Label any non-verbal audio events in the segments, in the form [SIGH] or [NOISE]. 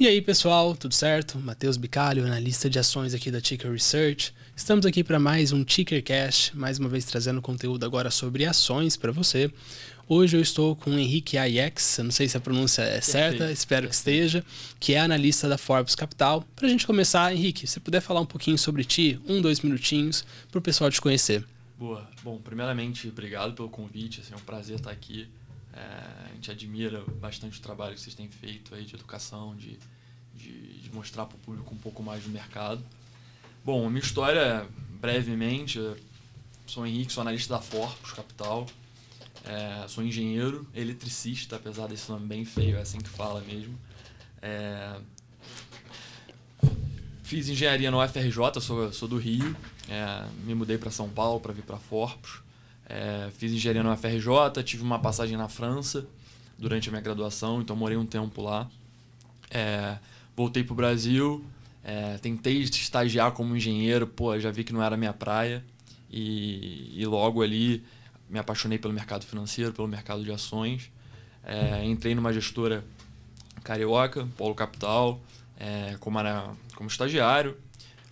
E aí, pessoal, tudo certo? Matheus Bicalho, analista de ações aqui da Ticker Research. Estamos aqui para mais um Ticker Cash, mais uma vez trazendo conteúdo agora sobre ações para você. Hoje eu estou com o Henrique Ayex, eu não sei se a pronúncia é certa, Perfeito. espero que esteja, que é analista da Forbes Capital. Para a gente começar, Henrique, se puder falar um pouquinho sobre ti, um, dois minutinhos, para o pessoal te conhecer. Boa. Bom, primeiramente, obrigado pelo convite, assim, é um prazer estar aqui. É, a gente admira bastante o trabalho que vocês têm feito aí de educação, de, de, de mostrar para o público um pouco mais do mercado. Bom, a minha história, brevemente, sou Henrique, sou analista da Forbes Capital, é, sou engenheiro, eletricista, apesar desse nome bem feio, é assim que fala mesmo. É, fiz engenharia no UFRJ, sou, sou do Rio, é, me mudei para São Paulo para vir para Forbes. É, fiz engenharia no UFRJ, tive uma passagem na França durante a minha graduação, então morei um tempo lá. É, voltei para o Brasil, é, tentei estagiar como engenheiro, pô, já vi que não era minha praia. E, e logo ali me apaixonei pelo mercado financeiro, pelo mercado de ações. É, entrei numa gestora carioca, Polo Capital, é, como, era, como estagiário.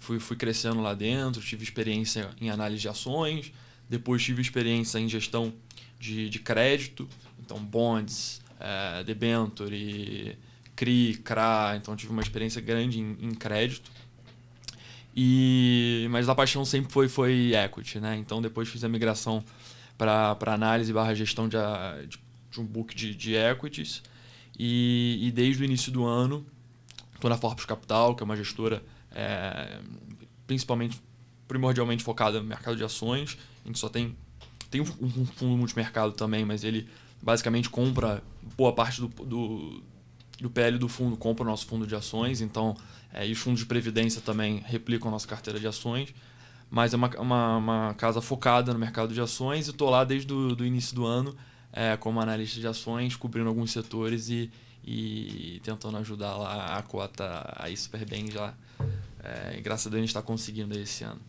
Fui, fui crescendo lá dentro, tive experiência em análise de ações, depois tive experiência em gestão de, de crédito, então bonds, é, debenture, CRI, CRA, então tive uma experiência grande em, em crédito. E, mas a paixão sempre foi, foi equity, né? Então depois fiz a migração para análise barra gestão de, de, de um book de, de equities. E, e, desde o início do ano estou na Forbes Capital, que é uma gestora é, principalmente, primordialmente focada no mercado de ações. A gente só tem, tem um, um fundo multimercado também, mas ele basicamente compra boa parte do, do, do PL do fundo, compra o nosso fundo de ações. Então, é, e os fundos de previdência também replicam a nossa carteira de ações. Mas é uma, uma, uma casa focada no mercado de ações e estou lá desde o início do ano é, como analista de ações, cobrindo alguns setores e, e tentando ajudar lá a cota a ir super bem já. É, graças a Deus a gente está conseguindo esse ano.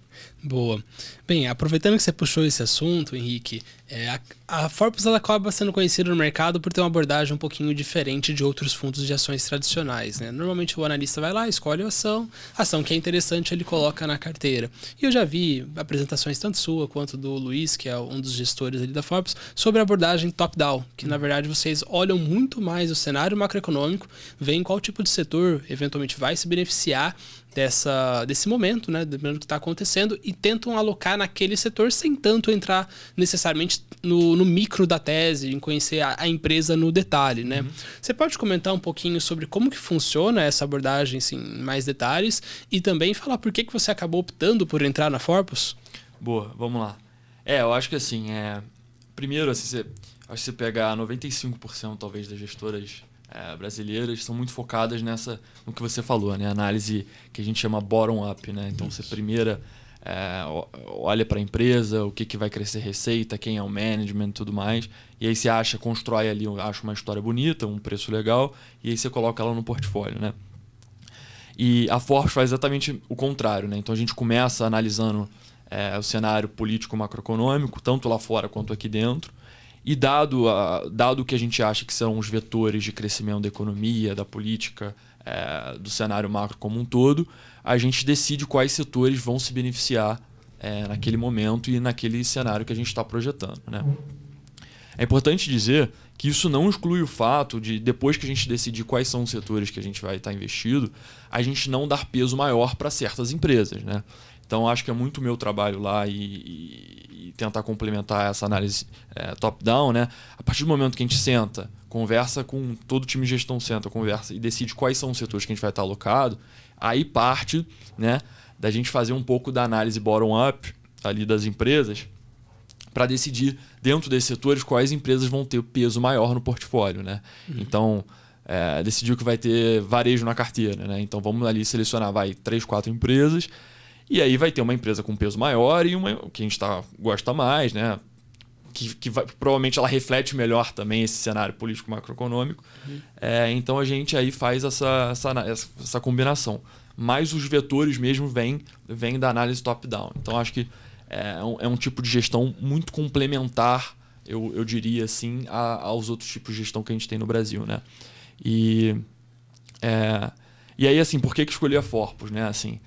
Boa. Bem, aproveitando que você puxou esse assunto, Henrique, é, a, a, Forbes ela acaba sendo conhecida no mercado por ter uma abordagem um pouquinho diferente de outros fundos de ações tradicionais. Né? Normalmente o analista vai lá, escolhe a ação, a ação que é interessante ele coloca na carteira. E eu já vi apresentações tanto sua quanto do Luiz, que é um dos gestores ali da Forbes, sobre a abordagem top-down, que na verdade vocês olham muito mais o cenário macroeconômico, veem qual tipo de setor eventualmente vai se beneficiar dessa, desse momento, né, do que está acontecendo, e tentam alocar naquele setor sem tanto entrar necessariamente no, no micro da tese, em conhecer a, a empresa no detalhe. Né? Uhum. Você pode comentar um pouquinho sobre como que funciona essa abordagem assim, em mais detalhes e também falar por que, que você acabou optando por entrar na Forbes? Boa, vamos lá. É, eu acho que assim, é... primeiro, assim, você... acho que você pegar 95% talvez das gestoras é, brasileiras são muito focadas nessa no que você falou, né? Análise que a gente chama bottom up, né? Então Isso. você primeira é, olha para a empresa, o que, que vai crescer receita, quem é o management, tudo mais, e aí você acha, constrói ali, acha uma história bonita, um preço legal, e aí você coloca ela no portfólio, né? E a Forbes faz exatamente o contrário, né? Então a gente começa analisando é, o cenário político macroeconômico, tanto lá fora quanto aqui dentro, e dado, a, dado o que a gente acha que são os vetores de crescimento da economia, da política, é, do cenário macro como um todo, a gente decide quais setores vão se beneficiar é, naquele momento e naquele cenário que a gente está projetando. Né? É importante dizer que isso não exclui o fato de, depois que a gente decidir quais são os setores que a gente vai estar tá investido, a gente não dar peso maior para certas empresas. Né? Então, acho que é muito meu trabalho lá e, e tentar complementar essa análise é, top-down, né? A partir do momento que a gente senta, conversa com todo o time de gestão, senta, conversa e decide quais são os setores que a gente vai estar alocado, aí parte né, da gente fazer um pouco da análise bottom-up ali das empresas para decidir dentro desses setores quais empresas vão ter peso maior no portfólio, né? Uhum. Então, é, decidiu que vai ter varejo na carteira, né? Então, vamos ali selecionar, vai, três, quatro empresas e aí vai ter uma empresa com peso maior e uma que a gente tá, gosta mais, né? Que, que vai, provavelmente ela reflete melhor também esse cenário político macroeconômico. Uhum. É, então a gente aí faz essa, essa, essa combinação. Mas os vetores mesmo vêm vem da análise top-down. Então acho que é um, é um tipo de gestão muito complementar, eu, eu diria assim, a, aos outros tipos de gestão que a gente tem no Brasil, né? E, é, e aí, assim, por que, que escolhi a Forpus, né? Assim,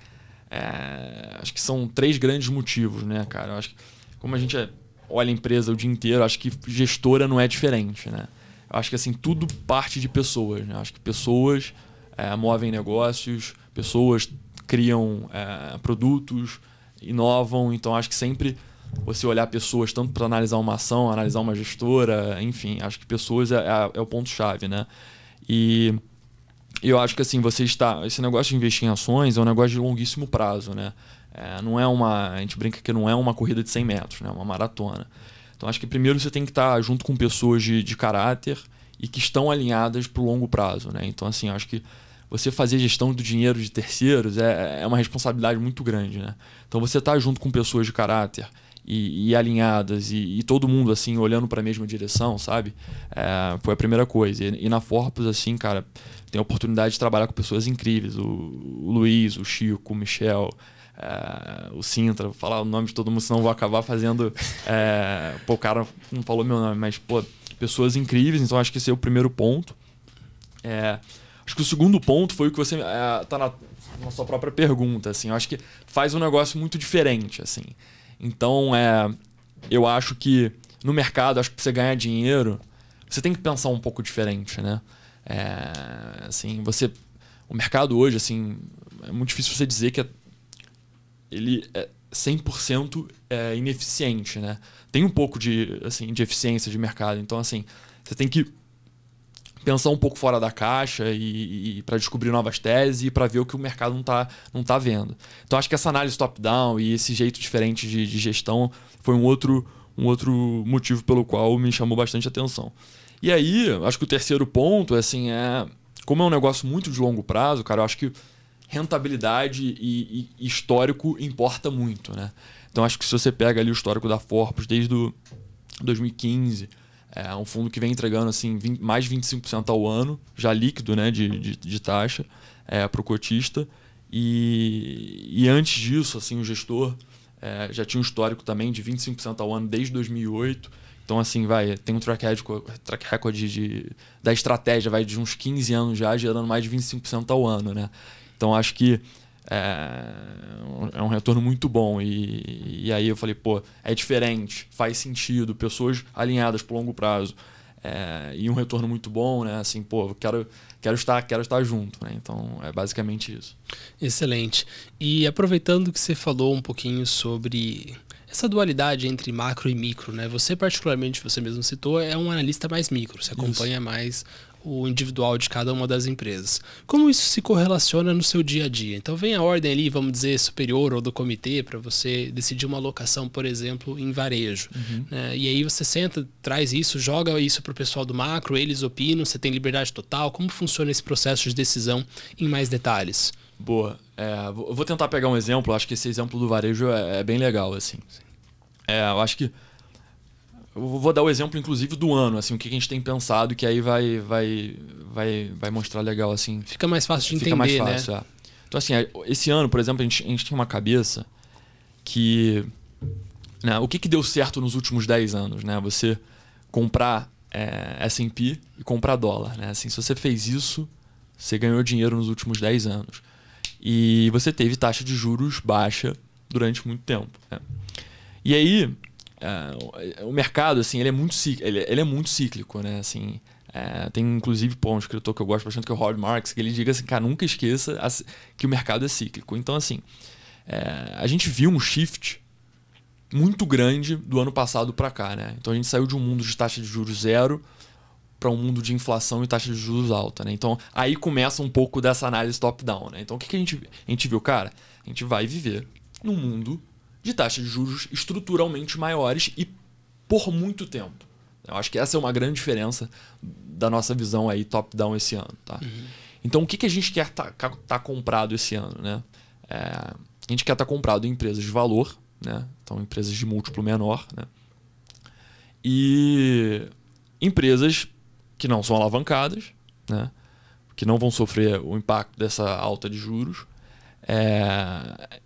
é, acho que são três grandes motivos, né, cara? Eu acho que, como a gente é, olha a empresa o dia inteiro, acho que gestora não é diferente, né? Eu acho que, assim, tudo parte de pessoas, né? Eu acho que pessoas é, movem negócios, pessoas criam é, produtos, inovam. Então, acho que sempre você olhar pessoas, tanto para analisar uma ação, analisar uma gestora, enfim, acho que pessoas é, é, é o ponto-chave, né? E eu acho que assim, você está. Esse negócio de investir em ações é um negócio de longuíssimo prazo, né? É, não é uma. A gente brinca que não é uma corrida de 100 metros, né? É uma maratona. Então acho que primeiro você tem que estar junto com pessoas de, de caráter e que estão alinhadas para o longo prazo, né? Então, assim, acho que você fazer gestão do dinheiro de terceiros é, é uma responsabilidade muito grande, né? Então você tá junto com pessoas de caráter e, e alinhadas e, e, todo mundo assim olhando para a mesma direção, sabe? É, foi a primeira coisa. E, e, na Forpus assim, cara, tem a oportunidade de trabalhar com pessoas incríveis, o, o Luiz, o Chico, o Michel, é, o Sintra, vou falar o nome de todo mundo, senão vou acabar fazendo. É, pô, o cara não falou meu nome, mas, pô, pessoas incríveis, então acho que esse é o primeiro ponto. É, Acho que o segundo ponto foi o que você tá na, na, sua própria pergunta, assim. Eu acho que faz um negócio muito diferente, assim. Então, é, eu acho que no mercado, acho que pra você ganhar dinheiro, você tem que pensar um pouco diferente, né? É, assim, você... O mercado hoje, assim, é muito difícil você dizer que é, ele é 100% é, ineficiente, né? Tem um pouco de, assim, de eficiência de mercado. Então, assim, você tem que pensar um pouco fora da caixa e, e para descobrir novas teses e para ver o que o mercado não está não tá vendo. Então acho que essa análise top-down e esse jeito diferente de, de, gestão foi um outro, um outro motivo pelo qual me chamou bastante atenção. E aí, acho que o terceiro ponto assim, é como é um negócio muito de longo prazo, cara, eu acho que rentabilidade e, e histórico importa muito, né? Então acho que se você pega ali o histórico da Forbes desde o 2015 é um fundo que vem entregando assim 20, mais de 25% ao ano, já líquido né, de, de, de taxa é, para o cotista. E, e antes disso, assim, o gestor é, já tinha um histórico também de 25% ao ano desde 2008. Então, assim, vai, tem um track record, track record de, de, da estratégia, vai de uns 15 anos já, gerando mais de 25% ao ano, né? Então, acho que é, é um retorno muito bom. E, e aí eu falei, pô, é diferente, faz sentido, pessoas alinhadas por longo prazo. É, e um retorno muito bom, né? Assim, pô, quero, quero estar, quero estar junto, né? Então é basicamente isso. Excelente. E aproveitando que você falou um pouquinho sobre essa dualidade entre macro e micro, né? Você particularmente, você mesmo citou, é um analista mais micro, você acompanha isso. mais o individual de cada uma das empresas. Como isso se correlaciona no seu dia a dia? Então vem a ordem ali, vamos dizer, superior ou do comitê para você decidir uma alocação, por exemplo, em varejo. Uhum. Né? E aí você senta, traz isso, joga isso para o pessoal do macro, eles opinam, você tem liberdade total. Como funciona esse processo de decisão em mais detalhes? Boa. É, vou tentar pegar um exemplo, acho que esse exemplo do varejo é, é bem legal. assim. É, eu acho que eu vou dar o exemplo, inclusive, do ano, assim, o que a gente tem pensado, que aí vai, vai, vai, vai mostrar legal, assim. Fica mais fácil de fica entender, mais fácil, né? É. Então, assim, esse ano, por exemplo, a gente, a gente tem uma cabeça que... Né, o que, que deu certo nos últimos 10 anos, né? Você comprar é, S&P e comprar dólar, né? Assim, se você fez isso, você ganhou dinheiro nos últimos 10 anos. E você teve taxa de juros baixa durante muito tempo, né? E aí, Uh, o mercado, assim, ele é muito, ele, ele é muito cíclico, né? Assim, é, tem inclusive pô, um escritor que eu gosto bastante, que é o Howard Marks, que ele diga assim, cara, nunca esqueça que o mercado é cíclico. Então, assim, é, a gente viu um shift muito grande do ano passado para cá, né? Então a gente saiu de um mundo de taxa de juros zero para um mundo de inflação e taxa de juros alta, né? Então aí começa um pouco dessa análise top-down, né? Então o que, que a gente a gente viu, cara? A gente vai viver num mundo de taxas de juros estruturalmente maiores e por muito tempo. Eu acho que essa é uma grande diferença da nossa visão aí top-down esse ano. Tá? Uhum. Então, o que, que a gente quer estar tá, tá comprado esse ano? Né? É, a gente quer estar tá comprado em empresas de valor, né? então empresas de múltiplo menor, né? e empresas que não são alavancadas, né? que não vão sofrer o impacto dessa alta de juros, é,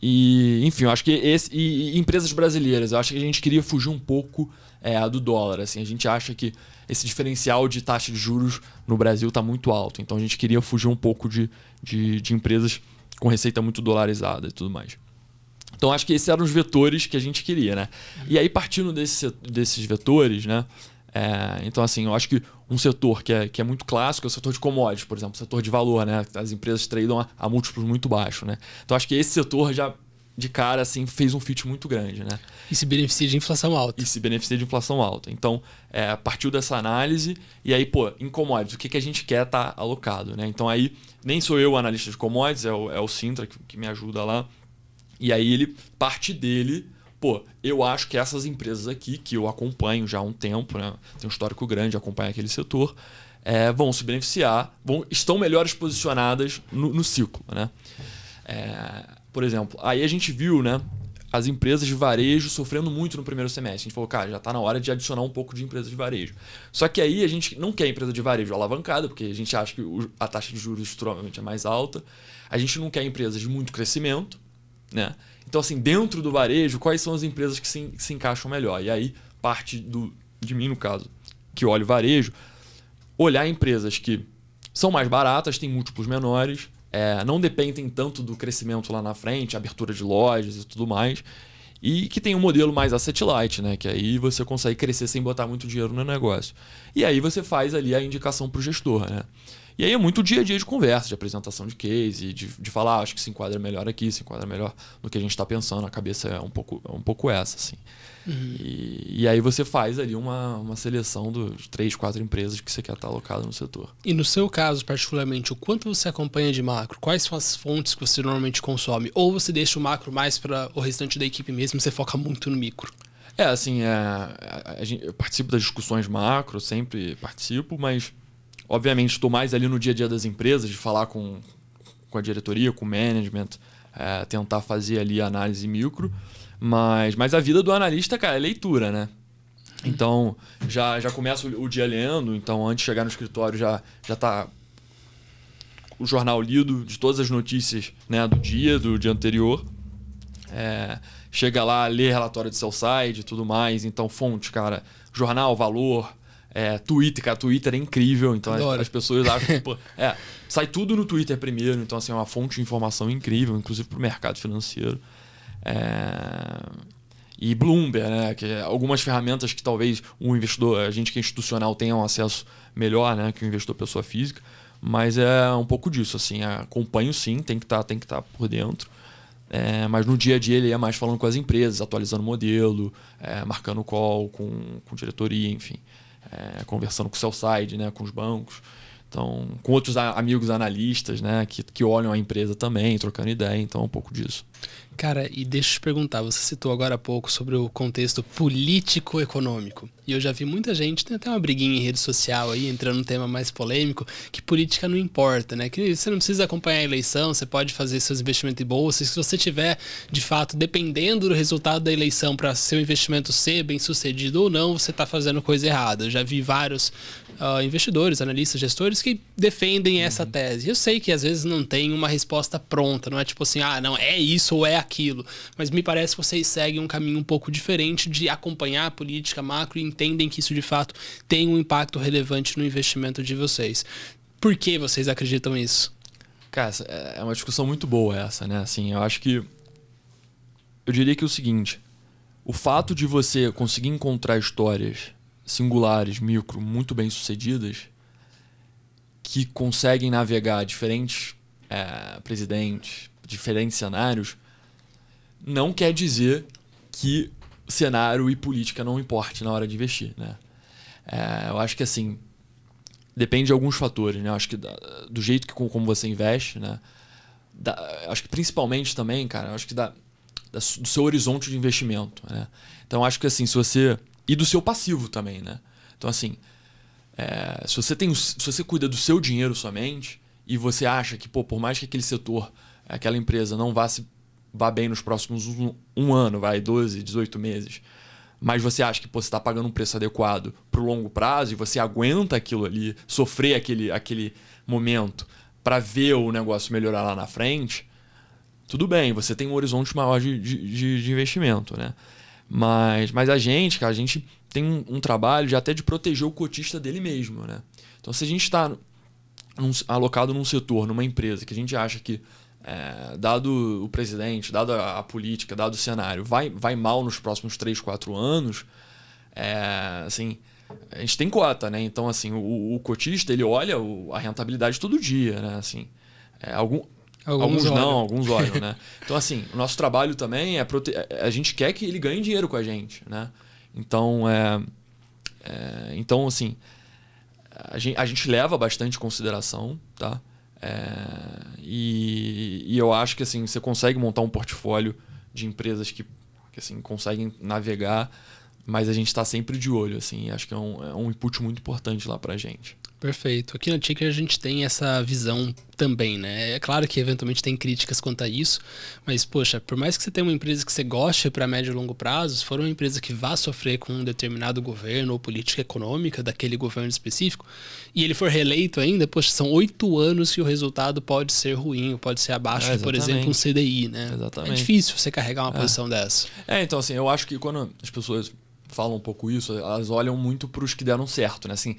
E, enfim, eu acho que esse. E, e, empresas brasileiras, eu acho que a gente queria fugir um pouco é, do dólar. Assim, a gente acha que esse diferencial de taxa de juros no Brasil está muito alto. Então a gente queria fugir um pouco de, de, de empresas com receita muito dolarizada e tudo mais. Então acho que esses eram os vetores que a gente queria, né? E aí, partindo desse, desses vetores, né? É, então, assim, eu acho que um setor que é, que é muito clássico é o setor de commodities, por exemplo, o setor de valor, né? As empresas tradam a, a múltiplos muito baixos, né? Então, acho que esse setor já, de cara, assim, fez um fit muito grande, né? E se beneficia de inflação alta. E se beneficia de inflação alta. Então, é, partiu dessa análise e aí, pô, em commodities, o que, que a gente quer estar tá alocado, né? Então, aí, nem sou eu o analista de commodities, é o, é o Sintra que, que me ajuda lá. E aí, ele parte dele pô, eu acho que essas empresas aqui, que eu acompanho já há um tempo, né, tem um histórico grande de acompanhar aquele setor, é, vão se beneficiar, vão, estão melhores posicionadas no, no ciclo. Né? É, por exemplo, aí a gente viu né, as empresas de varejo sofrendo muito no primeiro semestre. A gente falou, cara, já está na hora de adicionar um pouco de empresas de varejo. Só que aí a gente não quer empresa de varejo alavancada, porque a gente acha que a taxa de juros provavelmente é mais alta. A gente não quer empresas de muito crescimento, né? Então, assim, dentro do varejo, quais são as empresas que se, que se encaixam melhor? E aí, parte do, de mim, no caso, que olho varejo, olhar empresas que são mais baratas, têm múltiplos menores, é, não dependem tanto do crescimento lá na frente, abertura de lojas e tudo mais, e que tem um modelo mais asset light, né? Que aí você consegue crescer sem botar muito dinheiro no negócio. E aí você faz ali a indicação para o gestor, né? E aí é muito dia a dia de conversa, de apresentação de case, de, de falar, ah, acho que se enquadra melhor aqui, se enquadra melhor no que a gente está pensando. A cabeça é um pouco, é um pouco essa, assim. Uhum. E, e, aí você faz ali uma, uma seleção de três, quatro empresas que você quer estar alocado no setor. E no seu caso, particularmente, o quanto você acompanha de macro? Quais são as fontes que você normalmente consome? Ou você deixa o macro mais para o restante da equipe mesmo você foca muito no micro? É, assim, é, a, a, gente, eu participo das discussões macro, sempre participo, mas Obviamente, estou mais ali no dia a dia das empresas, de falar com, com a diretoria, com o management, é, tentar fazer ali análise micro. Mas, mas a vida do analista, cara, é leitura, né? Então, já, já começa o, dia lendo. Então, antes de chegar no escritório, já, já tá o jornal lido de todas as notícias né, do dia, do dia anterior. É, chega lá, lê relatório de sell side e tudo mais. Então, fonte, cara, jornal, valor, é, Twitter, cara, Twitter é incrível, então as, as, pessoas acham que, pô, é, sai tudo no Twitter primeiro, então assim, é uma fonte de informação incrível, inclusive para o mercado financeiro. É... E Bloomberg, né, que é algumas ferramentas que talvez um investidor, a gente que é institucional tenha um acesso melhor, né, que o investidor pessoa física, mas é um pouco disso, assim, acompanho sim, tem que estar, tá, tem que estar tá por dentro. É, mas no dia a dia ele é mais falando com as empresas, atualizando o modelo, é, marcando call com, com diretoria, enfim é, conversando com o sell side, né, com os bancos. Então, com outros amigos analistas, né, que, que olham a empresa também, trocando ideia, então é um pouco disso. Cara, e deixa eu te perguntar, você citou agora há pouco sobre o contexto político-econômico. E eu já vi muita gente, tem até uma briguinha em rede social aí, entrando num tema mais polêmico, que política não importa, né? Que você não precisa acompanhar a eleição, você pode fazer seus investimentos em bolsa. Se você tiver, de fato, dependendo do resultado da eleição para seu investimento ser bem sucedido ou não, você está fazendo coisa errada. Eu já vi vários uh, investidores, analistas, gestores que defendem essa uhum. tese. Eu sei que às vezes não tem uma resposta pronta, não é tipo assim, ah, não, é isso ou é aquilo. Mas me parece que vocês seguem um caminho um pouco diferente de acompanhar a política macro e entendem que isso de fato tem um impacto relevante no investimento de vocês. Por que vocês acreditam nisso? Cara, é uma discussão muito boa essa, né? Assim, eu acho que. Eu diria que é o seguinte: o fato de você conseguir encontrar histórias singulares, micro, muito bem sucedidas, que conseguem navegar diferentes é, presidentes, diferentes cenários, não quer dizer que cenário e política não importe na hora de investir, né? É, eu acho que assim depende de alguns fatores, né? Eu acho que da, do jeito que como você investe, né? Da, acho que principalmente também, cara, acho que da, da, do seu horizonte de investimento, né? Então acho que assim, se você e do seu passivo também, né? Então, assim, é, se, você tem, se você cuida do seu dinheiro somente e você acha que, pô, por mais que aquele setor, aquela empresa não vá se vá bem nos próximos um, um ano, vai 12, 18 meses, mas você acha que pô, você está pagando um preço adequado para o longo prazo e você aguenta aquilo ali, sofrer aquele, aquele momento para ver o negócio melhorar lá na frente, tudo bem, você tem um horizonte maior de, de, de investimento, né? Mas, mas a gente, cara, a gente tem um, um, trabalho de até de proteger o cotista dele mesmo, né? Então, se a gente está alocado num setor, numa empresa, que a gente acha que, é, dado o presidente, dado a, a, política, dado o cenário, vai, vai mal nos próximos 3, 4 anos, é, assim, a gente tem cota, né? Então, assim, o, o cotista, ele olha o, a rentabilidade todo dia, né? Assim, é, algum, Alguns, alguns não, alguns olham, né? [LAUGHS] Então, assim, o nosso trabalho também é, prote... É, a gente quer que ele ganhe dinheiro com a gente, né? Então, é, é então assim, a gente, a gente leva bastante consideração, tá? É, e, e eu acho que assim, você consegue montar um portfólio de empresas que, que assim, conseguem navegar, mas a gente está sempre de olho, assim, acho que é um, é um input muito importante lá para a gente. Perfeito. Aqui na Ticker a gente tem essa visão também, né? É claro que eventualmente tem críticas quanto a isso, mas poxa, por mais que você tenha uma empresa que você goste para médio e longo prazo, se for uma empresa que vá sofrer com um determinado governo ou política econômica daquele governo específico, e ele for reeleito ainda, poxa, são oito anos que o resultado pode ser ruim, pode ser abaixo é, de, por exemplo, um CDI, né? Exatamente. É difícil você carregar uma é. posição dessa. É, então assim, eu acho que quando as pessoas falam um pouco isso, elas olham muito para os que deram certo, né? Assim,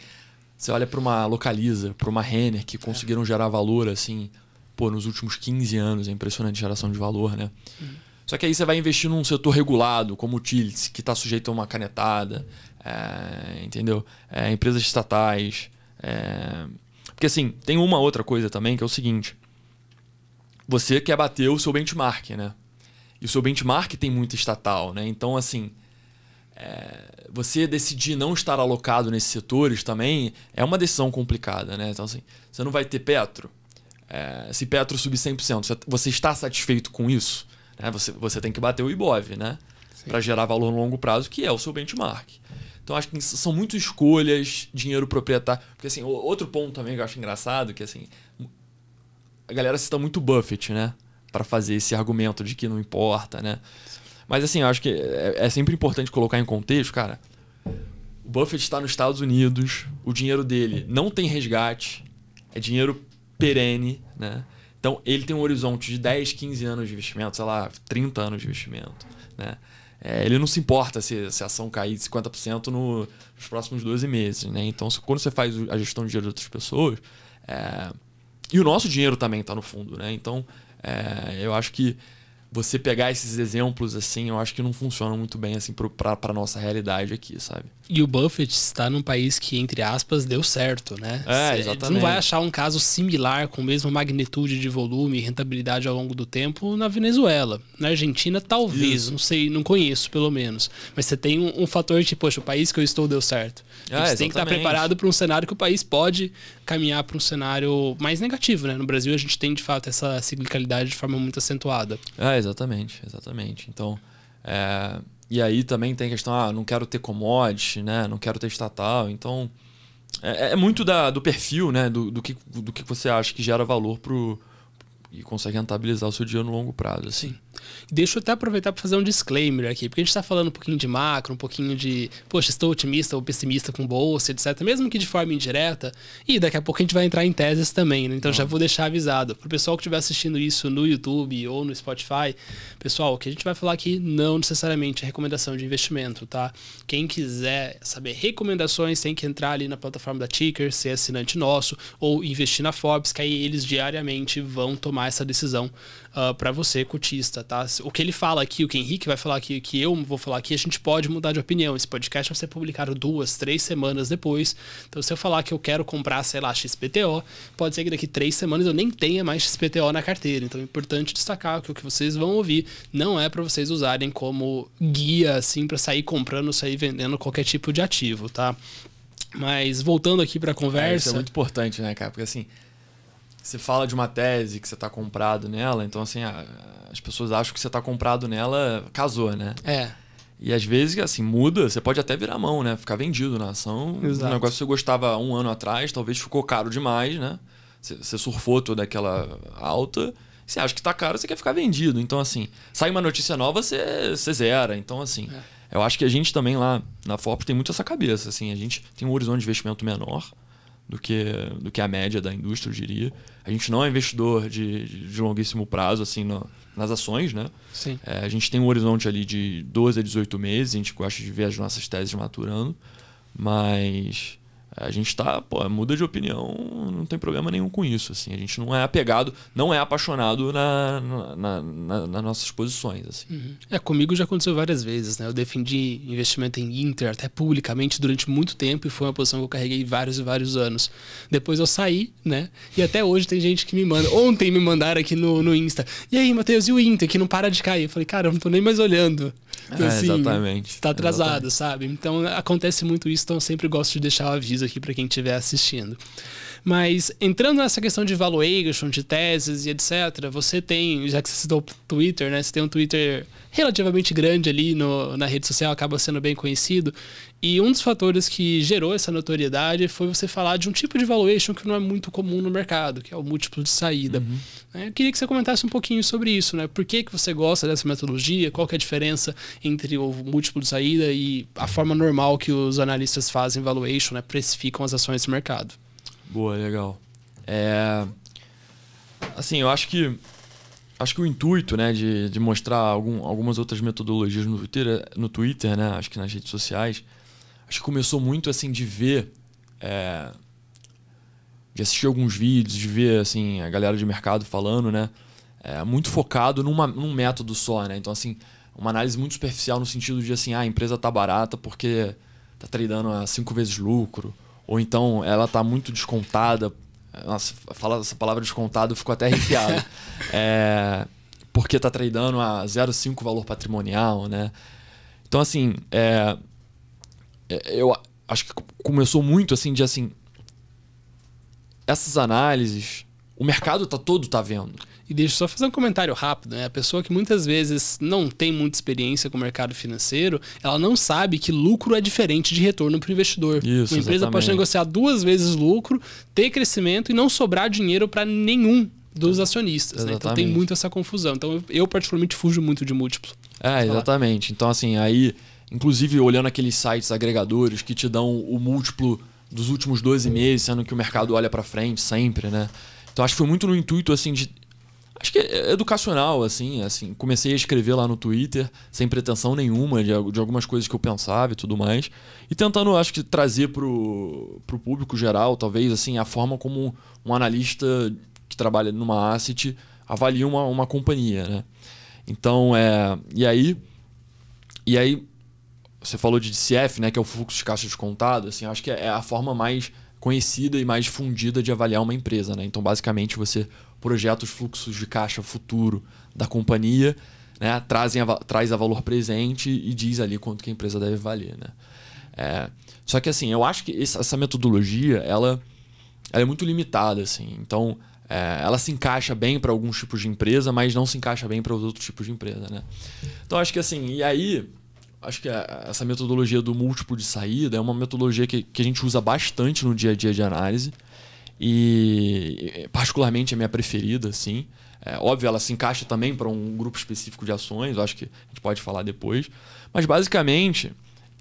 você olha para uma Localiza, para uma Renner, que conseguiram gerar valor assim, pô, nos últimos 15 anos. É impressionante a geração de valor, né? Uhum. Só que aí você vai investir num setor regulado, como o Tilts, que está sujeito a uma canetada, é, entendeu? É, empresas estatais. É... Porque assim, tem uma outra coisa também, que é o seguinte. Você quer bater o seu benchmark, né? E o seu benchmark tem muito estatal, né? Então, assim, é, você decidir não estar alocado nesses setores também é uma decisão complicada, né? Então, assim, você não vai ter Petro. É, se Petro subir 100%, você está satisfeito com isso? Né? Você, você tem que bater o Ibov, né? Para gerar valor no longo prazo, que é o seu benchmark. Então, acho que são muito escolhas, dinheiro proprietário. Porque, assim, outro ponto também que eu acho engraçado, que, assim, a galera cita muito Buffett, né? Para fazer esse argumento de que não importa, né? Mas assim, eu acho que é, é sempre importante colocar em contexto, cara. O Buffett está nos Estados Unidos, o dinheiro dele não tem resgate, é dinheiro perene, né? Então ele tem um horizonte de 10, 15 anos de investimento, sei lá, 30 anos de investimento, né? É, ele não se importa se, se a ação cair de 50% no, nos próximos 12 meses, né? Então, quando você faz a gestão de dinheiro de outras pessoas, é... e o nosso dinheiro também está no fundo, né? Então, é, eu acho que você pegar esses exemplos assim, eu acho que não funciona muito bem assim para nossa realidade aqui, sabe? E o Buffett está num país que, entre aspas, deu certo, né? É, exatamente. Você não vai achar um caso similar, com a mesma magnitude de volume e rentabilidade ao longo do tempo, na Venezuela. Na Argentina, talvez, Isso. não sei, não conheço pelo menos. Mas você tem um, um, fator de, poxa, o país que eu estou deu certo. Ah, você tem que estar preparado para um cenário que o país pode caminhar para um cenário mais negativo, né? No Brasil, a gente tem, de fato, essa ciclicalidade de forma muito acentuada. É, exatamente, exatamente. Então, é e aí também tem a questão, ah, não quero ter commodity, né? Não quero ter estatal. Então, é, é muito da, do perfil, né? Do, do, que, do que você acha que gera valor pro, e consegue rentabilizar o seu dia no longo prazo. Assim. Sim. Deixa eu até aproveitar para fazer um disclaimer aqui, porque a gente está falando um pouquinho de macro, um pouquinho de, poxa, estou otimista ou pessimista com bolsa, etc. Mesmo que de forma indireta. E daqui a pouco a gente vai entrar em teses também, né? Então já vou deixar avisado. Para o pessoal que estiver assistindo isso no YouTube ou no Spotify, pessoal, o que a gente vai falar aqui não necessariamente é recomendação de investimento, tá? Quem quiser saber recomendações tem que entrar ali na plataforma da Ticker, ser assinante nosso, ou investir na Forbes, que aí eles diariamente vão tomar essa decisão uh, ah, para você, cotista, tá? O que ele fala aqui, o que o Henrique vai falar aqui, o que eu vou falar aqui, a gente pode mudar de opinião. Esse podcast vai ser publicado duas, três semanas depois. Então, se eu falar que eu quero comprar, sei lá, XPTO, pode ser que daqui três semanas eu nem tenha mais XPTO na carteira. Então, é importante destacar que o que vocês vão ouvir não é para vocês usarem como guia, assim, para sair comprando, sair vendendo qualquer tipo de ativo, tá? Mas voltando aqui para a conversa. É, isso é muito importante, né, cara? Porque assim, você fala de uma tese que você está comprado nela, então assim, a, as pessoas acham que você está comprado nela, casou, né? É. E às vezes, assim, muda, você pode até virar mão, né? Ficar vendido na ação. Exato. Um negócio que você gostava um ano atrás, talvez ficou caro demais, né? Você, você surfou toda aquela alta. Você acha que está caro, você quer ficar vendido. Então, assim, sai uma notícia nova, você, você zera. Então, assim, é. eu acho que a gente também lá na FOP tem muito essa cabeça. Assim, a gente tem um horizonte de investimento menor do que, do que a média da indústria, eu diria. A gente não é investidor de, de longuíssimo prazo, assim, no, nas ações, né? Sim. É, a gente tem um horizonte ali de 12 a 18 meses, a gente gosta de ver as nossas teses maturando, mas a gente tá, pô, muda de opinião, não tem problema nenhum com isso. Assim. A gente não é apegado, não é apaixonado na, na, na, nas nossas posições. Assim. Uhum. É, comigo já aconteceu várias vezes, né? Eu defendi investimento em Inter até publicamente durante muito tempo e foi uma posição que eu carreguei vários e vários anos. Depois eu saí, né? E até hoje tem gente que me manda. Ontem me mandaram aqui no, no Insta. E aí, Matheus, e o Inter que não para de cair? Eu falei, cara, eu não tô nem mais olhando. Então, é, assim, exatamente. Está atrasado, exatamente. sabe? Então acontece muito isso, então eu sempre gosto de deixar o aviso aqui para quem estiver assistindo. Mas entrando nessa questão de valuation, de teses e etc., você tem, já que você citou o Twitter, né? Você tem um Twitter relativamente grande ali no, na rede social, acaba sendo bem conhecido. E um dos fatores que gerou essa notoriedade foi você falar de um tipo de valuation que não é muito comum no mercado, que é o múltiplo de saída. Uhum. É, eu queria que você comentasse um pouquinho sobre isso, né? Por que, que você gosta dessa metodologia? Qual que é a diferença entre o múltiplo de saída e a forma normal que os analistas fazem valuation, né? Precificam as ações do mercado. Boa, legal. É... Assim, eu acho que acho que o intuito, né, de, de mostrar algum, algumas outras metodologias no Twitter, no Twitter, né, acho que nas redes sociais, acho que começou muito assim de ver, é, de assistir alguns vídeos, de ver assim a galera de mercado falando, né, é, muito focado numa, num método só, né. Então assim, uma análise muito superficial no sentido de assim, ah, a empresa tá barata porque tá tradando a cinco vezes lucro, ou então ela tá muito descontada nossa, fala essa palavra descontado, eu fico até arrepiado. [LAUGHS] é, porque tá tradando a 0,5 valor patrimonial, né? Então, assim, é, eu acho que começou muito assim de assim. Essas análises, o mercado tá todo tá vendo. E deixa eu só fazer um comentário rápido, né? A pessoa que muitas vezes não tem muita experiência com o mercado financeiro, ela não sabe que lucro é diferente de retorno para o investidor. Isso, Uma empresa exatamente. pode negociar duas vezes lucro, ter crescimento e não sobrar dinheiro para nenhum dos acionistas. Né? Então tem muito essa confusão. Então eu, particularmente fujo muito de múltiplo. É, exatamente. Então assim, aí, inclusive olhando aqueles sites agregadores que te dão o múltiplo dos últimos 12 meses, sendo que o mercado olha para frente sempre, né? Então acho que foi muito no intuito assim de acho que é educacional, assim, assim. Comecei a escrever lá no Twitter, sem pretensão nenhuma de, de algumas coisas que eu pensava e tudo mais. E tentando, acho que, trazer pro, pro público geral, talvez, assim, a forma como um analista que trabalha numa asset avalia uma, uma companhia, né? Então, é... E aí... E aí, você falou de DCF, né? Que é o fluxo de caixa descontado, assim, acho que é a forma mais conhecida e mais difundida de avaliar uma empresa, né? Então, basicamente, você projeta os fluxos de caixa futuro da companhia, né? Trazem a, traz a valor presente e diz ali quanto que a empresa deve valer, né? É, só que assim, eu acho que essa metodologia ela, ela é muito limitada, assim. Então, é, ela se encaixa bem para alguns tipos de empresa, mas não se encaixa bem para os outros tipos de empresa, né? Então, acho que assim, e aí acho que essa metodologia do múltiplo de saída é uma metodologia que, que a gente usa bastante no dia a dia de análise e particularmente é minha preferida, assim. É, óbvio, ela se encaixa também para um grupo específico de ações, eu acho que a gente pode falar depois. Mas basicamente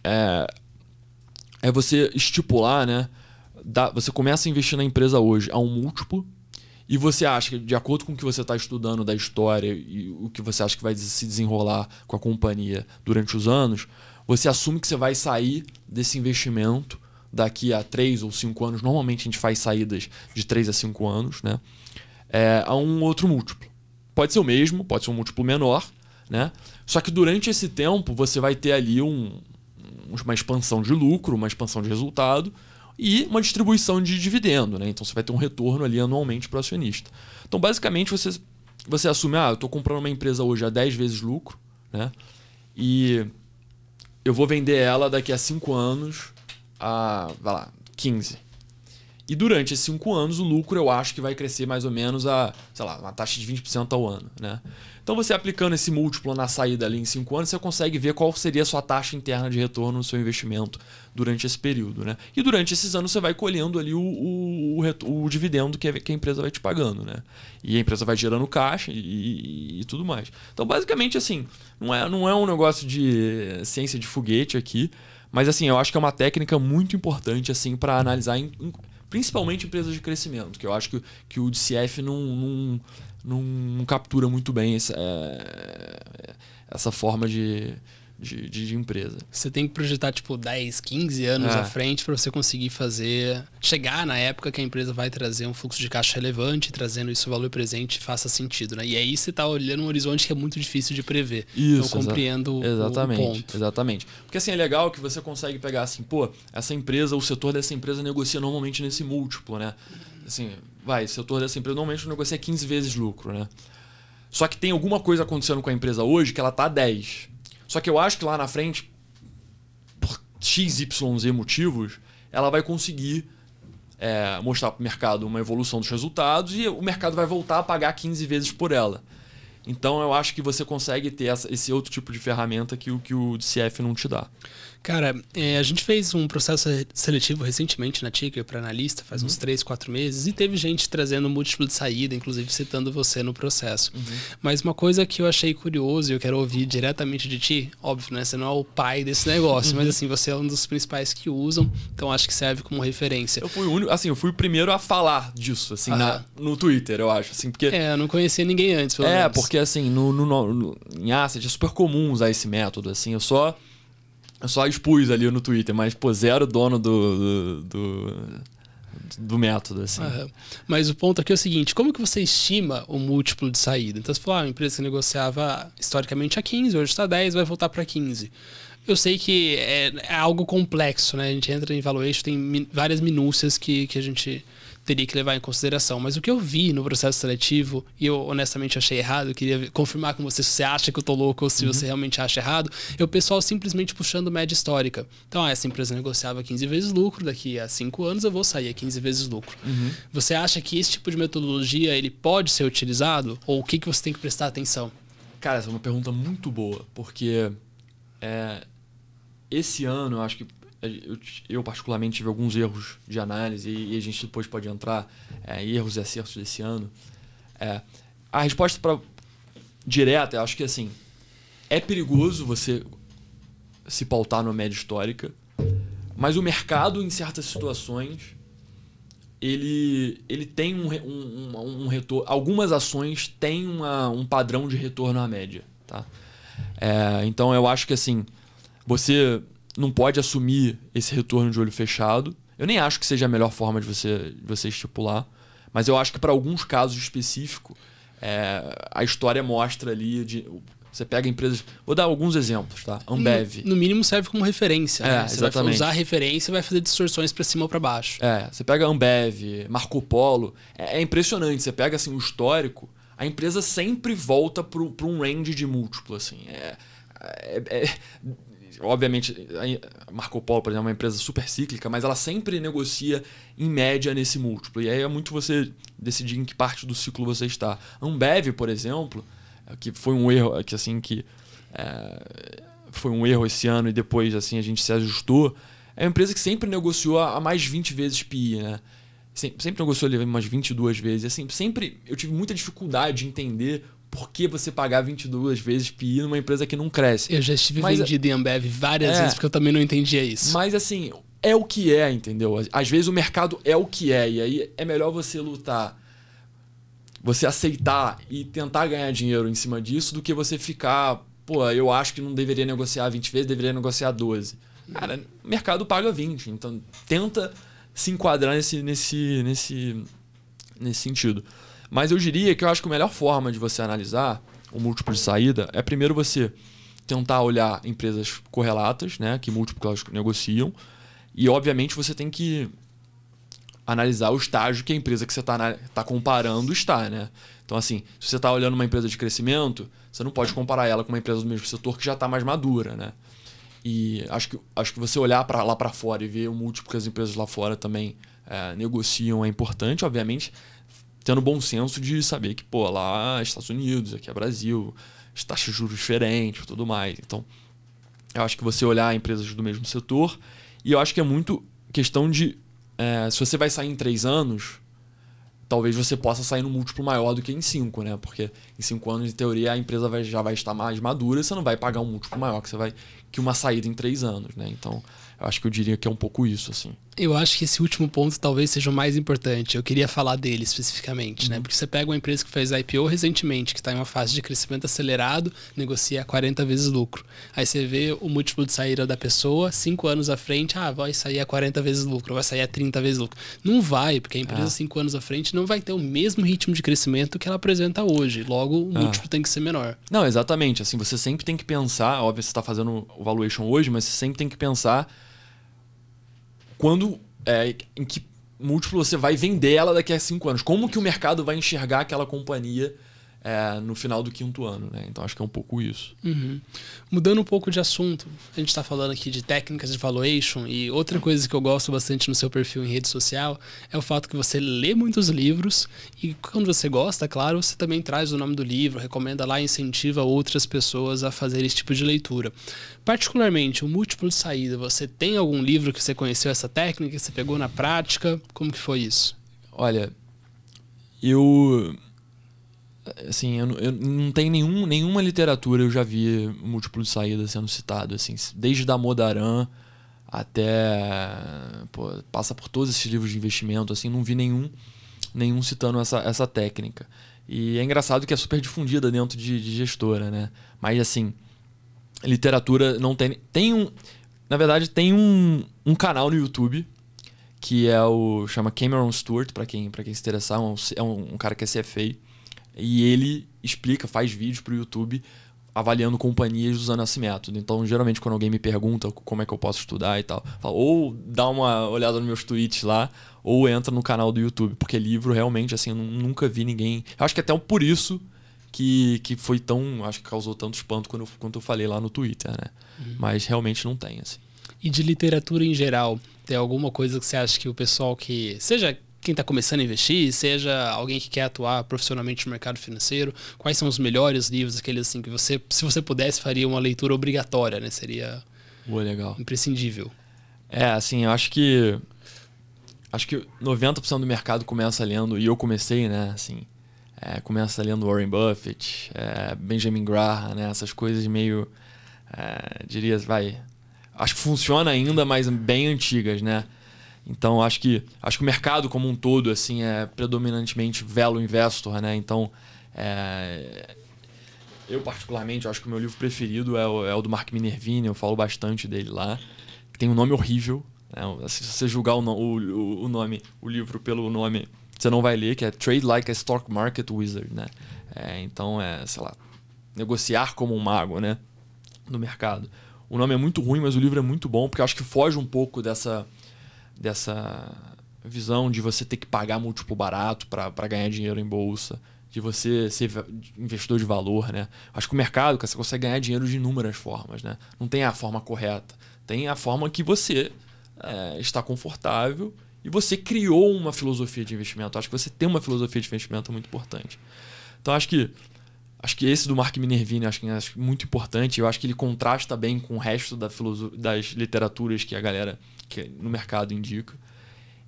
é, é você estipular, né? Da, você começa a investir na empresa hoje a um múltiplo e você acha que, de acordo com o que você está estudando da história e o que você acha que vai se desenrolar com a companhia durante os anos, você assume que você vai sair desse investimento daqui a 3 ou 5 anos. Normalmente a gente faz saídas de 3 a 5 anos, né? É, a um outro múltiplo. Pode ser o mesmo, pode ser um múltiplo menor, né? Só que durante esse tempo você vai ter ali um, uma expansão de lucro, uma expansão de resultado e uma distribuição de dividendo, né? Então você vai ter um retorno ali anualmente para o acionista. Então basicamente você, você assume, ah, eu estou comprando uma empresa hoje a 10 vezes lucro, né? E eu vou vender ela daqui a 5 anos a, vai lá, 15. E durante esses 5 anos o lucro eu acho que vai crescer mais ou menos a, sei lá, uma taxa de 20% ao ano, né? Então você aplicando esse múltiplo na saída ali em 5 anos, você consegue ver qual seria a sua taxa interna de retorno no seu investimento durante esse período. Né? E durante esses anos você vai colhendo ali o, o, o, o dividendo que a, que a, empresa vai te pagando. Né? E a empresa vai gerando caixa e, e, e, tudo mais. Então, basicamente, assim, não é, não é um negócio de ciência de foguete aqui, mas assim, eu acho que é uma técnica muito importante assim para analisar em, em principalmente empresas de crescimento, que eu acho que, que o DCF não, não, não, não captura muito bem essa, é, essa forma de, de, de, empresa. Você tem que projetar tipo 10, 15 anos é. à frente para você conseguir fazer. chegar na época que a empresa vai trazer um fluxo de caixa relevante, trazendo isso valor presente faça sentido. Né? E aí você está olhando um horizonte que é muito difícil de prever. Isso. Então compreendo exatamente, o ponto. Exatamente. Porque assim é legal que você consegue pegar assim, pô, essa empresa, o setor dessa empresa negocia normalmente nesse múltiplo, né? Assim, vai, o setor dessa empresa normalmente negocia 15 vezes lucro, né? Só que tem alguma coisa acontecendo com a empresa hoje que ela tá 10 só que eu acho que lá na frente, por XYZ motivos, ela vai conseguir é, mostrar para o mercado uma evolução dos resultados e o mercado vai voltar a pagar 15 vezes por ela. Então eu acho que você consegue ter essa, esse outro tipo de ferramenta que o que o DCF não te dá. Cara, é, a gente fez um processo seletivo recentemente na Ticker para analista, faz uhum. uns 3, 4 meses, e teve gente trazendo múltiplo de saída, inclusive citando você no processo. Uhum. Mas uma coisa que eu achei curioso e eu quero ouvir diretamente de ti, óbvio, né? Você não é o pai desse negócio, uhum. mas assim, você é um dos principais que usam, então acho que serve como referência. Eu fui o único, assim, eu fui o primeiro a falar disso, assim, na, no Twitter, eu acho, assim, porque... É, eu não conhecia ninguém antes, pelo É, menos. porque assim, no, no, no, em Asset é super comum usar esse método, assim, eu só eu só expus ali no Twitter, mas, pô, zero dono do, do, do, do método, assim. Uhum. Mas o ponto aqui é o seguinte, como que você estima o múltiplo de saída? Então, você falou, ah, uma empresa que negociava historicamente a 15, hoje está 10, vai voltar para 15. Eu sei que é, é, algo complexo, né? A gente entra em valuation, tem mi várias minúcias que, que a gente teria que levar em consideração. Mas o que eu vi no processo seletivo, e eu honestamente achei errado, eu queria confirmar com você se você acha que eu tô louco ou se uhum. você realmente acha errado, é o pessoal simplesmente puxando média histórica. Então, ah, essa empresa negociava 15 vezes lucro, daqui a 5 anos eu vou sair a 15 vezes lucro. Uhum. Você acha que esse tipo de metodologia ele pode ser utilizado? Ou o que, que você tem que prestar atenção? Cara, essa é uma pergunta muito boa, porque é, esse ano eu acho que eu, eu, particularmente tive alguns erros de análise e, a gente depois pode entrar é, erros e acertos desse ano. É, a resposta para direta, eu acho que assim é perigoso você se pautar numa média histórica, mas o mercado em certas situações ele, ele tem um, um, um retorno. Algumas ações têm uma, um padrão de retorno à média. Tá? É, então eu acho que assim, você não pode assumir esse retorno de olho fechado. Eu nem acho que seja a melhor forma de você, de você estipular, mas eu acho que para alguns casos específicos, é, a história mostra ali. De, você pega empresas. Vou dar alguns exemplos, tá? Ambev. No, no mínimo serve como referência. É, né? Você exatamente. vai usar a referência e vai fazer distorções para cima ou para baixo. É, você pega Ambev, Marco Polo. É, é, impressionante. Você pega assim, o histórico, a empresa sempre volta para um range de múltiplo. Assim. É, é, é, obviamente, Marco Polo, por exemplo, é uma empresa super cíclica, mas ela sempre negocia em média nesse múltiplo. E aí é muito você decidir em que parte do ciclo você está. Ambev, por exemplo, é que foi um erro, que assim que é, foi um erro esse ano e depois assim a gente se ajustou. É uma empresa que sempre negociou a mais 20 vezes PI, né? Sempre, sempre negociou ali umas 22 vezes. Assim, sempre eu tive muita dificuldade de entender por que você pagar 22 vezes PI numa empresa que não cresce? Eu já estive Mas, vendido em Ambev várias é, vezes porque eu também não entendia isso. Mas assim, é o que é, entendeu? Às vezes o mercado é o que é e aí é melhor você lutar, você aceitar e tentar ganhar dinheiro em cima disso do que você ficar, pô, eu acho que não deveria negociar 20 vezes, deveria negociar 12. Cara, o mercado paga 20, então tenta se enquadrar nesse nesse nesse nesse sentido. Mas eu diria que eu acho que a melhor forma de você analisar o múltiplo de saída é primeiro você tentar olhar empresas correlatas, né, que múltiplos negociam, e obviamente você tem que analisar o estágio que a empresa que você está tá comparando está, né? Então assim, se você está olhando uma empresa de crescimento, você não pode comparar ela com uma empresa do mesmo setor que já está mais madura, né? E acho que, acho que você olhar para lá para fora e ver o múltiplo que as empresas lá fora também é, negociam é importante, obviamente tendo bom senso de saber que, pô, lá é Estados Unidos, aqui é Brasil, as taxas de juros diferentes tudo mais. Então, eu acho que você olhar empresas do mesmo setor, e eu acho que é muito questão de. É, se você vai sair em três anos, talvez você possa sair no múltiplo maior do que em cinco, né? Porque em cinco anos, em teoria, a empresa vai, já vai estar mais madura e você não vai pagar um múltiplo maior, que você vai que uma saída em três anos, né? Então, eu acho que eu diria que é um pouco isso, assim. Eu acho que esse último ponto talvez seja o mais importante. Eu queria falar dele especificamente, né? uhum. né? Porque você pega uma empresa que fez IPO recentemente, que está em uma fase de crescimento acelerado, negocia 40 vezes lucro. Aí você vê o múltiplo de saída da pessoa, cinco anos à frente, ah, vai sair a 40 vezes lucro, vai sair a 30 vezes lucro. Não vai, porque a empresa ah. cinco anos à frente não vai ter o mesmo ritmo de crescimento que ela apresenta hoje. Logo, o ah. múltiplo tem que ser menor. Não, exatamente. Assim, você sempre tem que pensar, óbvio, você está fazendo o valuation hoje, mas você sempre tem que pensar quando é, em que múltiplo você vai vender ela daqui a cinco anos. Como que o mercado vai enxergar aquela companhia é, no final do quinto ano, né? Então acho que é um pouco isso. Uhum. Mudando um pouco de assunto, a gente está falando aqui de técnicas de valuation e outra coisa que eu gosto bastante no seu perfil em rede social é o fato que você lê muitos livros e quando você gosta, claro, você também traz o nome do livro, recomenda lá, incentiva outras pessoas a fazer esse tipo de leitura. Particularmente, o múltiplo de saída, você tem algum livro que você conheceu essa técnica, que você pegou na prática? Como que foi isso? Olha, eu assim, eu, eu, não tem nenhum, nenhuma literatura eu já vi múltiplo de saída sendo citado, assim, desde da Modaran até pô, passa por todos esses livros de investimento, assim, não vi nenhum nenhum citando essa, essa técnica. E é engraçado que é super difundida dentro de, de gestora, né? Mas assim, literatura não tem tem um, na verdade tem um, um canal no YouTube que é o chama Cameron Stewart para quem para quem se interessar, é um, é um, cara que é CFA e ele explica, faz vídeos para o YouTube avaliando companhias usando esse método. Então, geralmente, quando alguém me pergunta como é que eu posso estudar e tal, falo, ou dá uma olhada nos meus tweets lá, ou entra no canal do YouTube, porque livro realmente, assim, eu nunca vi ninguém. Eu acho que até por isso que, que foi tão. Acho que causou tanto espanto quando eu, quando eu falei lá no Twitter, né? Uhum. Mas realmente não tem, assim. E de literatura em geral, tem alguma coisa que você acha que o pessoal que. Seja quem está começando a investir, seja alguém que quer atuar profissionalmente no mercado financeiro, quais são os melhores livros, aqueles assim que você, se você pudesse, faria uma leitura obrigatória, né? Seria Boa, legal. imprescindível. É, assim, eu acho que acho que 90% do mercado começa lendo, e eu comecei, né, assim, é, começa lendo Warren Buffett, é, Benjamin Graham, né, essas coisas meio, é, diria, vai, acho que funciona ainda, mas bem antigas, né? Então acho que acho que o mercado como um todo assim é predominantemente velo investor, né? Então é... eu particularmente acho que o meu livro preferido é o, é o do Mark Minervini, eu falo bastante dele lá. Tem um nome horrível, né? se você julgar o, o, o nome, o livro pelo nome, você não vai ler, que é Trade Like a Stock Market Wizard, né? É, então é, sei lá, negociar como um mago, né? No mercado. O nome é muito ruim, mas o livro é muito bom, porque acho que foge um pouco dessa dessa visão de você ter que pagar múltiplo barato para ganhar dinheiro em bolsa, de você ser investidor de valor, né? Acho que o mercado, você consegue ganhar dinheiro de inúmeras formas, né? Não tem a forma correta, tem a forma que você é, está confortável e você criou uma filosofia de investimento. Acho que você tem uma filosofia de investimento muito importante. Então acho que acho que esse do Mark Minervini acho que é muito importante. Eu acho que ele contrasta bem com o resto da das literaturas que a galera que no mercado indica.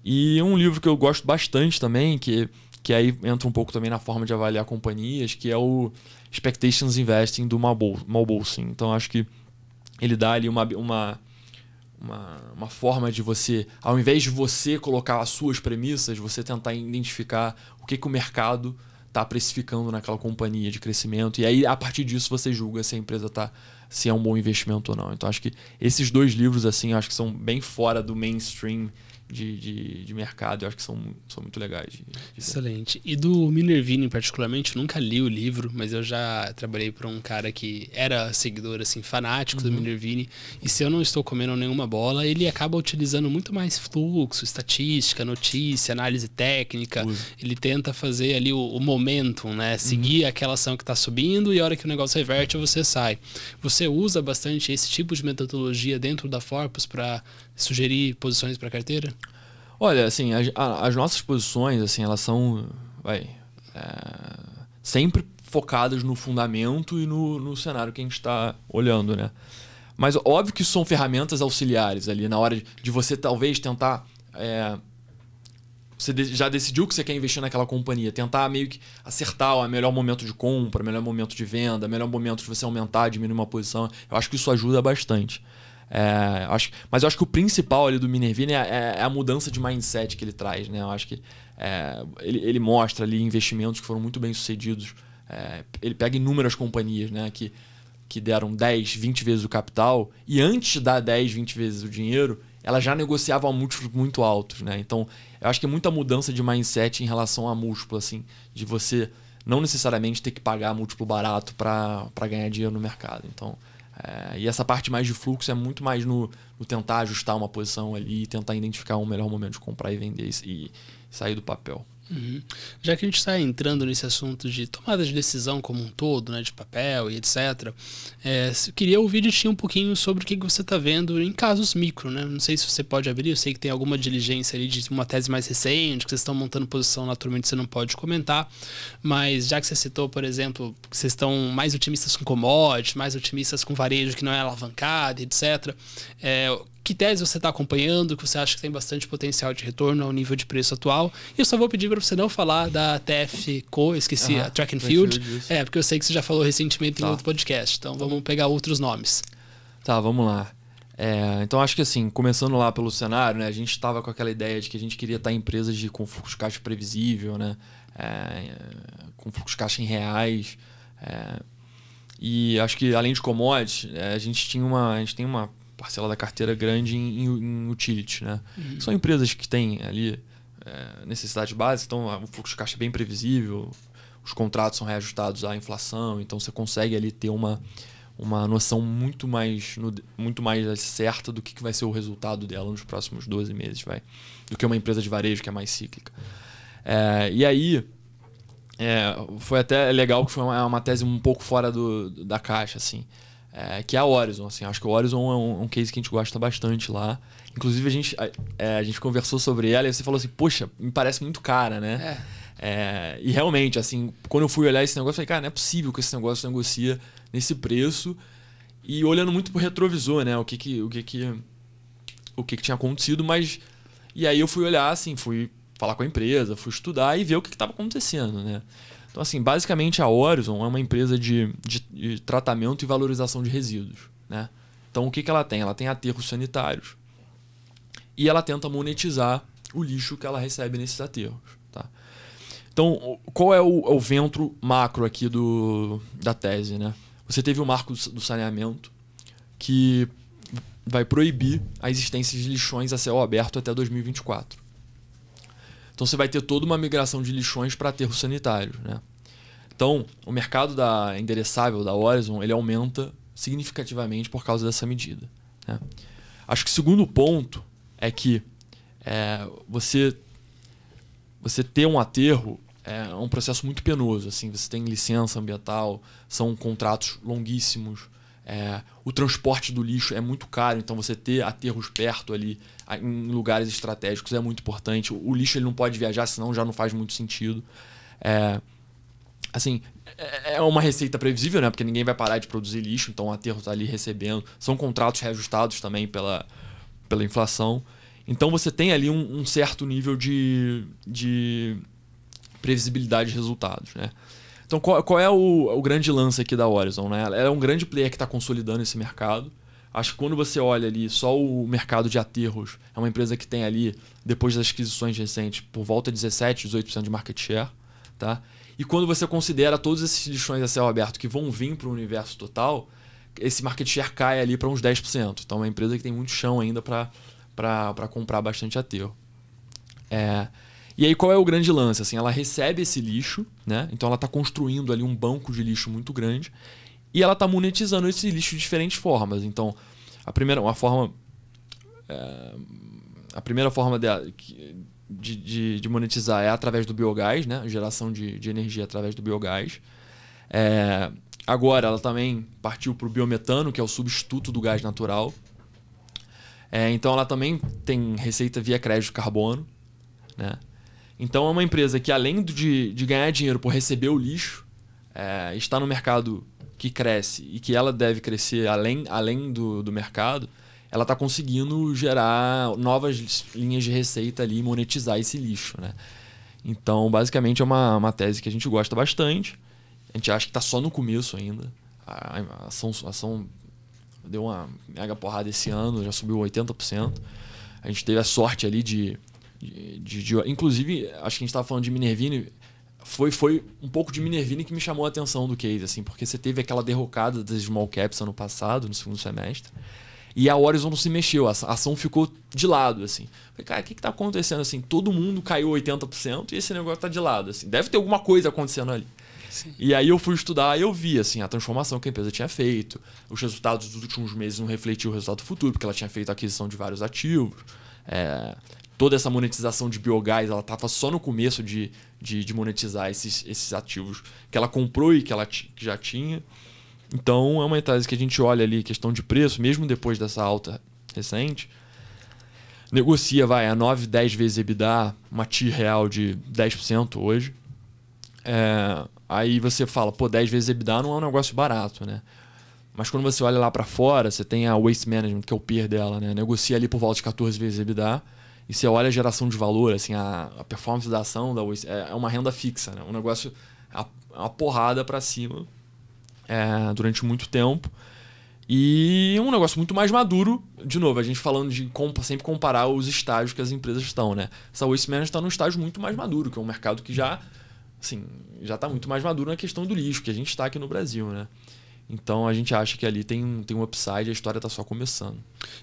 E um livro que eu gosto bastante também, que, que aí entra um pouco também na forma de avaliar companhias, que é o Expectations Investing do Malbolsing. Então acho que ele dá ali uma, uma, uma, uma forma de você, ao invés de você colocar as suas premissas, você tentar identificar o que, que o mercado está precificando naquela companhia de crescimento. E aí, a partir disso, você julga se a empresa está se é um bom investimento ou não. Então acho que esses dois livros, assim, acho que são bem fora do mainstream de, de, de, mercado. Eu acho que são, são muito legais. De, Excelente. E do Minervini, particularmente, nunca li o livro, mas eu já trabalhei para um cara que era seguidor, assim, fanático uhum. do Minervini. E se eu não estou comendo nenhuma bola, ele acaba utilizando muito mais fluxo, estatística, notícia, análise técnica. Uso. Ele tenta fazer ali o, o momentum, né? Seguir uhum. aquela ação que está subindo e a hora que o negócio reverte, você sai. Você usa bastante esse tipo de metodologia dentro da Forpus para sugerir posições para carteira? Olha, assim, as, as, nossas posições, assim, elas são vai, é, sempre focadas no fundamento e no, no cenário que a gente está olhando, né? Mas óbvio que são ferramentas auxiliares ali na hora de, de você talvez tentar é, você já decidiu que você quer investir naquela companhia, tentar meio que acertar o melhor momento de compra, melhor momento de venda, melhor momento de você aumentar, diminuir uma posição. Eu acho que isso ajuda bastante. É, acho, mas eu acho que o principal ali do Minervini é, é, é, a mudança de mindset que ele traz. Né? Eu acho que é, ele, ele, mostra ali investimentos que foram muito bem sucedidos. É, ele pega inúmeras companhias né, que, que deram 10, 20 vezes o capital e antes de dar 10, 20 vezes o dinheiro, ela já negociava múltiplos muito altos, né? Então, eu acho que é muita mudança de mindset em relação a múltiplo, assim, de você não necessariamente ter que pagar múltiplo barato para ganhar dinheiro no mercado. Então, é, e essa parte mais de fluxo é muito mais no, no, tentar ajustar uma posição ali, tentar identificar um melhor momento de comprar e vender e, e sair do papel. Uhum. Já que a gente está entrando nesse assunto de tomada de decisão como um todo, né, de papel e etc., é, queria ouvir de ti um pouquinho sobre o que você está vendo em casos micro. Né? Não sei se você pode abrir, eu sei que tem alguma diligência ali de uma tese mais recente, que vocês estão montando posição, naturalmente você não pode comentar, mas já que você citou, por exemplo, que vocês estão mais otimistas com commodities, mais otimistas com varejo que não é alavancado, etc., é, que tese você está acompanhando, que você acha que tem bastante potencial de retorno ao nível de preço atual. E eu só vou pedir para você não falar da TFCO, esqueci, a Track and Field. é, porque eu sei que você já falou recentemente tá. em outro podcast. Então vamos pegar outros nomes. Tá, vamos lá. É, então acho que assim, começando lá pelo cenário, né, a gente estava com aquela ideia de que a gente queria estar em empresas de, com fluxo de caixa previsível, né, é, com fluxo de caixa em reais. É, e acho que além de commodities, é, a gente tinha uma, a gente tem uma parcela da carteira grande em, em, utility. Né? Uhum. São empresas que têm ali é, necessidade básica, então o fluxo de caixa é bem previsível, os contratos são reajustados à inflação, então você consegue ali ter uma, uma noção muito mais, muito mais certa do que, que vai ser o resultado dela nos próximos 12 meses, vai, do que uma empresa de varejo que é mais cíclica. É, e aí, é, foi até legal que foi uma, uma tese um pouco fora do, da caixa, assim é, que é a Horizon. Assim, acho que o Horizon é um, um, case que a gente gosta bastante lá. Inclusive, a gente, a, é, a, gente conversou sobre ela e você falou assim, poxa, me parece muito cara, né? É. É, e realmente, assim, quando eu fui olhar esse negócio, eu falei, cara, não é possível que esse negócio negocia nesse preço. E olhando muito pro retrovisor, né? O que que, o que, que, o que, que tinha acontecido, mas... E aí eu fui olhar, assim, fui falar com a empresa, fui estudar e ver o que estava acontecendo, né? Então, assim, basicamente a Horizon é uma empresa de, de, de tratamento e valorização de resíduos. Né? Então, o que, que ela tem? Ela tem aterros sanitários. E ela tenta monetizar o lixo que ela recebe nesses aterros. Tá? Então, qual é o, é o ventro macro aqui do, da tese? Né? Você teve o marco do saneamento, que vai proibir a existência de lixões a céu aberto até 2024. Então você vai ter toda uma migração de lixões para aterros sanitários. Né? Então, o mercado da endereçável da Horizon ele aumenta significativamente por causa dessa medida. Né? Acho que o segundo ponto é que é, você, você ter um aterro é um processo muito penoso. Assim, você tem licença ambiental, são contratos longuíssimos. É, o transporte do lixo é muito caro, então você ter aterros perto ali, em lugares estratégicos, é muito importante. O lixo ele não pode viajar, senão já não faz muito sentido. É, assim, é, é uma receita previsível, né? Porque ninguém vai parar de produzir lixo, então o aterro está ali recebendo. São contratos reajustados também pela, pela inflação. Então você tem ali um, um certo nível de, de previsibilidade de resultados, né? Então, qual, qual é o, o, grande lance aqui da Horizon? Né? Ela é um grande player que está consolidando esse mercado. Acho que quando você olha ali só o mercado de aterros, é uma empresa que tem ali, depois das aquisições recentes, por volta de 17, 18% de market share. Tá? E quando você considera todos esses lixões a céu aberto que vão vir para o universo total, esse market share cai ali para uns 10%. Então é uma empresa que tem muito chão ainda para comprar bastante aterro. É, e aí qual é o grande lance? Assim, ela recebe esse lixo, né? Então ela está construindo ali um banco de lixo muito grande e ela está monetizando esse lixo de diferentes formas. Então a primeira, uma forma, é, a primeira forma de, de, de, monetizar é através do biogás, né? Geração de, de energia através do biogás. É, agora ela também partiu para o biometano, que é o substituto do gás natural. É, então ela também tem receita via crédito carbono, né? Então é uma empresa que, além de, de ganhar dinheiro por receber o lixo, é, está no mercado que cresce e que ela deve crescer além, além do, do mercado, ela está conseguindo gerar novas linhas de receita ali e monetizar esse lixo, né? Então, basicamente, é uma, uma tese que a gente gosta bastante. A gente acha que está só no começo ainda. A, ação, a ação deu uma mega porrada esse ano, já subiu 80%. A gente teve a sorte ali de. De, de, de inclusive, acho que a gente estava falando de Minervini. Foi, foi um pouco de Minervini que me chamou a atenção do case, assim, porque você teve aquela derrocada das small caps ano passado, no segundo semestre. E a Horizon não se mexeu, a ação ficou de lado, assim. Falei, cara, o que, que tá acontecendo, assim? Todo mundo caiu 80% e esse negócio tá de lado, assim. Deve ter alguma coisa acontecendo ali. Sim. E aí eu fui estudar e eu vi, assim, a transformação que a empresa tinha feito. Os resultados dos últimos meses não refletiam o resultado futuro, porque ela tinha feito a aquisição de vários ativos. É, toda essa monetização de biogás, ela estava só no começo de, de, de, monetizar esses, esses ativos que ela comprou e que ela que já tinha. Então é uma tese que a gente olha ali, questão de preço, mesmo depois dessa alta recente, negocia, vai, a 9, 10 vezes EBITDA, uma TI real de 10% hoje. É, aí você fala, pô, 10 vezes EBITDA não é um negócio barato, né? Mas quando você olha lá para fora, você tem a Waste Management, que é o peer dela, né? Negocia ali por volta de 14 vezes EBITDA. E você olha a geração de valor, assim, a, a performance da ação da Waste, é, é uma renda fixa, né? Um negócio, é uma porrada para cima é, durante muito tempo. E um negócio muito mais maduro, de novo, a gente falando de sempre comparar os estágios que as empresas estão, né? Essa Waste Management está num estágio muito mais maduro, que é um mercado que já assim, já está muito mais maduro na questão do lixo, que a gente está aqui no Brasil, né? Então a gente acha que ali tem, tem um upside e a história está só começando.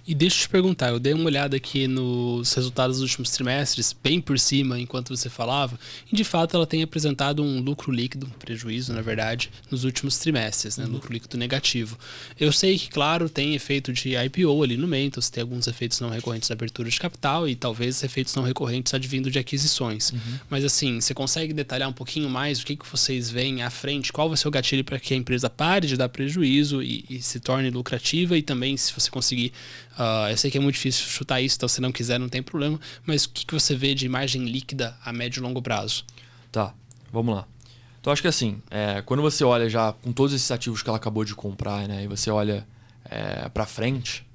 E deixa eu te perguntar, eu dei uma olhada aqui nos resultados dos últimos trimestres, bem por cima, enquanto você falava, e de fato ela tem apresentado um lucro líquido, prejuízo na verdade, nos últimos trimestres, né? Uhum. lucro líquido negativo. Eu sei que, claro, tem efeito de IPO ali no meio, então você tem alguns efeitos não recorrentes da abertura de capital e talvez efeitos não recorrentes advindo de aquisições. Uhum. Mas assim, você consegue detalhar um pouquinho mais o que, que vocês veem à frente, qual vai ser o gatilho para que a empresa pare de dar prejuízo e, e, se torne lucrativa e também se você conseguir. Uh, eu sei que é muito difícil chutar isso, então se não quiser não tem problema, mas o que, que você vê de margem líquida a médio e longo prazo? Tá, vamos lá. Então acho que assim, é, quando você olha já com todos esses ativos que ela acabou de comprar, né, e você olha é, para frente,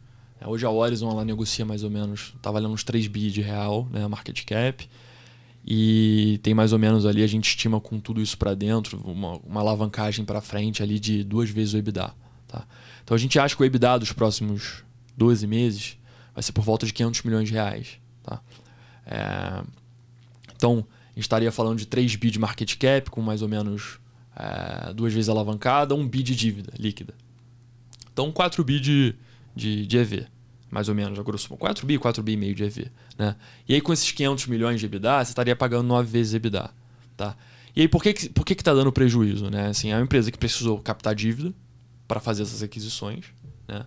né, hoje a Horizon ela negocia mais ou menos, tá valendo uns 3 bi de real, né, market cap. E tem mais ou menos ali, a gente estima com tudo isso para dentro, uma, uma alavancagem para frente ali de duas vezes o EBITDA. Tá? Então a gente acha que o EBITDA dos próximos 12 meses vai ser por volta de 500 milhões de reais. Tá? É, então a gente estaria falando de 3 bi de market cap, com mais ou menos é, duas vezes alavancada, 1 bi de dívida líquida. Então 4 bi de, de, de EV mais ou menos, a grosso modo. 4 bi, 4 bi e meio de EV. Né? E aí, com esses 500 milhões de EBITDA, você estaria pagando 9 vezes EBITDA. Tá? E aí, por que, por que, que tá dando prejuízo? Né? Assim, é uma empresa que precisou captar dívida para fazer essas aquisições. Né?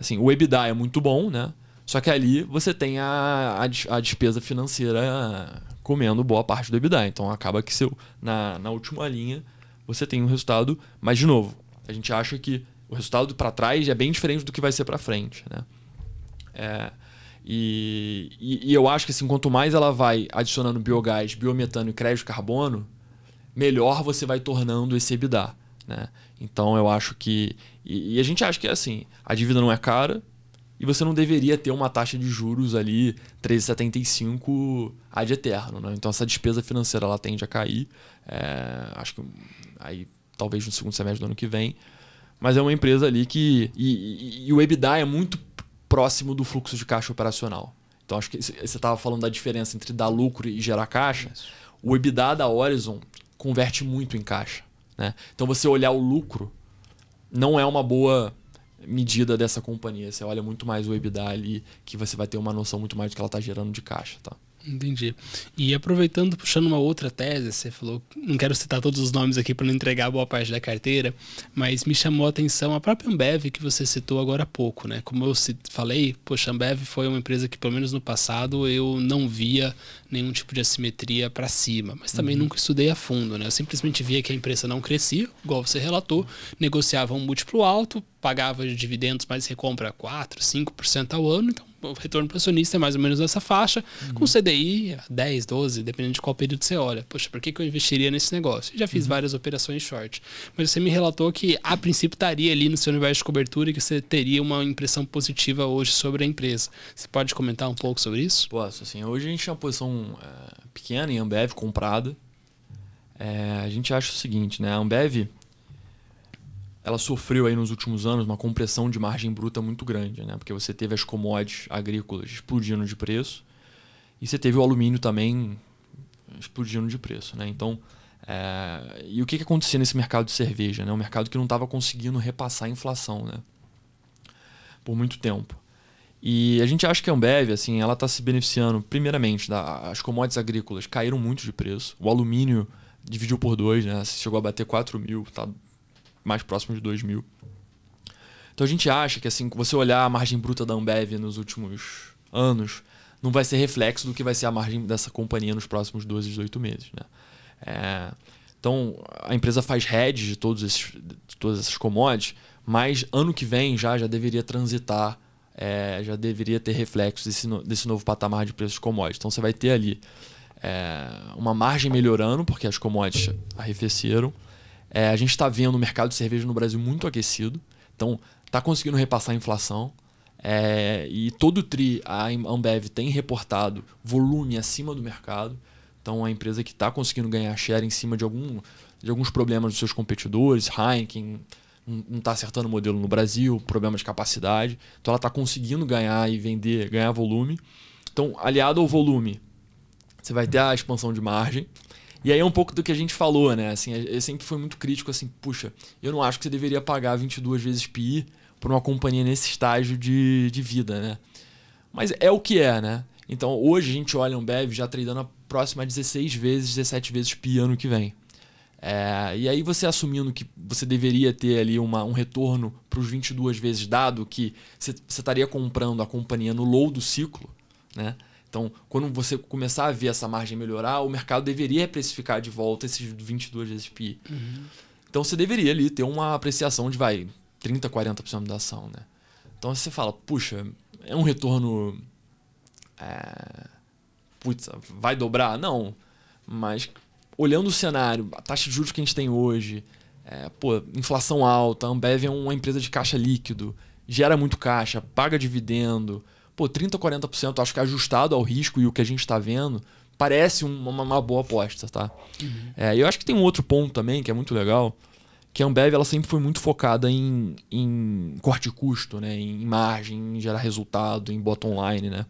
Assim, o EBITDA é muito bom, né? só que ali você tem a, a, a despesa financeira comendo boa parte do EBITDA. Então, acaba que seu, na, na última linha você tem um resultado. Mas, de novo, a gente acha que o resultado para trás é bem diferente do que vai ser para frente. Né? É, e, e, e, eu acho que assim, quanto mais ela vai adicionando biogás, biometano e crédito carbono, melhor você vai tornando esse EBITDA. Né? Então eu acho que. E, e, a gente acha que é assim: a dívida não é cara e você não deveria ter uma taxa de juros ali 13,75 ad eterno. Né? Então essa despesa financeira ela tende a cair. É, acho que aí talvez no segundo semestre do ano que vem. Mas é uma empresa ali que. E, e o EBITDA é muito próximo do fluxo de caixa operacional. Então, acho que você estava falando da diferença entre dar lucro e gerar caixa. Isso. O EBITDA da Horizon converte muito em caixa. Né? Então, você olhar o lucro não é uma boa medida dessa companhia. Você olha muito mais o EBITDA ali, que você vai ter uma noção muito mais do que ela está gerando de caixa. Tá? Entendi. E aproveitando, puxando uma outra tese, você falou, não quero citar todos os nomes aqui para não entregar boa parte da carteira, mas me chamou a atenção a própria Ambev que você citou agora há pouco, né? Como eu falei, poxa, a Ambev foi uma empresa que, pelo menos no passado, eu não via nenhum tipo de assimetria para cima, mas também uhum. nunca estudei a fundo, né? Eu simplesmente via que a empresa não crescia, igual você relatou, negociava um múltiplo alto, pagava dividendos, mas recompra 4, 5% ao ano, então o retorno para acionista é mais ou menos nessa faixa, uhum. com CDI 10, 12, dependendo de qual período você olha. Poxa, por que, que eu investiria nesse negócio? Já fiz uhum. várias operações short. Mas você me relatou que, a princípio, estaria ali no seu universo de cobertura e que você teria uma impressão positiva hoje sobre a empresa. Você pode comentar um pouco sobre isso? Posso, assim. Hoje a gente tem uma posição é, pequena em Ambev, comprada. É, a gente acha o seguinte, né? A Ambev ela sofreu aí nos últimos anos uma compressão de margem bruta muito grande, né? Porque você teve as commodities agrícolas explodindo de preço e você teve o alumínio também explodindo de preço, né? Então, é... e o que, que acontecia nesse mercado de cerveja, né? Um mercado que não estava conseguindo repassar a inflação, né? Por muito tempo. E a gente acha que a Ambev, assim, ela está se beneficiando, primeiramente, da, as commodities agrícolas caíram muito de preço. O alumínio dividiu por dois, né? Chegou a bater 4 mil, tá mais próximo de 2 mil. Então a gente acha que assim, você olhar a margem bruta da Ambev nos últimos anos, não vai ser reflexo do que vai ser a margem dessa companhia nos próximos 12, 18 meses. Né? É, então a empresa faz hedge de, todos esses, de todas essas commodities, mas ano que vem já, já deveria transitar, é, já deveria ter reflexo desse, no, desse novo patamar de preços de commodities. Então você vai ter ali é, uma margem melhorando, porque as commodities arrefeceram, é, a gente está vendo o mercado de cerveja no Brasil muito aquecido, então está conseguindo repassar a inflação. É, e todo TRI, a Ambev tem reportado volume acima do mercado. Então, a empresa que está conseguindo ganhar share em cima de, algum, de alguns problemas dos seus competidores, Heineken não está acertando o modelo no Brasil, problemas de capacidade. Então, ela está conseguindo ganhar e vender, ganhar volume. Então, aliado ao volume, você vai ter a expansão de margem. E aí é um pouco do que a gente falou, né? Assim, eu sempre fui muito crítico assim, puxa, eu não acho que você deveria pagar 22 vezes PI por uma companhia nesse estágio de, de vida, né? Mas é o que é, né? Então hoje a gente olha um Bev já tradando a próxima 16 vezes, 17 vezes PI ano que vem. É, e aí você assumindo que você deveria ter ali uma, um retorno para os 22 vezes, dado que você estaria comprando a companhia no low do ciclo, né? Então, quando você começar a ver essa margem melhorar, o mercado deveria precificar de volta esses 22 vezes PI. Uhum. Então, você deveria ali ter uma apreciação de, vai, 30%, 40% da ação, né? Então, você fala, puxa, é um retorno... É, putz, vai dobrar? Não. Mas, olhando o cenário, a taxa de juros que a gente tem hoje, é, pô, inflação alta, a Ambev é uma empresa de caixa líquido, gera muito caixa, paga dividendo pô, 30%, 40%, acho que ajustado ao risco e o que a gente está vendo, parece uma, uma, boa aposta, tá? Uhum. É, eu acho que tem um outro ponto também que é muito legal, que a Ambev ela sempre foi muito focada em, em corte de custo, né? em margem, em gerar resultado, em bottom line, né?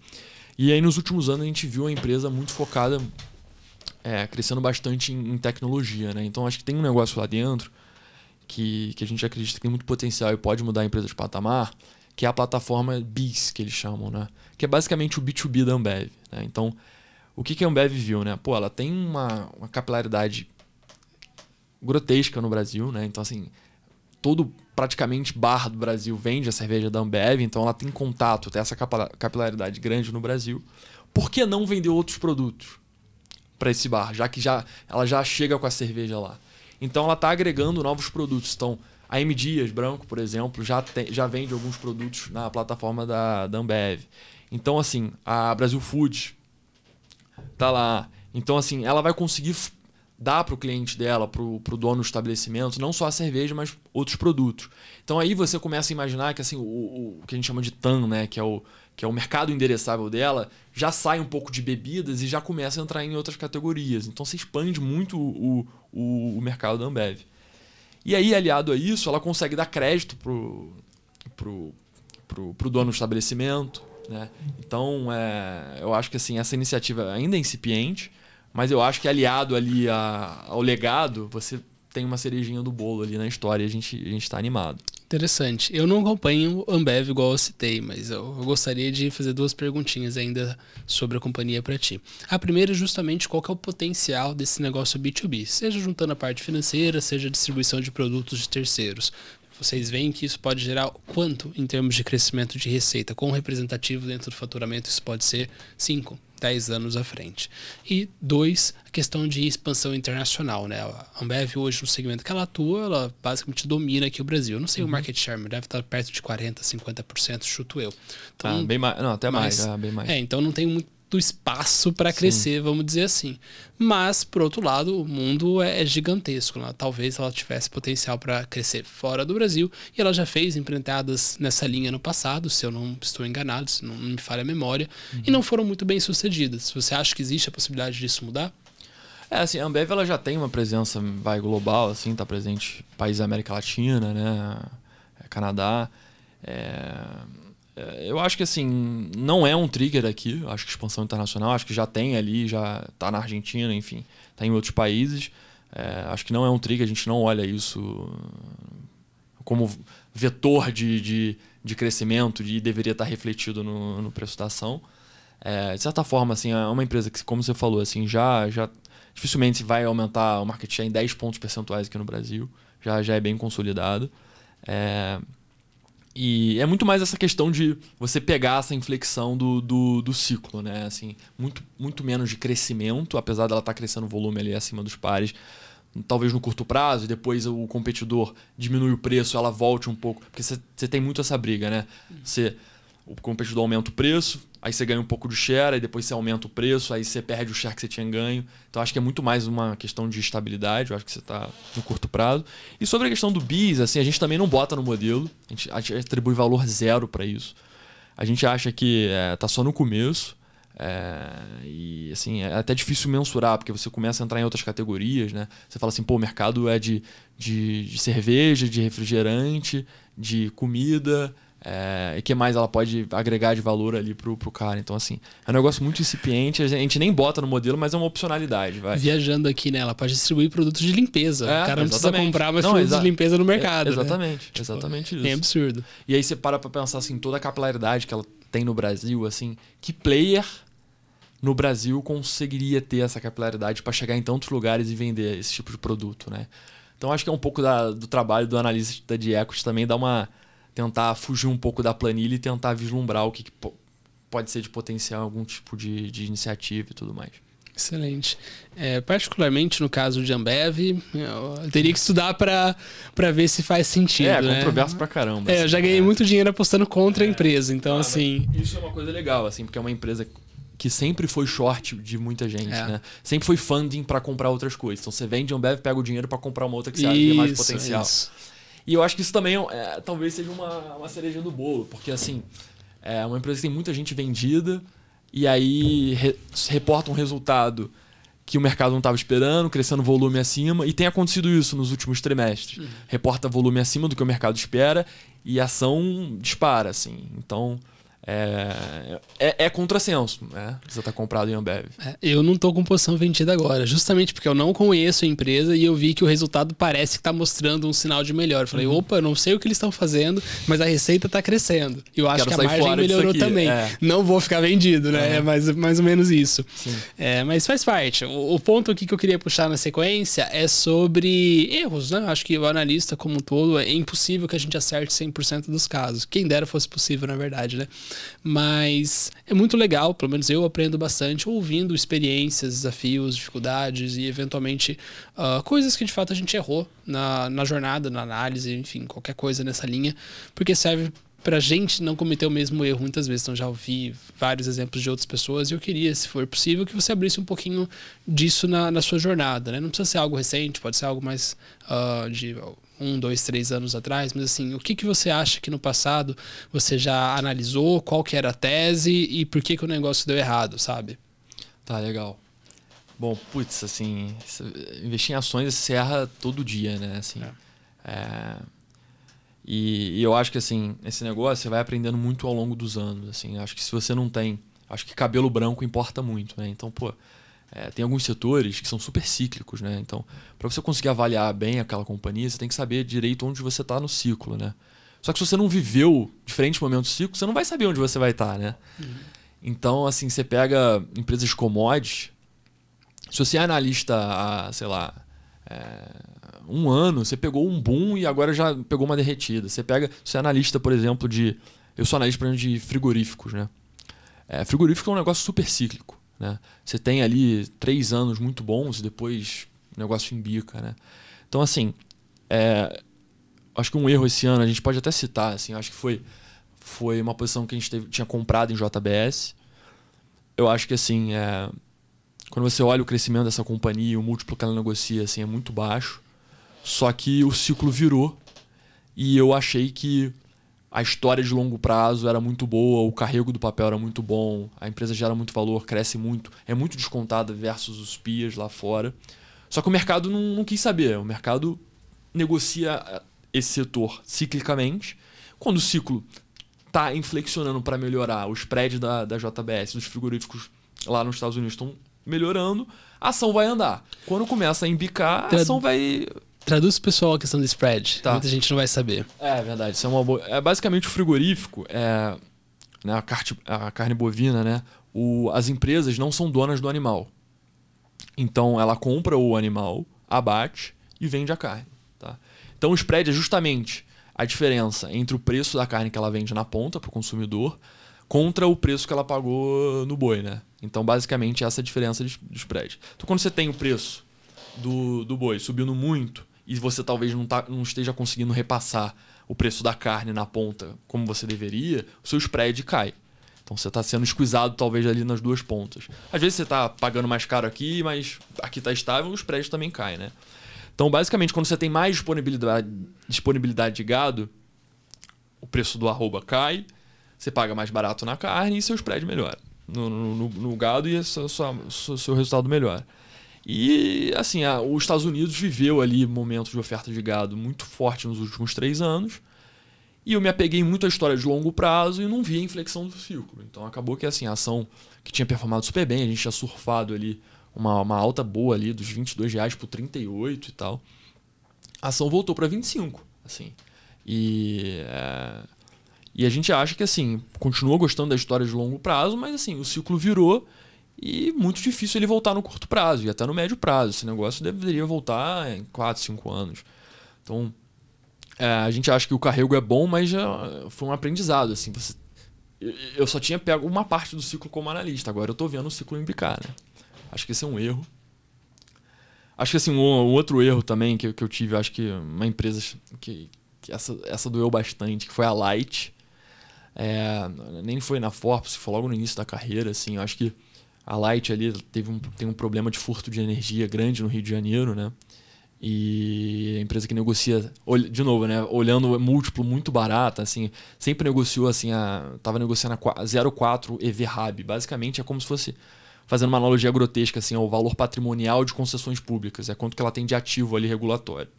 E aí nos últimos anos a gente viu a empresa muito focada, é, crescendo bastante em, em, tecnologia, né? Então acho que tem um negócio lá dentro que, que a gente acredita que tem muito potencial e pode mudar a empresa de patamar, que é a plataforma BIS, que eles chamam, né? Que é basicamente o B2B da Ambev. Né? Então, o que, que a Ambev viu, né? Pô, ela tem uma, uma capilaridade grotesca no Brasil, né? Então, assim, todo praticamente bar do Brasil vende a cerveja da Ambev, então ela tem contato, tem essa capilaridade grande no Brasil. Por que não vender outros produtos para esse bar, já que já ela já chega com a cerveja lá? Então ela está agregando novos produtos. Então, a M Dias Branco, por exemplo, já, tem, já vende alguns produtos na plataforma da, da Ambev. Então, assim, a Brasil Foods tá lá. Então, assim, ela vai conseguir dar para o cliente dela, para o dono do estabelecimento, não só a cerveja, mas outros produtos. Então aí você começa a imaginar que assim, o, o, que a gente chama de TAM, né, que é, o, que é o mercado endereçável dela, já sai um pouco de bebidas e já começa a entrar em outras categorias. Então você expande muito o, o, o mercado da Ambev. E aí, aliado a isso, ela consegue dar crédito pro, pro, pro, pro dono do estabelecimento. Né? Então, é, eu acho que assim, essa iniciativa ainda é incipiente, mas eu acho que aliado ali a, ao legado, você tem uma cerejinha do bolo ali na história e a gente está animado. Interessante. Eu não acompanho Ambev igual eu citei, mas eu, eu gostaria de fazer duas perguntinhas ainda sobre a companhia para ti. A primeira é justamente qual é o potencial desse negócio B2B, seja juntando a parte financeira, seja a distribuição de produtos de terceiros. Vocês veem que isso pode gerar quanto em termos de crescimento de receita? Quão representativo dentro do faturamento isso pode ser? 5, 10 anos à frente. E dois, a questão de expansão internacional, né? A Ambev hoje no segmento que ela atua, ela basicamente domina aqui o Brasil. Eu não sei uhum. o market share, mas deve estar perto de 40, 50%, chuto eu. Então, ah, bem mais, não, até mais, ah, bem mais. É, então não tem muito espaço para crescer, vamos dizer assim. Mas, por outro lado, o mundo é, é gigantesco. Né? Talvez ela tivesse potencial para crescer fora do Brasil. E ela já fez empreitadas nessa linha no passado, se eu não estou enganado, se não me falha a memória, uhum. e não foram muito bem sucedidas. Você acha que existe a possibilidade disso mudar? É, assim, a Ambev ela já tem uma presença vai global, assim, tá presente em países da América Latina, né? Canadá. É, eu acho que assim, não é um trigger aqui, eu acho que expansão internacional, acho que já tem ali, já está na Argentina, enfim, está em outros países. É, acho que não é um trigger, a gente não olha isso como vetor de, de, de crescimento e deveria estar refletido no, no preço da ação. É, de certa forma, assim, é uma empresa que, como você falou, assim, já, já dificilmente vai aumentar o market share em 10 pontos percentuais aqui no Brasil, já, já é bem consolidado. É, e é muito mais essa questão de você pegar essa inflexão do, do, do ciclo, né? Assim, muito, muito menos de crescimento, apesar dela estar tá crescendo o volume ali acima dos pares, talvez no curto prazo, e depois o competidor diminui o preço, ela volte um pouco. Porque você tem muito essa briga, né? Você o competidor aumenta o preço, aí você ganha um pouco de share, aí depois você aumenta o preço, aí você perde o share que você tinha ganho. Então acho que é muito mais uma questão de estabilidade, eu acho que você está no curto prazo. E sobre a questão do BIS, assim, a gente também não bota no modelo, a gente, a gente atribui valor zero para isso. A gente acha que está é, só no começo. É, e assim, é até difícil mensurar, porque você começa a entrar em outras categorias, né? Você fala assim, pô, o mercado é de, de, de cerveja, de refrigerante, de comida, é, e que mais ela pode agregar de valor ali pro, pro cara. Então, assim, é um negócio muito incipiente, a gente nem bota no modelo, mas é uma opcionalidade. Vai. Viajando aqui, né? Ela pode distribuir produtos de limpeza. É, o cara não precisa comprar mais não, produtos de limpeza no mercado. É, exatamente, né? exatamente tipo, isso. É absurdo. E aí você para pra pensar assim, toda a capilaridade que ela tem no Brasil, assim, que player no Brasil conseguiria ter essa capilaridade para chegar em tantos lugares e vender esse tipo de produto, né? Então acho que é um pouco da, do trabalho do analista de equity também dar uma tentar fugir um pouco da planilha e tentar vislumbrar o que, que pode ser de potencial algum tipo de, de iniciativa e tudo mais. Excelente. É, particularmente no caso de Ambev, eu teria que estudar para ver se faz sentido. É, né? controverso pra caramba. É, assim, eu já ganhei é. muito dinheiro apostando contra é. a empresa, então ah, assim. Isso é uma coisa legal, assim, porque é uma empresa que sempre foi short de muita gente, é. né? Sempre foi funding para comprar outras coisas. Então você vende Ambev, pega o dinheiro para comprar uma outra que você acha que tem mais potencial. Isso. E eu acho que isso também é, talvez seja uma, uma cereja do bolo, porque assim, é uma empresa que tem muita gente vendida e aí re, reporta um resultado que o mercado não estava esperando, crescendo volume acima, e tem acontecido isso nos últimos trimestres. Uhum. Reporta volume acima do que o mercado espera e a ação dispara, assim. Então, é, é, é contrassenso, né? Você tá comprado em Ambev. É, eu não tô com posição vendida agora, justamente porque eu não conheço a empresa e eu vi que o resultado parece que tá mostrando um sinal de melhor. Eu falei, uhum. opa, eu não sei o que eles estão fazendo, mas a receita tá crescendo. E eu acho Quero que a margem melhorou também. É. Não vou ficar vendido, né? É, mais, mais ou menos isso. É, mas faz parte. O, o, ponto aqui que eu queria puxar na sequência é sobre erros, né? Acho que o analista como um todo é impossível que a gente acerte 100% dos casos. Quem dera fosse possível, na verdade, né? Mas é muito legal, pelo menos eu aprendo bastante ouvindo experiências, desafios, dificuldades e eventualmente uh, coisas que de fato a gente errou na, na jornada, na análise, enfim, qualquer coisa nessa linha, porque serve para a gente não cometer o mesmo erro muitas vezes. Então já ouvi vários exemplos de outras pessoas e eu queria, se for possível, que você abrisse um pouquinho disso na, na sua jornada. Né? Não precisa ser algo recente, pode ser algo mais uh, de um, dois, três anos atrás, mas assim, o que, que você acha que no passado você já analisou, qual que era a tese e por que, que o negócio deu errado, sabe? Tá, legal. Bom, putz, assim, investir em ações você erra todo dia, né? Assim, é. É... E, e, eu acho que assim, esse negócio você vai aprendendo muito ao longo dos anos. Assim, acho que se você não tem. Acho que cabelo branco importa muito, né? Então, pô, é, tem alguns setores que são super cíclicos, né? Então, para você conseguir avaliar bem aquela companhia, você tem que saber direito onde você está no ciclo, né? Só que se você não viveu diferentes momentos do ciclo, você não vai saber onde você vai estar, tá, né? Uhum. Então, assim, você pega empresas commodities, se você é analista há, sei lá, é, um ano, você pegou um boom e agora já pegou uma derretida. Você pega, você é analista, por exemplo, de. Eu sou analista, por exemplo, de frigoríficos, né? É, frigorífico é um negócio super cíclico. Né? Você tem ali três anos muito bons e depois o negócio embica. Né? Então, assim, é, acho que um erro esse ano, a gente pode até citar, assim, acho que foi, foi uma posição que a gente teve, tinha comprado em JBS. Eu acho que, assim, é, quando você olha o crescimento dessa companhia, o múltiplo que ela negocia assim, é muito baixo. Só que o ciclo virou e eu achei que a história de longo prazo era muito boa, o carrego do papel era muito bom, a empresa gera muito valor, cresce muito, é muito descontada versus os PIAs lá fora. Só que o mercado não, não quis saber, o mercado negocia eh, esse setor ciclicamente. Quando o ciclo está inflexionando para melhorar, o spread da, da JBS, dos frigoríficos lá nos Estados Unidos estão melhorando, a ação vai andar. Quando começa a embicar, a ação vai Traduz pro pessoal a questão do spread. Tá. Muita gente não vai saber. É verdade. Isso é uma boa. É basicamente o frigorífico, é, né, a, carne, a carne bovina, né? O, as empresas não são donas do animal. Então ela compra o animal, abate e vende a carne. Tá? Então o spread é justamente a diferença entre o preço da carne que ela vende na ponta para o consumidor contra o preço que ela pagou no boi, né? Então, basicamente, essa é a diferença de, de spread. Então, quando você tem o preço do, do boi subindo muito, e você talvez não, tá, não esteja conseguindo repassar o preço da carne na ponta como você deveria, o seu spread cai. Então você está sendo esquisado talvez ali nas duas pontas. Às vezes você está pagando mais caro aqui, mas aqui está estável, o spread também cai, né? Então basicamente quando você tem mais disponibilidade, disponibilidade de gado, o preço do arroba cai, você paga mais barato na carne e seu spread melhora no, no, no gado e o seu resultado melhora. E, assim, a, os Estados Unidos viveu ali momentos de oferta de gado muito forte nos últimos três anos. E eu me apeguei muito à história de longo prazo e não vi a inflexão do ciclo. Então acabou que assim, a ação que tinha performado super bem, a gente tinha surfado ali uma, uma alta boa ali dos 22 reais por 38 e tal. A ação voltou para 25, assim. E, é, e a gente acha que assim, continua gostando da história de longo prazo, mas assim, o ciclo virou e muito difícil ele voltar no curto prazo e até no médio prazo. Esse negócio deveria voltar em 4, 5 anos. Então, é, a gente acha que o carrego é bom, mas já foi um aprendizado. Assim, você, eu só tinha pego uma parte do ciclo como analista, agora eu estou vendo o ciclo embicar. Né? Acho que esse é um erro. Acho que assim, um, um outro erro também que, que eu tive, acho que uma empresa que, que essa, essa doeu bastante, que foi a Light. É, nem foi na Forbes, foi logo no início da carreira. Assim, acho que a Light ali teve um, tem um problema de furto de energia grande no Rio de Janeiro, né? E a empresa que negocia, de novo, né, olhando múltiplo muito barato, assim, sempre negociou assim, a, tava negociando a 0,4 EV Basicamente é como se fosse fazendo uma analogia grotesca assim, ao valor patrimonial de concessões públicas, é quanto que ela tem de ativo ali regulatório.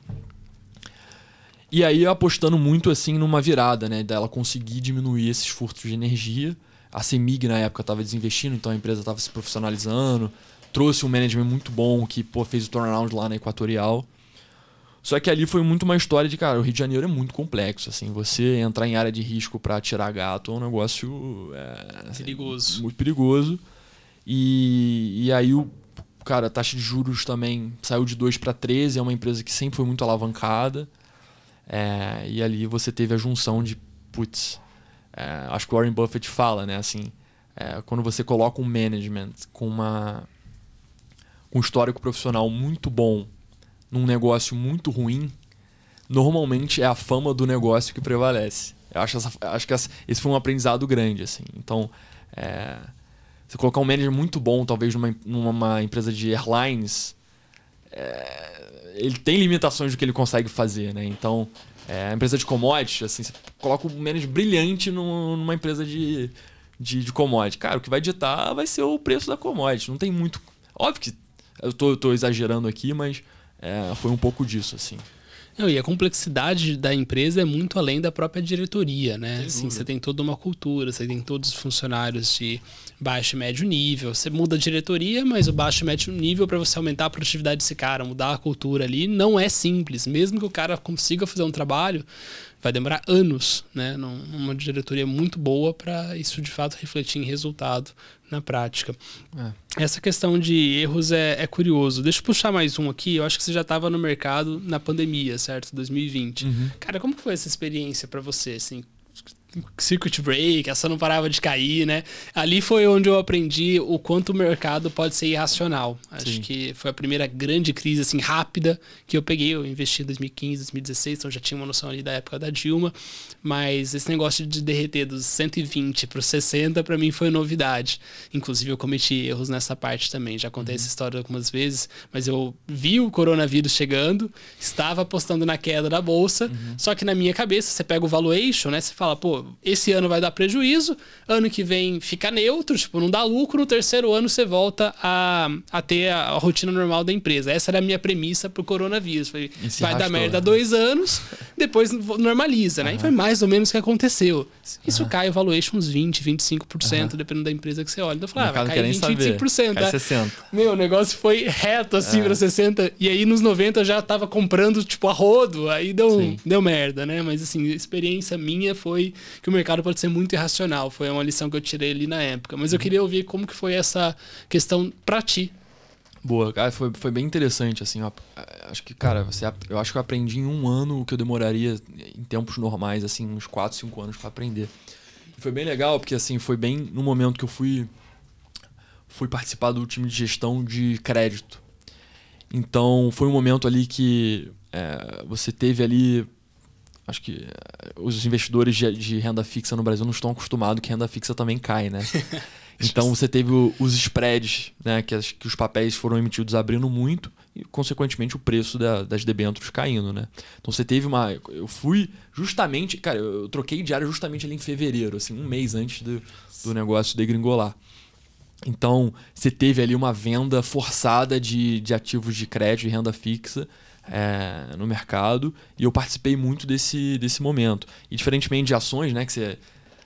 E aí apostando muito assim numa virada, né, dela conseguir diminuir esses furtos de energia a CEMIG na época estava desinvestindo, então a empresa estava se profissionalizando. Trouxe um management muito bom que pô, fez o turnaround lá na Equatorial. Só que ali foi muito uma história de, cara, o Rio de Janeiro é muito complexo. assim Você entrar em área de risco para tirar gato é um negócio. É, perigoso. Muito perigoso. E, e aí o. Cara, a taxa de juros também saiu de 2 para 13, é uma empresa que sempre foi muito alavancada. É, e ali você teve a junção de, putz, é, acho que o Warren Buffett fala, né? Assim, é, quando você coloca um management com uma um histórico profissional muito bom num negócio muito ruim, normalmente é a fama do negócio que prevalece. Eu acho, essa, acho que essa, esse foi um aprendizado grande, assim. Então, é, você colocar um manager muito bom, talvez numa, numa empresa de airlines, é, ele tem limitações do que ele consegue fazer, né? Então, é, empresa de commodities, assim, você coloca um manager brilhante numa empresa de, de, de. Cara, o que vai ditar vai ser o preço da commodity. Não tem muito. Óbvio que eu tô, eu tô exagerando aqui, mas é, foi um pouco disso, assim. Não, e a complexidade da empresa é muito além da própria diretoria, né? Assim, você tem toda uma cultura, você tem todos os funcionários de baixo e médio nível. Você muda a diretoria, mas o baixo e médio nível para você aumentar a produtividade desse cara, mudar a cultura ali, não é simples. Mesmo que o cara consiga fazer um trabalho, vai demorar anos, né? Numa diretoria muito boa para isso de fato refletir em resultado na prática. É. Essa questão de erros é, é, curioso. Deixa eu puxar mais um aqui. Eu acho que você já estava no mercado na pandemia, certo? 2020. Uhum. Cara, como foi essa experiência para você? Assim, circuit break, essa não parava de cair, né? Ali foi onde eu aprendi o quanto o mercado pode ser irracional. Acho Sim. que foi a primeira grande crise assim rápida que eu peguei. Eu investi em 2015, 2016, então já tinha uma noção ali da época da Dilma, mas esse negócio de derreter dos 120 para os 60 para mim foi novidade. Inclusive eu cometi erros nessa parte também. Já contei uhum. essa história algumas vezes, mas eu vi o coronavírus chegando, estava apostando na queda da bolsa, uhum. só que na minha cabeça você pega o valuation, né? Você fala, pô, esse ano vai dar prejuízo, ano que vem fica neutro, tipo, não dá lucro, no terceiro ano você volta a, a ter a, a rotina normal da empresa. Essa era a minha premissa pro coronavírus. Falei, vai dar merda né? dois anos, [LAUGHS] depois normaliza, né? Uhum. E foi mais ou menos o que aconteceu. Isso uhum. cai o valuation uns 20, 25%, uhum. dependendo da empresa que você olha. Então eu falei, ah, vai cair 20, saber. 25%. Cai 60%. Meu, o negócio foi reto assim é. pra 60%. E aí nos 90 eu já tava comprando, tipo, a rodo. Aí deu, deu merda, né? Mas assim, a experiência minha foi que o mercado pode ser muito irracional. Foi uma lição que eu tirei ali na época. Mas eu queria ouvir como que foi essa questão para ti. Boa, cara, foi, foi bem interessante, assim, ó, acho que, cara, você, eu acho que eu aprendi em um ano o que eu demoraria em tempos normais, assim, uns 4, 5 anos para aprender. E foi bem legal, porque, assim, foi bem no momento que eu fui, fui participar do time de gestão de crédito. Então, foi um momento ali que é, você teve ali acho que eh, os investidores de, de, renda fixa no Brasil não estão acostumados que renda fixa também cai, né? [LAUGHS] Então você teve o, os spreads, né? Que, as, que os papéis foram emitidos abrindo muito e, consequentemente, o preço da, das debêntures caindo, né? Então você teve uma. Eu fui justamente. Cara, eu, eu troquei de área justamente ali em fevereiro, assim, um mês antes do, do negócio degringolar. Então, você teve ali uma venda forçada de, de ativos de crédito e renda fixa é, no mercado e eu participei muito desse, desse momento. E diferentemente de ações, né, que você,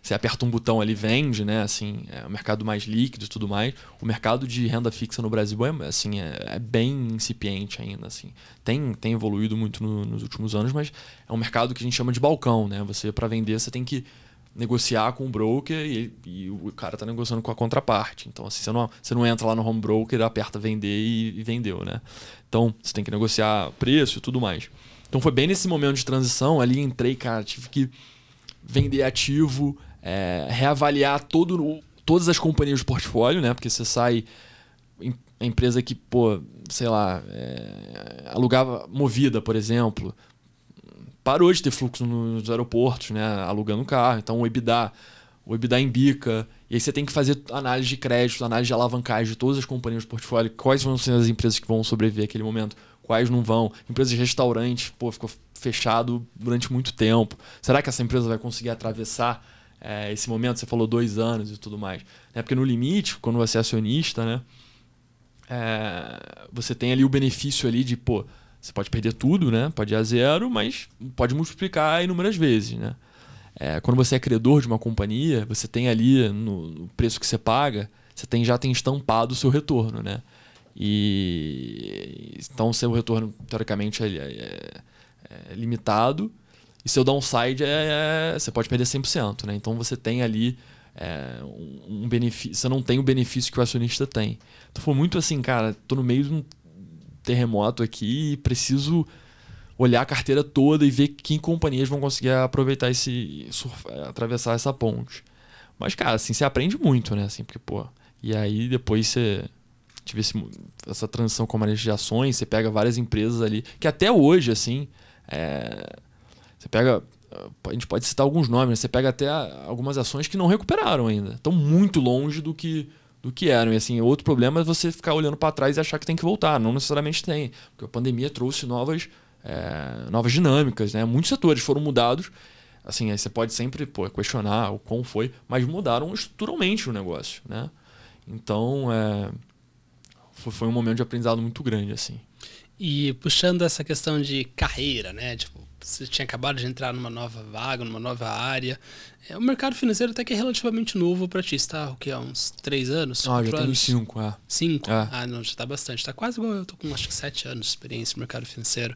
você aperta um botão ali vende, né, assim, é o mercado mais líquido e tudo mais. O mercado de renda fixa no Brasil é, assim, é, é bem incipiente ainda, assim. Tem, tem evoluído muito no, nos últimos anos, mas é um mercado que a gente chama de balcão, né? Você para vender você tem que negociar com o broker e, e o cara está negociando com a contraparte. Então, assim, você não, você não entra lá no home broker, aperta vender e, e vendeu, né? Então, você tem que negociar preço e tudo mais. Então, foi bem nesse momento de transição, ali entrei, cara, tive que vender ativo, é, reavaliar todo, todas as companhias do portfólio, né? Porque você sai a empresa que, pô, sei lá, é, alugava movida, por exemplo, parou de ter fluxo nos aeroportos, né? Alugando carro. Então o EBITDA, o EBITDA embica. E aí você tem que fazer análise de crédito, análise de alavancagem de todas as companhias do portfólio. Quais vão ser as empresas que vão sobreviver naquele momento? Quais não vão? Empresas de restaurante, pô, ficou fechado durante muito tempo. Será que essa empresa vai conseguir atravessar é, esse momento? Você falou dois anos e tudo mais. É porque no limite, quando você é acionista, né? É, você tem ali o benefício ali de, pô, você pode perder tudo, né? Pode ir a zero, mas pode multiplicar inúmeras vezes, né? É, quando você é credor de uma companhia, você tem ali no, no, preço que você paga, você tem, já tem estampado o seu retorno, né? E então seu retorno teoricamente é, é, é limitado e seu downside é, é, você pode perder 100%, né? Então você tem ali é, um, um benefício, você não tem o benefício que o acionista tem. Então foi muito assim, cara, tô no meio de um terremoto aqui e preciso olhar a carteira toda e ver que companhias vão conseguir aproveitar esse surfar, atravessar essa ponte. Mas cara, assim, você aprende muito, né, assim, porque pô, e aí depois você tive esse, essa transição com a manejo de ações, você pega várias empresas ali que até hoje assim, é, você pega a gente pode citar alguns nomes, né? você pega até algumas ações que não recuperaram ainda, estão muito longe do que do que eram. E assim, outro problema é você ficar olhando para trás e achar que tem que voltar. Não necessariamente tem, porque a pandemia trouxe novas, é, novas dinâmicas, né? Muitos setores foram mudados. Assim, você pode sempre pô, questionar o como foi, mas mudaram estruturalmente o negócio, né? Então, é, foi, foi um momento de aprendizado muito grande, assim. E puxando essa questão de carreira, né? Tipo, você tinha acabado de entrar numa nova vaga, numa nova área. É, o mercado financeiro até que é relativamente novo para ti, está o que? Há uns três anos? Ah, já tenho cinco, é. Cinco? É. Ah, não, já está bastante. Está quase igual eu, tô com acho que sete anos de experiência no mercado financeiro.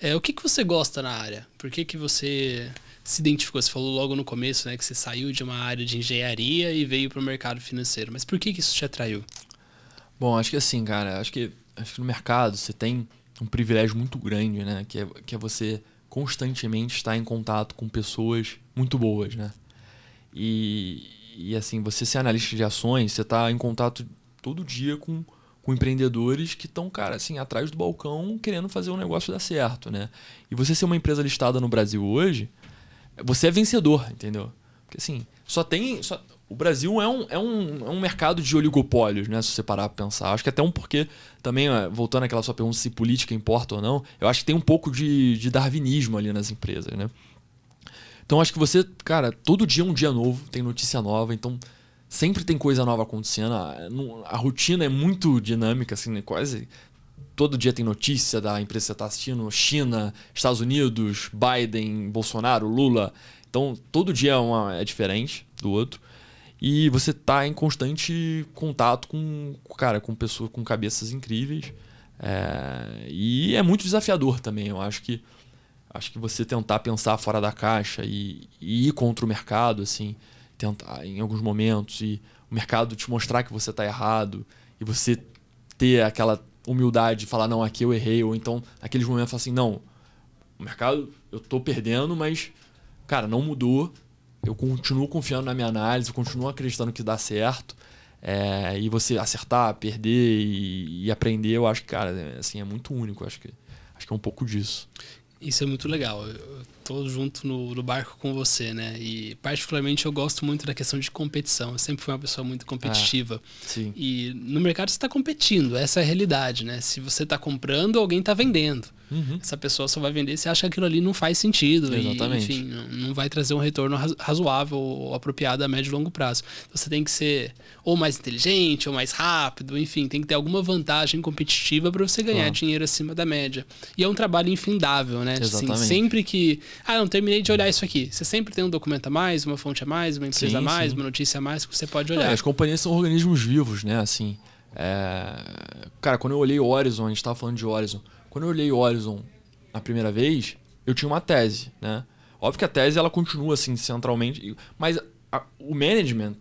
É, o que, que você gosta na área? Por que, que você se identificou? Você falou logo no começo, né, que você saiu de uma área de engenharia e veio para o mercado financeiro. Mas por que, que isso te atraiu? Bom, acho que assim, cara, acho que, acho que no mercado você tem um privilégio muito grande, né? Que é, que é você constantemente estar em contato com pessoas muito boas, né? E, e assim, você ser analista de ações, você está em contato todo dia com, com empreendedores que estão, cara, assim, atrás do balcão querendo fazer um negócio dar certo, né? E você ser uma empresa listada no Brasil hoje, você é vencedor, entendeu? Porque assim, só tem. Só, o Brasil é um, é, um, é um mercado de oligopólios, né? Se você parar pra pensar. Acho que até um porquê, também, voltando àquela sua pergunta se política importa ou não, eu acho que tem um pouco de, de darwinismo ali nas empresas, né? Então acho que você, cara, todo dia é um dia novo, tem notícia nova, então sempre tem coisa nova acontecendo. A, a rotina é muito dinâmica, assim, né? quase todo dia tem notícia da empresa que você está assistindo, China, Estados Unidos, Biden, Bolsonaro, Lula. Então todo dia é, uma, é diferente do outro. E você está em constante contato com, cara, com pessoas com cabeças incríveis. É, e é muito desafiador também. Eu acho que acho que você tentar pensar fora da caixa e, e ir contra o mercado, assim, tentar em alguns momentos e o mercado te mostrar que você está errado e você ter aquela humildade de falar não aqui eu errei ou então naqueles momentos assim não o mercado eu estou perdendo mas cara não mudou eu continuo confiando na minha análise, eu continuo acreditando que dá certo. É, e você acertar, perder e, e, aprender, eu acho que, cara, é, assim, é muito único. Acho que, acho que é um pouco disso. Isso é muito legal. Eu tô junto no, no, barco com você, né? E particularmente eu gosto muito da questão de competição. Eu sempre fui uma pessoa muito competitiva. Ah, sim. E no mercado você está competindo, essa é a realidade, né? Se você está comprando, alguém está vendendo. Uhum. Essa pessoa só vai vender se acha que aquilo ali não faz sentido. Exatamente. E, enfim, não vai trazer um retorno razoável ou apropriado a médio e longo prazo. Então, você tem que ser ou mais inteligente, ou mais rápido, enfim, tem que ter alguma vantagem competitiva para você ganhar dinheiro acima da média. E é um trabalho infindável, né? Assim, sempre que. Ah, não terminei de olhar isso aqui. Você sempre tem um documento a mais, uma fonte a mais, uma empresa sim, a mais, sim. uma notícia a mais que você pode olhar. É, as companhias são organismos vivos, né? Assim. É... Cara, quando eu olhei Horizon, a gente estava falando de Horizon. Quando eu olhei Horizon a primeira vez, eu tinha uma tese, né? Óbvio que a tese ela continua assim centralmente, mas a, o management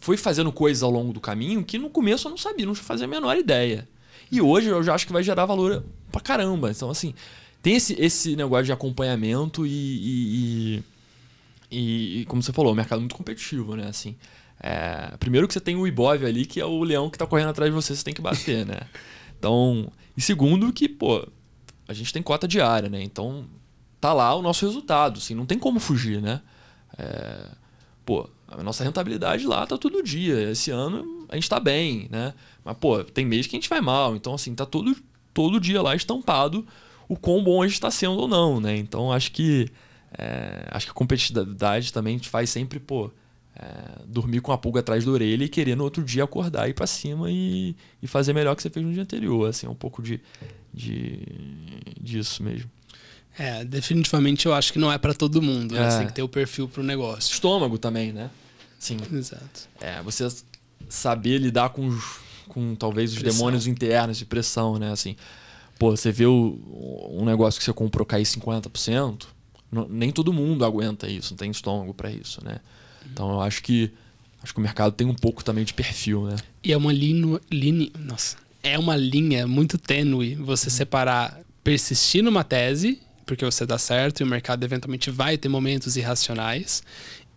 foi fazendo coisas ao longo do caminho que no começo eu não sabia, não fazia a menor ideia. E hoje eu já acho que vai gerar valor pra caramba. Então, assim, tem esse, esse negócio de acompanhamento e, e, e, e como você falou, o mercado é muito competitivo, né? Assim, é, primeiro que você tem o Ibov ali, que é o leão que está correndo atrás de você, você tem que bater, né? Então, e segundo que, pô, a gente tem cota diária, né? Então, tá lá o nosso resultado, assim, não tem como fugir, né? É, pô, a nossa rentabilidade lá tá todo dia. Esse ano a gente tá bem, né? Mas, pô, tem mês que a gente vai mal. Então, assim, tá todo, todo dia lá estampado o quão bom a gente está sendo ou não, né? Então, acho que é, acho que a competitividade também te faz sempre, pô, é, dormir com a pulga atrás da orelha e querer no outro dia acordar e ir para cima e, e fazer melhor que você fez no dia anterior. Assim, é um pouco de, de disso mesmo. É, definitivamente eu acho que não é para todo mundo. Né? É. Você tem que ter o perfil para o negócio. Estômago também, né? Sim. Exato. É, você saber lidar com, com talvez os pressão. demônios internos de pressão, né? Assim, pô, você vê o, um negócio que você comprou cair 50%, não, nem todo mundo aguenta isso, não tem estômago para isso, né? Então eu acho que acho que o mercado tem um pouco também de perfil, né? E é uma linha, linha nossa, é uma linha muito tênue você uhum. separar persistir numa tese, porque você dá certo e o mercado eventualmente vai ter momentos irracionais,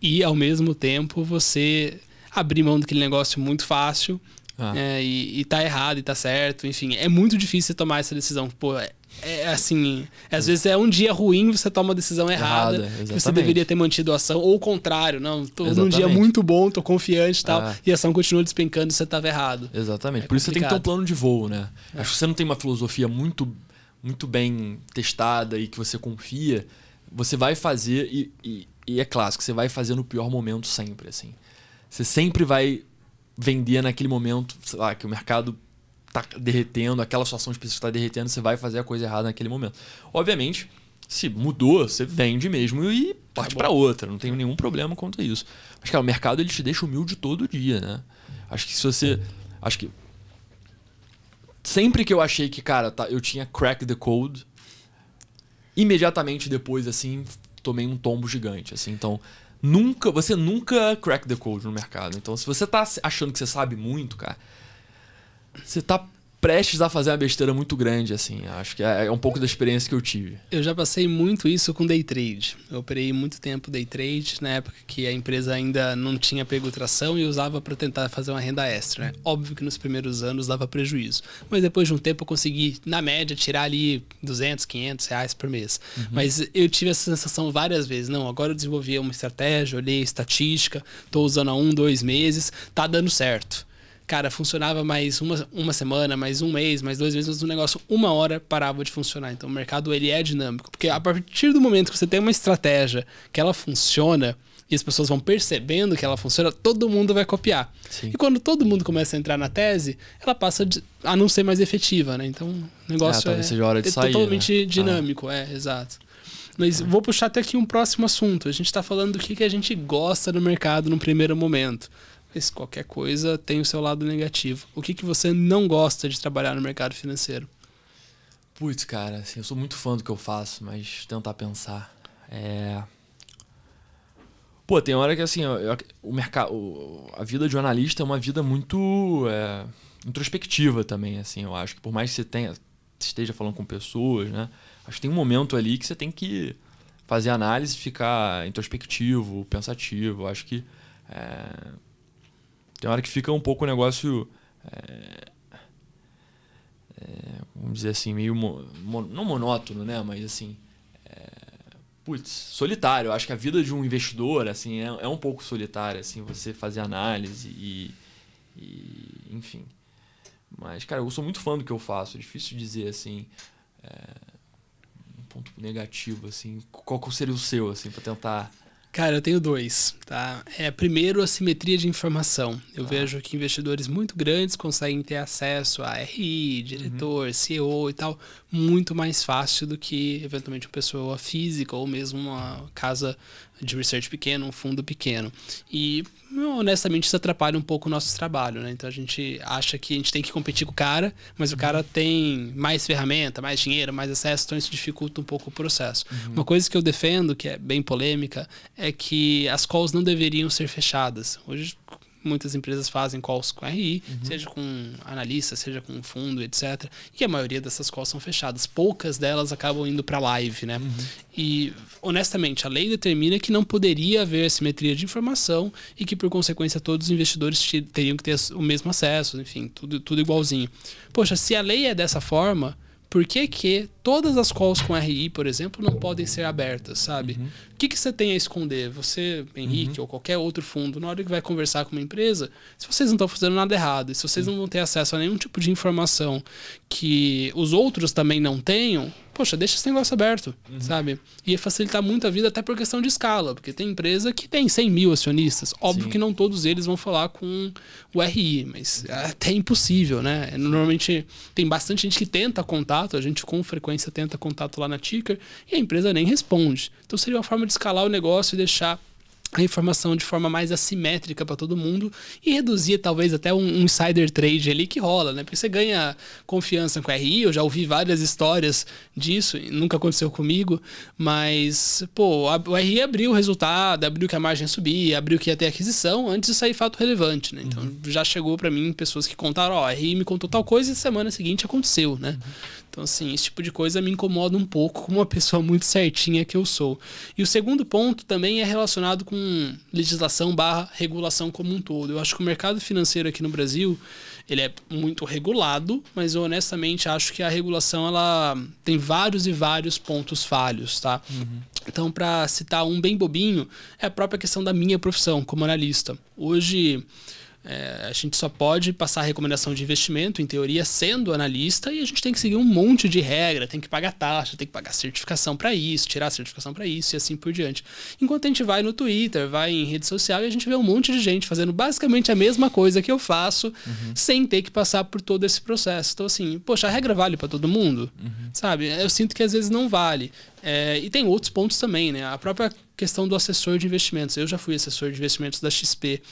e ao mesmo tempo você abrir mão daquele negócio muito fácil ah. é, e, e tá errado e tá certo, enfim, é muito difícil tomar essa decisão. Pô, é, é assim, às vezes é um dia ruim você toma a decisão errada, errada você deveria ter mantido a ação, ou o contrário, não, tô exatamente. num dia muito bom, tô confiante e tal, ah. e a ação continua despencando e você estava errado. Exatamente. É Por complicado. isso você tem que ter um plano de voo, né? É. Acho que você não tem uma filosofia muito, muito bem testada e que você confia, você vai fazer, e, e, e é clássico, você vai fazer no pior momento sempre, assim. Você sempre vai vender naquele momento, sei lá, que o mercado tá derretendo, aquela situação específica está derretendo, você vai fazer a coisa errada naquele momento. Obviamente, se mudou, você vende mesmo e parte para outra, não tem nenhum problema quanto a isso. Mas cara, o mercado ele te deixa humilde todo dia, né? Acho que se você, acho que sempre que eu achei que, cara, tá, eu tinha crack the code, imediatamente depois assim, tomei um tombo gigante, assim. Então, nunca, você nunca crack the code no mercado. Então, se você tá achando que você sabe muito, cara, você tá prestes a fazer uma besteira muito grande, assim. Acho que é, é um pouco da experiência que eu tive. Eu já passei muito isso com day trade. Eu operei muito tempo day trade, na época que a empresa ainda não tinha pego tração e usava para tentar fazer uma renda extra. Né? Óbvio que nos primeiros anos dava prejuízo, mas depois de um tempo eu consegui, na média, tirar ali 200, 500 reais por mês. Uhum. Mas eu tive essa sensação várias vezes. Não, agora eu desenvolvi uma estratégia, olhei estatística, estou usando há um, dois meses, tá dando certo cara, funcionava mais uma, uma semana, mais um mês, mais dois meses, o negócio, uma hora, parava de funcionar. Então, o mercado, ele é dinâmico. Porque a partir do momento que você tem uma estratégia que ela funciona, e as pessoas vão percebendo que ela funciona, todo mundo vai copiar. Sim. E quando todo mundo começa a entrar na tese, ela passa a não ser mais efetiva, né? Então, o negócio é, é, sair, totalmente né? dinâmico, ah. é, exato. Mas vou puxar até aqui um próximo assunto. A gente está falando do que, que a gente gosta no mercado no primeiro momento. Qualquer coisa tem o seu lado negativo. O que, que você não gosta de trabalhar no mercado financeiro? Putz, cara, assim, eu sou muito fã do que eu faço, mas tentar pensar. É... Pô, tem hora que assim, eu, o mercado, a vida de jornalista é uma vida muito é, introspectiva também, assim. Eu acho que por mais que você tenha, esteja falando com pessoas, né? Acho que tem um momento ali que você tem que fazer análise, ficar introspectivo, pensativo. Eu acho que é, tem hora que fica um pouco o negócio. É, é, vamos dizer assim, meio. Mo, não monótono, né? Mas assim. É, putz, solitário. Acho que a vida de um investidor assim, é, é um pouco solitária, assim, você fazer análise e, e. Enfim. Mas, cara, eu sou muito fã do que eu faço. É difícil dizer assim. É, um ponto negativo, assim. Qual seria o seu, assim, para tentar. Cara, eu tenho dois, tá? É, primeiro, a simetria de informação. Eu ah. vejo que investidores muito grandes conseguem ter acesso a RI, diretor, uhum. CEO e tal, muito mais fácil do que, eventualmente, uma pessoa física ou mesmo uma casa de research pequeno, um fundo pequeno. E, honestamente, isso atrapalha um pouco o nosso trabalho, né? Então, a gente acha que a gente tem que competir com o cara, mas o cara tem mais ferramenta, mais dinheiro, mais acesso, então isso dificulta um pouco o processo. Uhum. Uma coisa que eu defendo, que é bem polêmica, é que as calls não deveriam ser fechadas. Hoje, muitas empresas fazem calls com RI, uhum. seja com analista, seja com fundo, etc. E a maioria dessas calls são fechadas. Poucas delas acabam indo para live, né? Uhum. E, honestamente, a lei determina que não poderia haver simetria de informação e que, por consequência, todos os investidores teriam que ter o mesmo acesso, enfim, tudo, tudo igualzinho. Poxa, se a lei é dessa forma, por que, que todas as calls com RI, por exemplo, não podem ser abertas, sabe? Uhum. O que, que você tem a esconder? Você, Henrique, uhum. ou qualquer outro fundo, na hora que vai conversar com uma empresa, se vocês não estão fazendo nada errado, e se vocês uhum. não vão ter acesso a nenhum tipo de informação que os outros também não tenham, poxa, deixa esse negócio aberto, uhum. sabe? Ia facilitar muito a vida até por questão de escala, porque tem empresa que tem 100 mil acionistas. Óbvio Sim. que não todos eles vão falar com o RI, mas é até impossível, né? Normalmente tem bastante gente que tenta contato, a gente com frequência tenta contato lá na Ticker, e a empresa nem responde. Então seria uma forma de escalar o negócio e deixar a informação de forma mais assimétrica para todo mundo e reduzir talvez até um, um, insider trade ali que rola, né? Porque você ganha confiança com o RI, eu já ouvi várias histórias disso, nunca aconteceu comigo, mas, pô, o RI abriu o resultado, abriu que a margem subia, abriu que ia ter aquisição antes de sair fato relevante, né? Então uhum. já chegou para mim pessoas que contaram, ó, oh, RI me contou tal coisa e semana seguinte aconteceu, né? Uhum. Então, assim, esse tipo de coisa me incomoda um pouco como uma pessoa muito certinha que eu sou. E o segundo ponto também é relacionado com legislação barra regulação como um todo. Eu acho que o mercado financeiro aqui no Brasil, ele é muito regulado, mas eu honestamente acho que a regulação, ela tem vários e vários pontos falhos, tá? Uhum. Então, para citar um bem bobinho, é a própria questão da minha profissão como analista. Hoje é, a gente só pode passar recomendação de investimento, em teoria, sendo analista, e a gente tem que seguir um monte de regra, tem que pagar taxa, tem que pagar certificação para isso, tirar certificação para isso e assim por diante. Enquanto a gente vai no Twitter, vai em rede social e a gente vê um monte de gente fazendo basicamente a mesma coisa que eu faço, uhum. sem ter que passar por todo esse processo. Então, assim, poxa, a regra vale para todo mundo? Uhum. Sabe? Eu sinto que às vezes não vale. É, e tem outros pontos também, né? A própria questão do assessor de investimentos. Eu já fui assessor de investimentos da XP.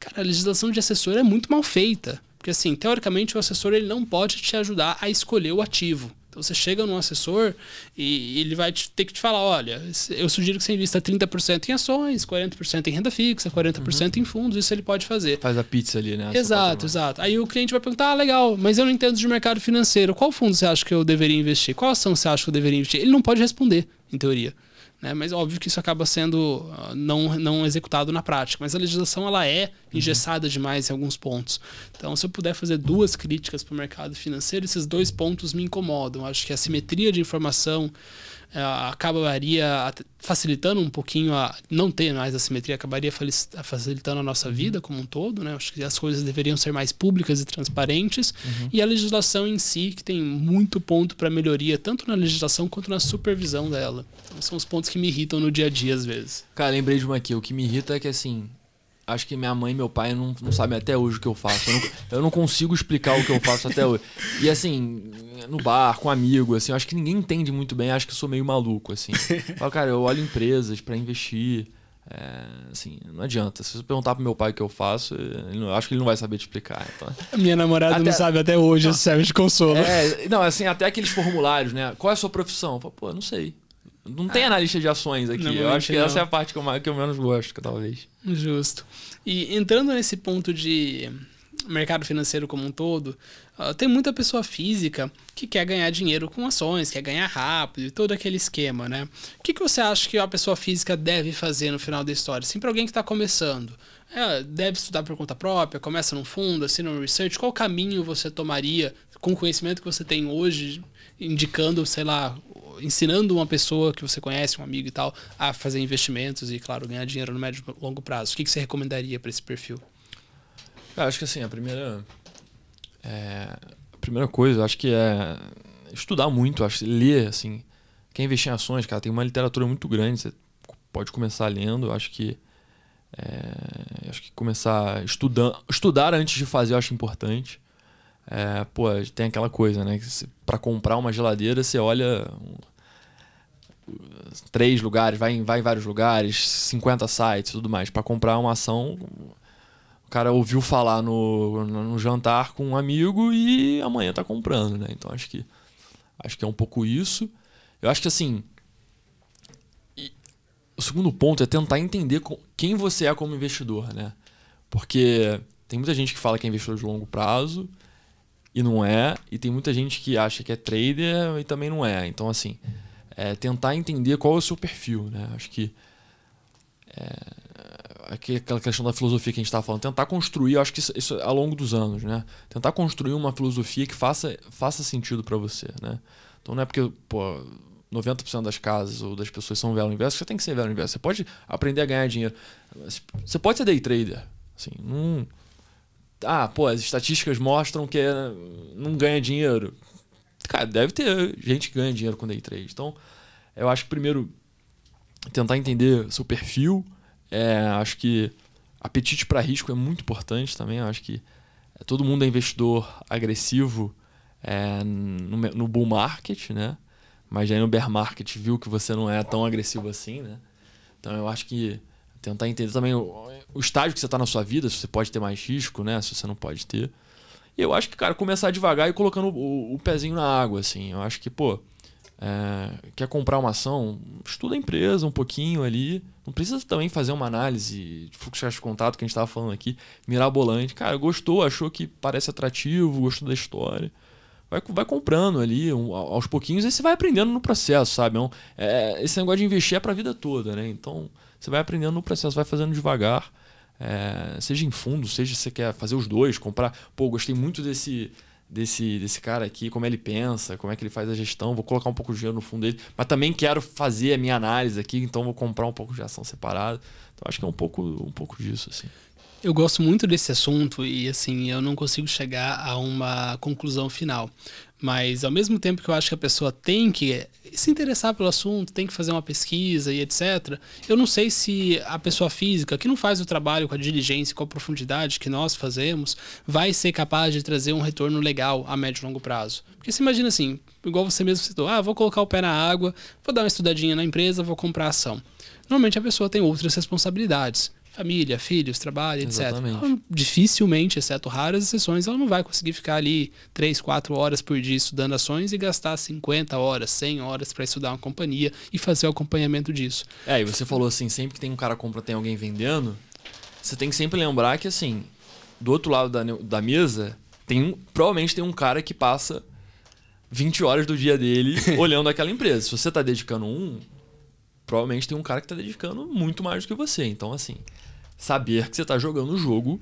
Cara, a legislação de assessor é muito mal feita. Porque, assim, teoricamente, o assessor ele não pode te ajudar a escolher o ativo. Então você chega num assessor e ele vai te, ter que te falar: olha, eu sugiro que você invista 30% em ações, 40% em renda fixa, 40% uhum. em fundos, isso ele pode fazer. Faz a pizza ali, né? Exato, exato. Aí o cliente vai perguntar: ah, legal, mas eu não entendo de mercado financeiro. Qual fundo você acha que eu deveria investir? Qual ação você acha que eu deveria investir? Ele não pode responder, em teoria. Né? Mas óbvio que isso acaba sendo uh, não, não executado na prática. Mas a legislação ela é uhum. engessada uhum. demais em alguns pontos. Então, se eu puder fazer duas críticas para o mercado financeiro, esses dois pontos me incomodam. Acho que a simetria de informação acabaria facilitando um pouquinho a não ter mais assimetria, acabaria facilitando a nossa vida como um todo, né? Acho que as coisas deveriam ser mais públicas e transparentes uhum. e a legislação em si que tem muito ponto para melhoria tanto na legislação quanto na supervisão dela. Então, são os pontos que me irritam no dia a dia às vezes. Cara, lembrei de uma aqui. O que me irrita é que assim acho que minha mãe e meu pai não, não sabem até hoje o que eu faço. Eu não, eu não, consigo explicar o que eu faço até hoje. E assim, no bar, com um amigo, assim, acho que ninguém entende muito bem, acho que eu sou meio maluco, assim. [LAUGHS] Falo, cara, eu olho empresas para investir. É, assim, não adianta. Se você perguntar pro meu pai o que eu faço, eu acho que ele não vai saber te explicar. Então... Minha namorada até... não sabe até hoje, não. serve de consolo. É, não, assim, até aqueles formulários, né? Qual é a sua profissão? Eu falo, pô, não sei. Não tem analista de ações aqui. Não, eu acho que não. essa é a parte que eu, que eu menos gosto, talvez. Justo. E entrando nesse ponto de mercado financeiro como um todo, tem muita pessoa física que quer ganhar dinheiro com ações, quer ganhar rápido e todo aquele esquema, né? O que, que você acha que a pessoa física deve fazer no final da história? Assim, para alguém que está começando, é, deve estudar por conta própria, começa num fundo, assina um research, qual caminho você tomaria com o conhecimento que você tem hoje, indicando, sei lá, ensinando uma pessoa que você conhece, um amigo e tal, a fazer investimentos e, claro, ganhar dinheiro no médio e longo prazo? O que, que você recomendaria para esse perfil? Eu acho que assim, a primeira. É, a primeira coisa, acho que é estudar muito, acho ler, assim. Quem investir em ações, cara, tem uma literatura muito grande, você pode começar lendo, acho que. É, acho que começar estudando. Estudar antes de fazer eu acho importante. É, pô, tem aquela coisa, né? Para comprar uma geladeira, você olha três lugares, vai em, vai em vários lugares, 50 sites tudo mais. Para comprar uma ação, o cara ouviu falar no, no, jantar com um amigo e amanhã tá comprando, né? Então acho que acho que é um pouco isso. Eu acho que assim. o segundo ponto é tentar entender quem você é como investidor, né? Porque tem muita gente que fala que é investidor de longo prazo e não é, e tem muita gente que acha que é trader e também não é. Então, assim, é tentar entender qual é o seu perfil, né? Acho que é, aquela questão da filosofia que a gente estava falando, tentar construir, acho que isso, isso, ao longo dos anos, né? Tentar construir uma filosofia que faça, faça sentido para você, né? Então não é porque, pô, 90% das casas ou das pessoas são velo inverso, você tem que ser velo inverso. Você pode aprender a ganhar dinheiro. Você pode ser day trader, assim, não ah, pô, as estatísticas mostram que é, não ganha dinheiro. Cara, deve ter gente que ganha dinheiro com day trade. Então, eu acho que primeiro tentar entender seu perfil. É, acho que apetite para risco é muito importante também. Acho que todo mundo é investidor agressivo é, no, no bull market, né? Mas aí no bear market viu que você não é tão agressivo assim, né? Então eu acho que tentar entender também o, o estágio que você está na sua vida, se você pode ter mais risco, né? Se você não pode ter. E eu acho que, cara, começar devagar e colocando o, o pezinho na água, assim. Eu acho que, pô, é, quer comprar uma ação, estuda a empresa um pouquinho ali. Não precisa também fazer uma análise de fluxo de contato que a gente estava falando aqui, mirabolante. Cara, gostou, achou que parece atrativo, gostou da história. Vai, vai comprando ali um, aos pouquinhos e você vai aprendendo no processo, sabe? É, é, esse negócio de investir é para a vida toda, né? Então, você vai aprendendo no processo, vai fazendo devagar. É, seja em fundo, seja você quer fazer os dois, comprar. Pô, gostei muito desse, desse, desse cara aqui, como ele pensa, como é que ele faz a gestão, vou colocar um pouco de dinheiro no fundo dele, mas também quero fazer a minha análise aqui, então vou comprar um pouco de ação separada. Então acho que é um pouco, um pouco disso, assim. Eu gosto muito desse assunto e assim, eu não consigo chegar a uma conclusão final. Mas ao mesmo tempo que eu acho que a pessoa tem que se interessar pelo assunto, tem que fazer uma pesquisa e etc. Eu não sei se a pessoa física, que não faz o trabalho com a diligência, com a profundidade que nós fazemos, vai ser capaz de trazer um retorno legal a médio e longo prazo. Porque você imagina assim, igual você mesmo citou, ah, vou colocar o pé na água, vou dar uma estudadinha na empresa, vou comprar ação. Normalmente a pessoa tem outras responsabilidades. Família, filhos, trabalho, etc. Ela, dificilmente, exceto raras exceções, ela não vai conseguir ficar ali 3, 4 horas por dia estudando ações e gastar 50 horas, 100 horas para estudar uma companhia e fazer o acompanhamento disso. É, e você falou assim, sempre que tem um cara compra, tem alguém vendendo, você tem que sempre lembrar que assim, do outro lado da, da mesa, tem um, provavelmente tem um cara que passa 20 horas do dia dele [LAUGHS] olhando aquela empresa. Se você está dedicando um, provavelmente tem um cara que está dedicando muito mais do que você. Então, assim, saber que você está jogando o jogo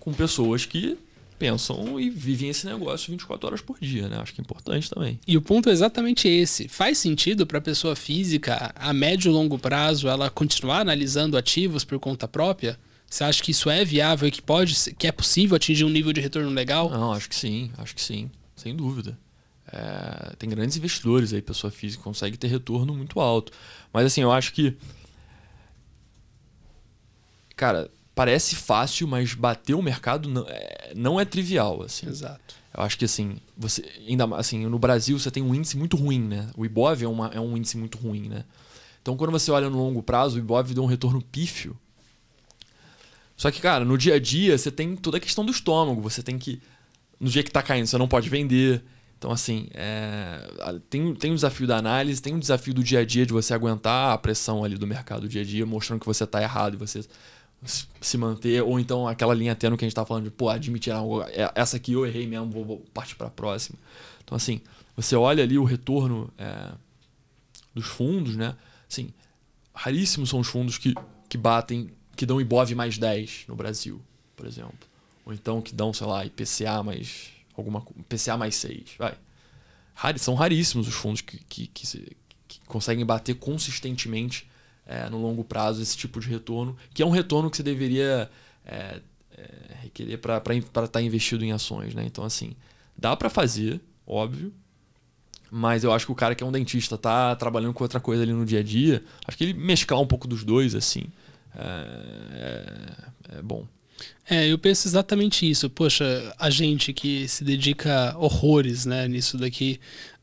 com pessoas que pensam e vivem esse negócio 24 horas por dia, né? Acho que é importante também. E o ponto é exatamente esse. Faz sentido para a pessoa física, a médio e longo prazo, ela continuar analisando ativos por conta própria? Você acha que isso é viável e que pode, que é possível atingir um nível de retorno legal? Não, acho que sim, acho que sim, sem dúvida. É, tem grandes investidores aí, pessoa física, consegue ter retorno muito alto. Mas assim, eu acho que. Cara, parece fácil, mas bater o mercado não é, não é trivial. Assim. Exato. Eu acho que assim, você. Ainda assim, no Brasil você tem um índice muito ruim, né? O Ibov é, uma, é um índice muito ruim, né? Então quando você olha no longo prazo, o Ibov deu um retorno pífio. Só que, cara, no dia a dia você tem toda a questão do estômago. Você tem que. No dia que tá caindo, você não pode vender. Então, assim, é, tem, tem o desafio da análise, tem o desafio do dia a dia de você aguentar a pressão ali do mercado do dia a dia, mostrando que você está errado e você se manter, ou então aquela linha tendo que a gente está falando de, pô, admitir, ah, essa aqui eu errei mesmo, vou, vou partir para a próxima. Então, assim, você olha ali o retorno é, dos fundos, né? Assim, raríssimos são os fundos que, que batem, que dão IBOV mais 10 no Brasil, por exemplo. Ou então que dão, sei lá, IPCA mais alguma PCA mais 6, vai. São raríssimos os fundos que, que, que, que conseguem bater consistentemente é, no longo prazo esse tipo de retorno, que é um retorno que você deveria é, é, requerer para estar tá investido em ações. Né? Então, assim, dá para fazer, óbvio, mas eu acho que o cara que é um dentista tá trabalhando com outra coisa ali no dia a dia, acho que ele mesclar um pouco dos dois, assim, é, é, é bom. É, eu penso exatamente isso. Poxa, a gente que se dedica horrores né, nisso daqui,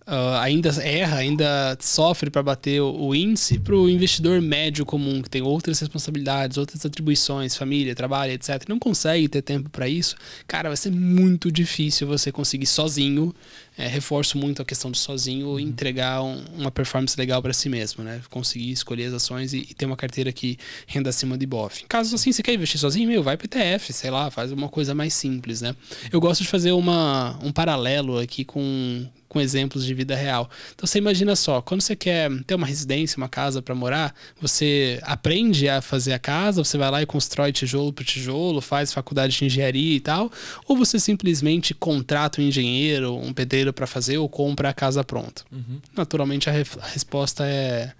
uh, ainda erra, ainda sofre para bater o, o índice para o investidor médio comum, que tem outras responsabilidades, outras atribuições, família, trabalho, etc., não consegue ter tempo para isso, cara, vai ser muito difícil você conseguir sozinho é, reforço muito a questão do sozinho uhum. entregar um, uma performance legal para si mesmo, né? Conseguir escolher as ações e, e, ter uma carteira que renda acima de BOF. Caso assim, você quer investir sozinho, meu, vai para ETF, sei lá, faz uma coisa mais simples, né? Eu gosto de fazer uma, um paralelo aqui com, com exemplos de vida real. Então você imagina só, quando você quer ter uma residência, uma casa para morar, você aprende a fazer a casa, você vai lá e constrói tijolo por tijolo, faz faculdade de engenharia e tal, ou você simplesmente contrata um engenheiro, um pedreiro para fazer ou compra a casa pronta? Uhum. Naturalmente a, a, resposta é,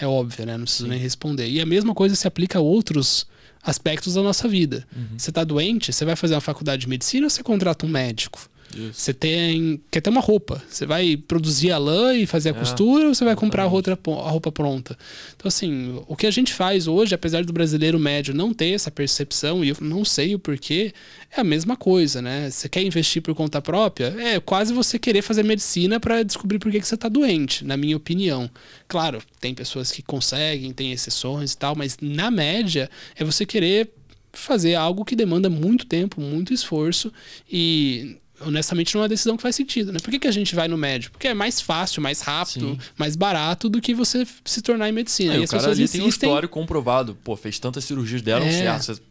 é óbvia, né? Não preciso Sim. nem responder. E a mesma coisa se aplica a outros aspectos da nossa vida. Uhum. Você está doente, você vai fazer uma faculdade de medicina ou você contrata um médico? Você tem quer ter uma roupa. Você vai produzir a lã e fazer a é, costura ou você vai comprar a roupa, a roupa pronta? Então, assim, o que a gente faz hoje, apesar do brasileiro médio não ter essa percepção, e eu não sei o porquê, é a mesma coisa, né? Você quer investir por conta própria? É quase você querer fazer medicina para descobrir por que, que você está doente, na minha opinião. Claro, tem pessoas que conseguem, tem exceções e tal, mas na média é você querer fazer algo que demanda muito tempo, muito esforço e honestamente não é uma decisão que faz sentido, né? Por que, que a gente vai no médico? Porque é mais fácil, mais rápido, Sim. mais barato do que você se tornar em medicina. É, e o cara ali insistem... tem um histórico comprovado. Pô, fez tantas cirurgias, deram é. certo.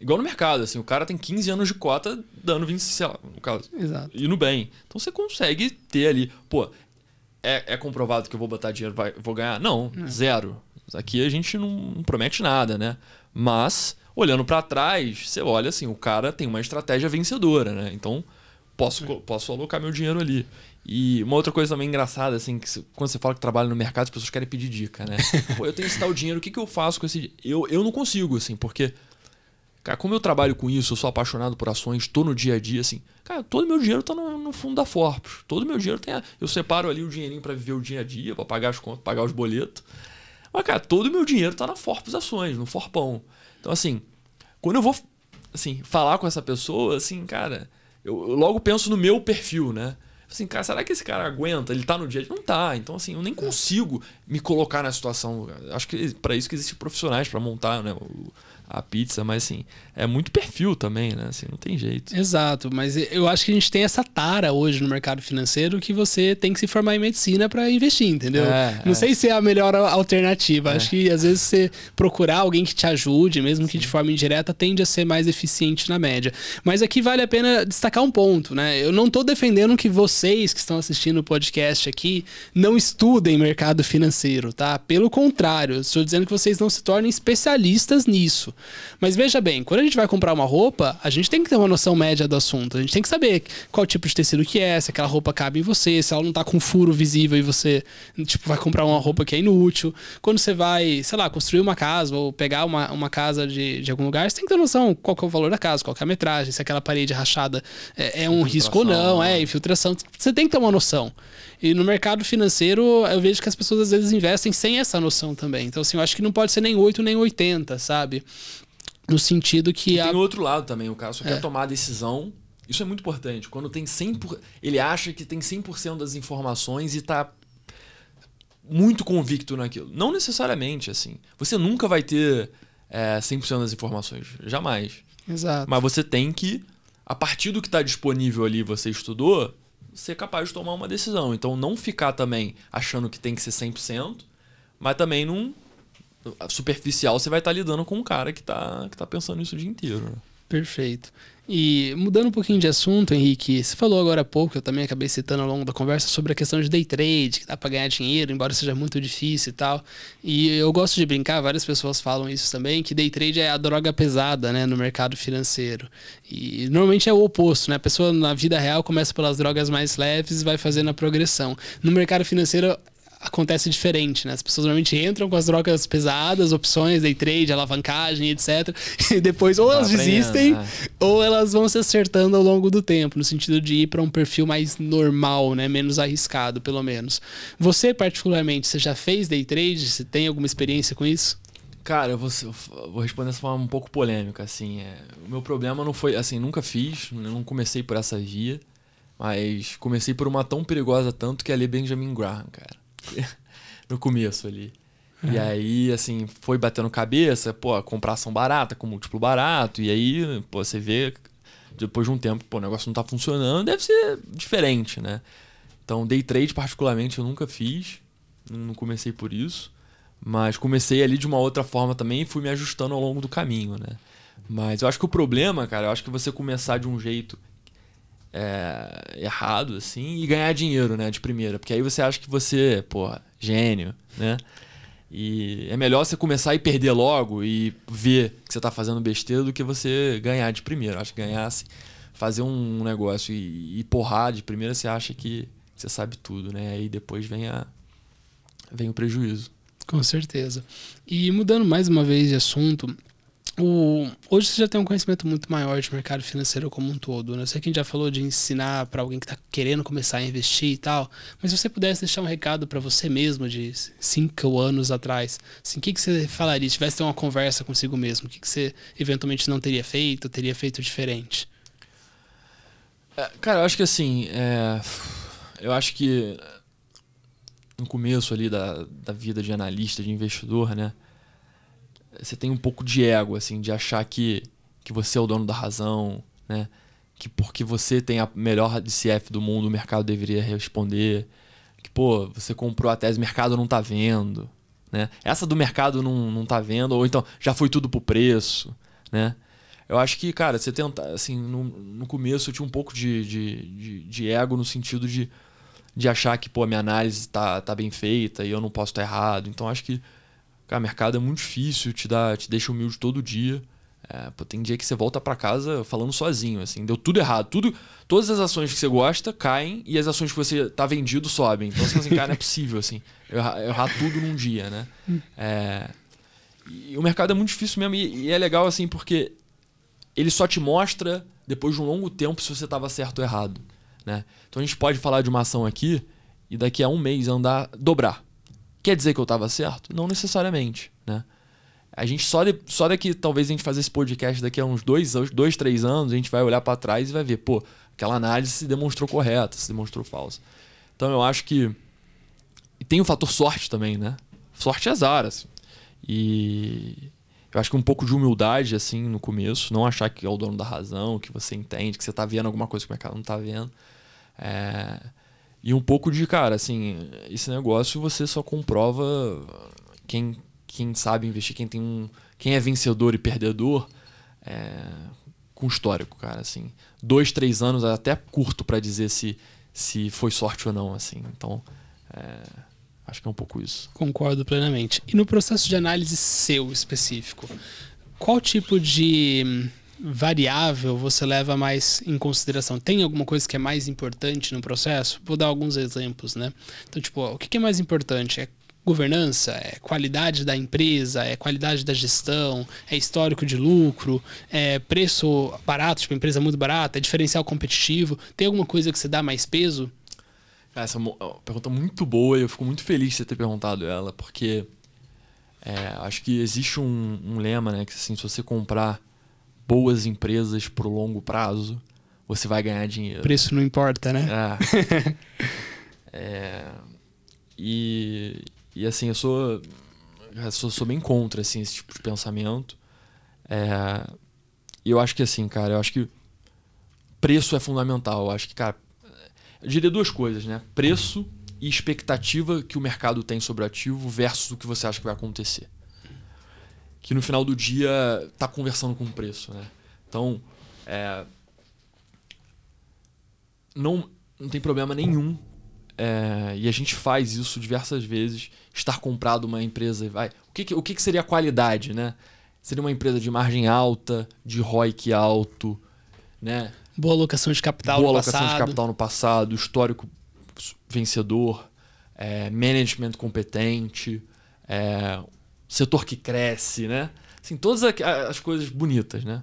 Igual no mercado, assim, o cara tem 15 anos de cota dando 20, sei lá, no caso. Exato. Indo bem. Então você consegue ter ali, pô, é, é comprovado que eu vou botar dinheiro, vai, vou ganhar? Não, é. zero. Aqui a gente não promete nada, né? Mas, olhando para trás, você olha assim, o cara tem uma estratégia vencedora, né? Então, posso, posso alocar meu dinheiro ali. E uma outra coisa também engraçada, assim, que quando você fala que trabalha no mercado, as pessoas querem pedir dica, né? [LAUGHS] Pô, eu tenho esse tal dinheiro, o que, que eu faço com esse eu Eu não consigo, assim, porque. Cara, como eu trabalho com isso, eu sou apaixonado por ações, estou no dia a dia, assim. Cara, todo meu dinheiro está no, no, fundo da Forbes. Todo meu dinheiro tem. A, eu separo ali o dinheirinho para viver o dia a dia, para pagar as contas, pagar os boletos. Mas, cara, todo meu dinheiro está na Forbes Ações, no Forpão. Então, assim, quando eu vou, assim, falar com essa pessoa, assim, cara eu, eu logo penso no meu perfil, né? Assim, cara, será que esse cara aguenta? Ele tá no dia? Não tá. Então, assim, eu nem consigo me colocar na situação. Acho que para isso que existem profissionais para montar né, o, a pizza, mas assim, é muito perfil também, né? Assim, não tem jeito. Exato, mas eu acho que a gente tem essa tara hoje no mercado financeiro que você tem que se formar em medicina para investir, entendeu? É, não é. sei se é a melhor alternativa. É. Acho que às vezes você procurar alguém que te ajude, mesmo que Sim. de forma indireta, tende a ser mais eficiente na média. Mas aqui vale a pena destacar um ponto, né? Eu não estou defendendo que vocês que estão assistindo o podcast aqui não estudem mercado financeiro, tá? Pelo contrário, estou dizendo que vocês não se tornem especialistas nisso. Mas veja bem, quando a gente vai comprar uma roupa, a gente tem que ter uma noção média do assunto. A gente tem que saber qual tipo de tecido que é, se aquela roupa cabe em você, se ela não tá com furo visível e você, tipo, vai comprar uma roupa que é inútil. Quando você vai, sei lá, construir uma casa ou pegar uma, uma casa de, de algum lugar, você tem que ter noção qual é o valor da casa, qual que é a metragem, se aquela parede rachada é, é um risco ou não, é infiltração. Você tem que ter uma noção. E no mercado financeiro, eu vejo que as pessoas às vezes investem sem essa noção também. Então, assim, eu acho que não pode ser nem 8 nem 80, sabe? No sentido que. E a... Tem outro lado também, o cara só é. quer tomar a decisão. Isso é muito importante. Quando tem 100%. Ele acha que tem 100% das informações e está muito convicto naquilo. Não necessariamente, assim. Você nunca vai ter é, 100% das informações. Jamais. Exato. Mas você tem que, a partir do que está disponível ali, você estudou, ser capaz de tomar uma decisão. Então, não ficar também achando que tem que ser 100%, mas também não. Superficial, você vai estar lidando com um cara que está que tá pensando isso o dia inteiro. Né? Perfeito. E mudando um pouquinho de assunto, Henrique, você falou agora há pouco, eu também acabei citando ao longo da conversa, sobre a questão de day trade, que dá para ganhar dinheiro, embora seja muito difícil e tal. E eu gosto de brincar, várias pessoas falam isso também, que day trade é a droga pesada, né, no mercado financeiro. E normalmente é o oposto, né? A pessoa na vida real começa pelas drogas mais leves e vai fazendo a progressão. No mercado financeiro acontece diferente, né? As pessoas normalmente entram com as drogas pesadas, opções, day trade, alavancagem, etc. [LAUGHS] E depois ou elas desistem né? ou elas vão se acertando ao longo do tempo, no sentido de ir para um perfil mais normal, né? Menos arriscado, pelo menos. Você, particularmente, você já fez day trade? Você tem alguma experiência com isso? Cara, eu vou, eu vou responder dessa forma um pouco polêmica, assim. É, o meu problema não foi, assim, nunca fiz, não comecei por essa via, mas comecei por uma tão perigosa tanto que é ali Benjamin Graham, cara. [LAUGHS] no começo ali. E é. aí, assim, foi batendo cabeça, pô, compração barata, com múltiplo barato, e aí, pô, você vê, depois de um tempo, pô, o negócio não tá funcionando, deve ser diferente, né? Então, day trade, particularmente, eu nunca fiz, não comecei por isso, mas comecei ali de uma outra forma também e fui me ajustando ao longo do caminho, né? Mas eu acho que o problema, cara, eu acho que você começar de um jeito é, errado, assim, e ganhar dinheiro, né, de primeira. Porque aí você acha que você, porra, gênio, né? E é melhor você começar e perder logo e ver que você está fazendo besteira do que você ganhar de primeira. Acho que ganhasse, fazer um negócio e, e porrar de primeira, você acha que você sabe tudo, né? Aí depois vem, a, vem o prejuízo. Com certeza. E mudando mais uma vez de assunto, o, hoje você já tem um conhecimento muito maior de mercado financeiro como um todo. Né? Eu sei que a gente já falou de ensinar para alguém que está querendo começar a investir e tal, mas se você pudesse deixar um recado para você mesmo de cinco anos atrás, assim, o que, que você falaria? Se tivesse uma conversa consigo mesmo, o que, que você eventualmente não teria feito, teria feito diferente? É, cara, eu acho que assim, é, eu acho que no começo ali da, da vida de analista, de investidor, né? Você tem um pouco de ego, assim, de achar que, que você é o dono da razão, né? Que porque você tem a melhor DCF do mundo, o mercado deveria responder. Que, pô, você comprou a tese, o mercado não tá vendo, né? Essa do mercado não, não tá vendo, ou então já foi tudo pro preço, né? Eu acho que, cara, você tenta, assim, no, no começo eu tinha um pouco de, de, de, de ego no sentido de, de achar que, pô, a minha análise tá, tá bem feita e eu não posso estar errado. Então acho que Cara, mercado é muito difícil, te, dá, te deixa humilde todo dia. É, pô, tem dia que você volta para casa falando sozinho, assim, deu tudo errado. Tudo, todas as ações que você gosta caem e as ações que você tá vendido sobem. Então você assim, cara, não é possível, assim, errar, errar tudo num dia, né? É, e o mercado é muito difícil mesmo e, e, é legal, assim, porque ele só te mostra depois de um longo tempo se você estava certo ou errado, né? Então a gente pode falar de uma ação aqui e daqui a um mês andar, dobrar. Quer dizer que eu estava certo? Não necessariamente, né? A gente só, de, só daqui, talvez a gente fazer esse podcast daqui a uns dois, dois três anos, a gente vai olhar para trás e vai ver, pô, aquela análise se demonstrou correta, se demonstrou falsa. Então eu acho que tem o fator sorte também, né? Sorte é azar, assim. E eu acho que um pouco de humildade, assim, no começo. Não achar que é o dono da razão, que você entende, que você tá vendo alguma coisa que o mercado não tá vendo. É... E um pouco de, cara, assim, esse negócio você só comprova quem, quem sabe investir, quem tem um. Quem é vencedor e perdedor é, com histórico, cara. Assim, dois, três anos é até curto para dizer se, se foi sorte ou não, assim. Então, é, acho que é um pouco isso. Concordo plenamente. E no processo de análise seu específico, qual tipo de variável você leva mais em consideração? Tem alguma coisa que é mais importante no processo? Vou dar alguns exemplos, né? Então, tipo, o que é mais importante? É governança, é qualidade da empresa, é qualidade da gestão, é histórico de lucro, é preço barato, tipo, empresa muito barata, é diferencial competitivo. Tem alguma coisa que você dá mais peso? Essa é uma pergunta muito boa e eu fico muito feliz de você ter perguntado ela, porque é, acho que existe um, um, lema, né? Que assim, se você comprar boas empresas por longo prazo, você vai ganhar dinheiro. Preço não importa, né? É. [LAUGHS] é e, e assim, eu sou, eu sou, sou bem contra assim, esse tipo de pensamento. É, e eu acho que assim, cara, eu acho que preço é fundamental. Eu acho que, cara, eu diria duas coisas, né? Preço e expectativa que o mercado tem sobre o ativo versus o que você acha que vai acontecer. Que no final do dia tá conversando com o preço, né? Então, é, não, não tem problema nenhum é, e a gente faz isso diversas vezes, estar comprado uma empresa. Vai, o que, o que seria qualidade, né? Seria uma empresa de margem alta, de ROIC alto, né? Boa alocação de capital Boa no alocação passado. de capital no passado, histórico vencedor, é, management competente, é, setor que cresce, né? Assim, todas as coisas bonitas, né?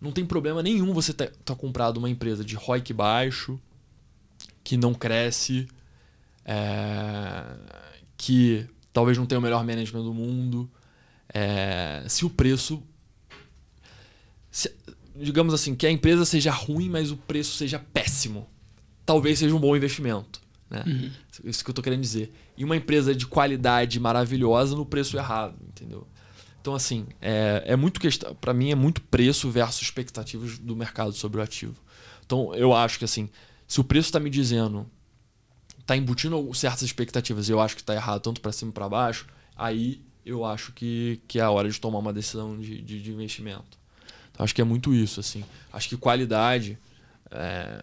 Não tem problema nenhum você ter tá comprado uma empresa de ROIC baixo, que não cresce, é, que talvez não tenha o melhor management do mundo, é, se o preço. Se, digamos assim, que a empresa seja ruim, mas o preço seja péssimo. Talvez seja um bom investimento. Né? Uhum. Isso que eu estou querendo dizer. E uma empresa de qualidade maravilhosa no preço errado, entendeu? Então, assim, é, é muito questão. Para mim, é muito preço versus expectativas do mercado sobre o ativo. Então, eu acho que, assim, se o preço está me dizendo, está embutindo certas expectativas e eu acho que está errado tanto para cima para baixo, aí eu acho que, que é a hora de tomar uma decisão de, de, de investimento. Então, acho que é muito isso. assim Acho que qualidade. É,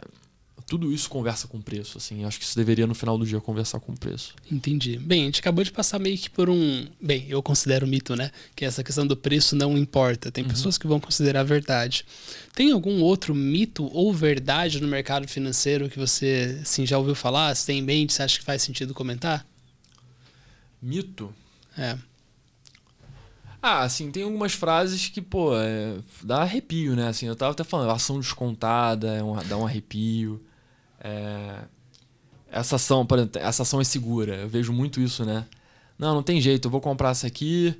tudo isso conversa com preço, assim. Acho que isso deveria no final do dia conversar com preço. Entendi. Bem, a gente acabou de passar meio que por um, bem, eu considero mito, né? Que essa questão do preço não importa. Tem uhum. pessoas que vão considerar verdade. Tem algum outro mito ou verdade no mercado financeiro que você, assim, já ouviu falar? Se tem em mente, você acha que faz sentido comentar? Mito? É. Ah, assim, tem algumas frases que, pô, é, dá arrepio, né? Assim, eu tava até falando, ação descontada, é um, dá um arrepio. É, essa ação, por exemplo, essa ação é segura. Eu vejo muito isso, né? Não, não tem jeito, eu vou comprar essa aqui,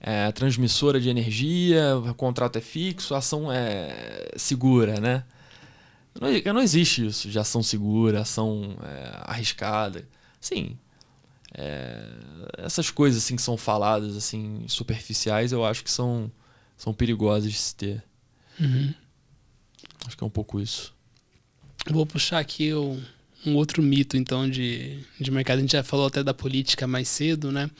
é, transmissora de energia, o contrato é fixo, a ação é segura, né? Não, não existe isso de ação segura, ação é, arriscada. Sim, é, essas coisas assim que são faladas assim superficiais, eu acho que são, são perigosas de se ter. Uhum. Acho que é um pouco isso. Vou puxar aqui o, um outro mito, então, de, de mercado. A gente já falou até da política mais cedo, né?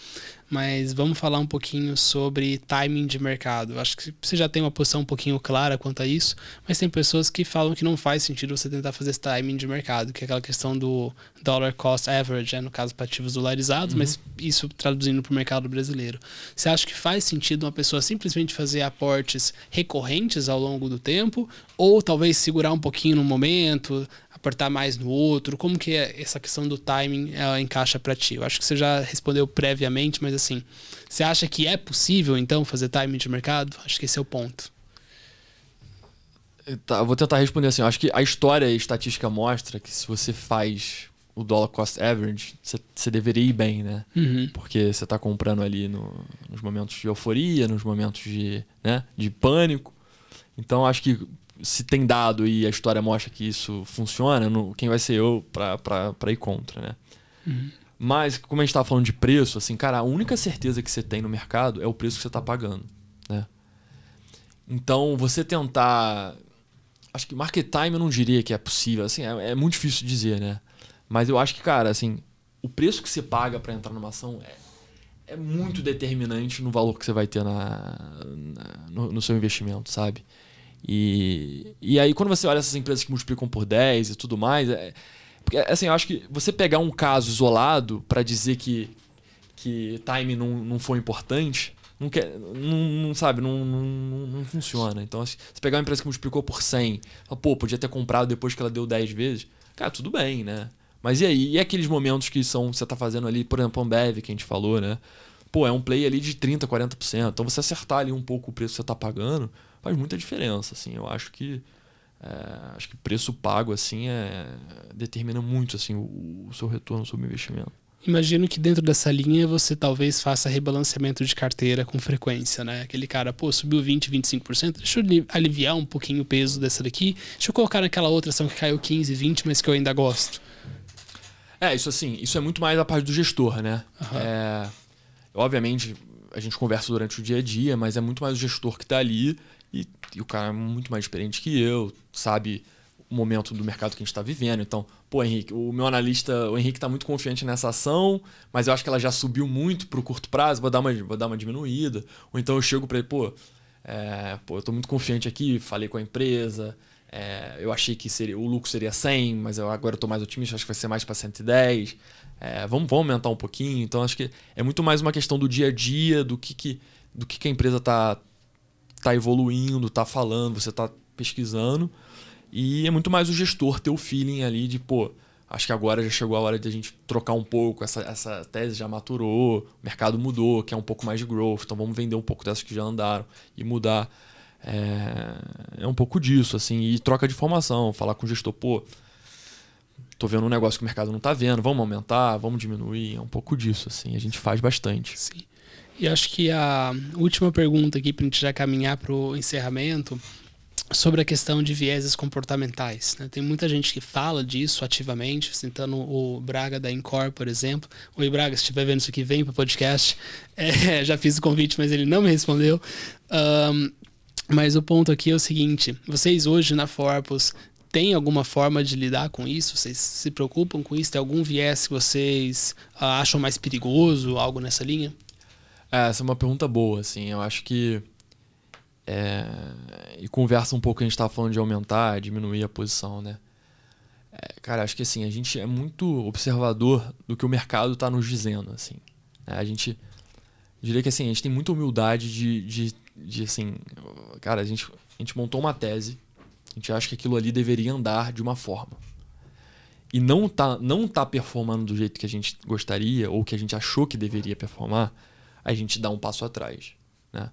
Mas vamos falar um pouquinho sobre timing de mercado. Acho que você já tem uma posição um pouquinho clara quanto a isso, mas tem pessoas que falam que não faz sentido você tentar fazer esse timing de mercado, que é aquela questão do dollar cost average, né? no caso para ativos dolarizados, uhum. mas isso traduzindo para o mercado brasileiro. Você acha que faz sentido uma pessoa simplesmente fazer aportes recorrentes ao longo do tempo, ou talvez segurar um pouquinho no momento, apertar mais no outro? Como que é essa questão do timing ela encaixa para ti? Eu acho que você já respondeu previamente, mas assim, você acha que é possível então fazer timing de mercado? Acho que esse é o ponto. Tá, vou tentar responder assim. acho que a história e a estatística mostra que se você faz o dollar cost average, você deveria ir bem, né? Uhum. Porque você está comprando ali no, nos momentos de euforia, nos momentos de, né, de pânico. Então acho que se tem dado e a história mostra que isso funciona, quem vai ser eu para ir contra, né? Uhum. Mas, como a gente estava falando de preço, assim, cara, a única certeza que você tem no mercado é o preço que você está pagando, né? Então, você tentar... Acho que market time eu não diria que é possível, assim, é, é muito difícil dizer, né? Mas eu acho que, cara, assim, o preço que você paga para entrar numa ação é, é muito determinante no valor que você vai ter na, na no, no, seu investimento, sabe? E, e aí, quando você olha essas empresas que multiplicam por 10 e tudo mais, é, porque, assim, eu acho que você pegar um caso isolado para dizer que, que time não, não foi importante, não, quer, não, não sabe, não, não, não, funciona. Então, se pegar uma empresa que multiplicou por 100, fala, pô, podia ter comprado depois que ela deu 10 vezes, cara, tudo bem, né? Mas e aí? E aqueles momentos que são você tá fazendo ali, por exemplo, Ambev, que a gente falou, né? Pô, é um play ali de 30%, 40%. Então você acertar ali um pouco o preço que você tá pagando faz muita diferença, assim. Eu acho que é, acho que preço pago assim é, determina muito assim o, o seu retorno sobre o investimento. Imagino que dentro dessa linha você talvez faça rebalanceamento de carteira com frequência, né? Aquele cara, pô, subiu 20, 25%, deixa eu aliviar um pouquinho o peso dessa daqui, deixa eu colocar naquela outra ação que caiu 15, 20, mas que eu ainda gosto. É, isso assim, isso é muito mais a parte do gestor, né? Uhum. É, obviamente, a gente conversa durante o dia a dia, mas é muito mais o gestor que está ali e, e, o cara é muito mais experiente que eu, sabe o momento do mercado que a gente está vivendo. Então, pô, Henrique, o meu analista, o Henrique está muito confiante nessa ação, mas eu acho que ela já subiu muito para o curto prazo, vou dar uma, vou dar uma diminuída. Ou então eu chego para ele, pô, é, pô, eu estou muito confiante aqui, falei com a empresa, é, eu achei que seria, o lucro seria 100, mas eu agora estou mais otimista, acho que vai ser mais para 110. É, vamos, vamos aumentar um pouquinho. Então acho que é muito mais uma questão do dia a dia, do que, que, do que, que a empresa está tá evoluindo, está falando, você está pesquisando. E é muito mais o gestor ter o feeling ali de, pô, acho que agora já chegou a hora de a gente trocar um pouco, essa, essa tese já maturou, o mercado mudou, quer um pouco mais de growth, então vamos vender um pouco dessas que já andaram e mudar. É, é um pouco disso, assim, e troca de informação, falar com o gestor, pô, tô vendo um negócio que o mercado não tá vendo, vamos aumentar, vamos diminuir, é um pouco disso, assim, a gente faz bastante. Sim. E acho que a última pergunta aqui, para a gente já caminhar para o encerramento, sobre a questão de vieses comportamentais. Né? Tem muita gente que fala disso ativamente, citando o Braga da Incor, por exemplo. Oi, Braga, se estiver vendo isso aqui, vem para o podcast. [LAUGHS] É, já fiz o convite, mas ele não me respondeu. Um, mas o ponto aqui é o seguinte: vocês hoje na Forpus têm alguma forma de lidar com isso? Vocês se preocupam com isso? Tem algum viés que vocês uh, acham mais perigoso, algo nessa linha? É, essa é uma pergunta boa, assim. Eu acho que. É, e conversa um pouco, a gente estava falando de aumentar, diminuir a posição, né? É, cara, acho que assim, a gente é muito observador do que o mercado está nos dizendo, assim. É, a gente. Diria que assim, a gente tem muita humildade de, de de assim, cara, a gente, a gente montou uma tese, a gente acha que aquilo ali deveria andar de uma forma. E não tá, não tá performando do jeito que a gente gostaria ou que a gente achou que deveria performar, a gente dá um passo atrás. Né?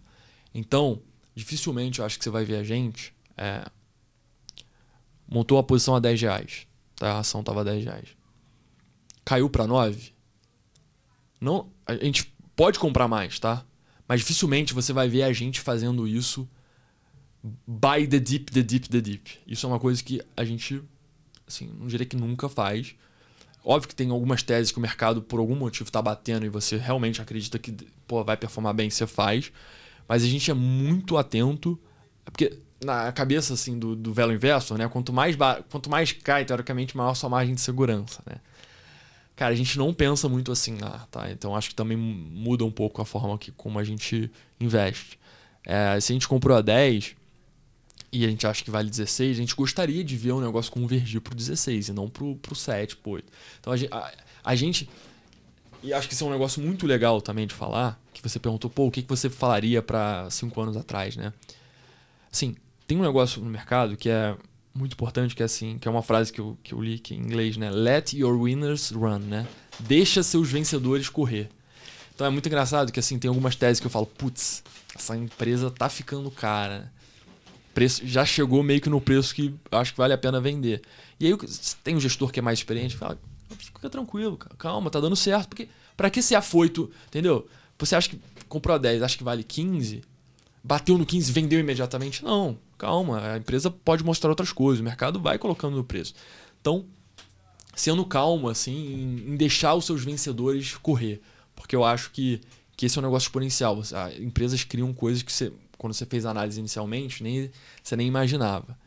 Então, dificilmente eu acho que você vai ver a gente. É, montou a posição a 10 reais. Tá? A ação estava a 10 reais. Caiu para 9. Não, a gente pode comprar mais, tá? Mas dificilmente você vai ver a gente fazendo isso by the deep, the deep, the deep. Isso é uma coisa que a gente, assim, não diria que nunca faz. Óbvio que tem algumas teses que o mercado, por algum motivo, está batendo e você realmente acredita que pô, vai performar bem, você faz. Mas a gente é muito atento, porque na cabeça assim do, do velho investor, né? Quanto mais, quanto mais cai, teoricamente, maior sua margem de segurança, né? Cara, a gente não pensa muito assim lá, tá? Então acho que também muda um pouco a forma que como a gente investe. É, se a gente comprou a 10 e a gente acha que vale 16, a gente gostaria de ver o negócio convergir pro 16 e não pro, pro 7, pro 8. Então a gente, a, a gente. E acho que isso é um negócio muito legal também de falar, que você perguntou, pô, o que, que você falaria para 5 anos atrás, né? Assim, tem um negócio no mercado que é muito importante, que é assim, que é uma frase que eu, que eu li aqui em inglês, né? Let your winners run, né? Deixa seus vencedores correr. Então é muito engraçado que assim, tem algumas teses que eu falo, putz, essa empresa tá ficando cara. Preço, já chegou meio que no preço que acho que vale a pena vender. E aí tem um gestor que é mais experiente, fala, fica tranquilo, calma, tá dando certo. Porque para que ser afoito, entendeu? Você acha que comprou a 10, acha que vale 15, bateu no 15, vendeu imediatamente? Não calma, a empresa pode mostrar outras coisas, o mercado vai colocando no preço. Então, sendo calmo, assim, em, deixar os seus vencedores correr. Porque eu acho que, que esse é um negócio exponencial. Empresas criam coisas que você, quando você fez a análise inicialmente, nem, você nem imaginava.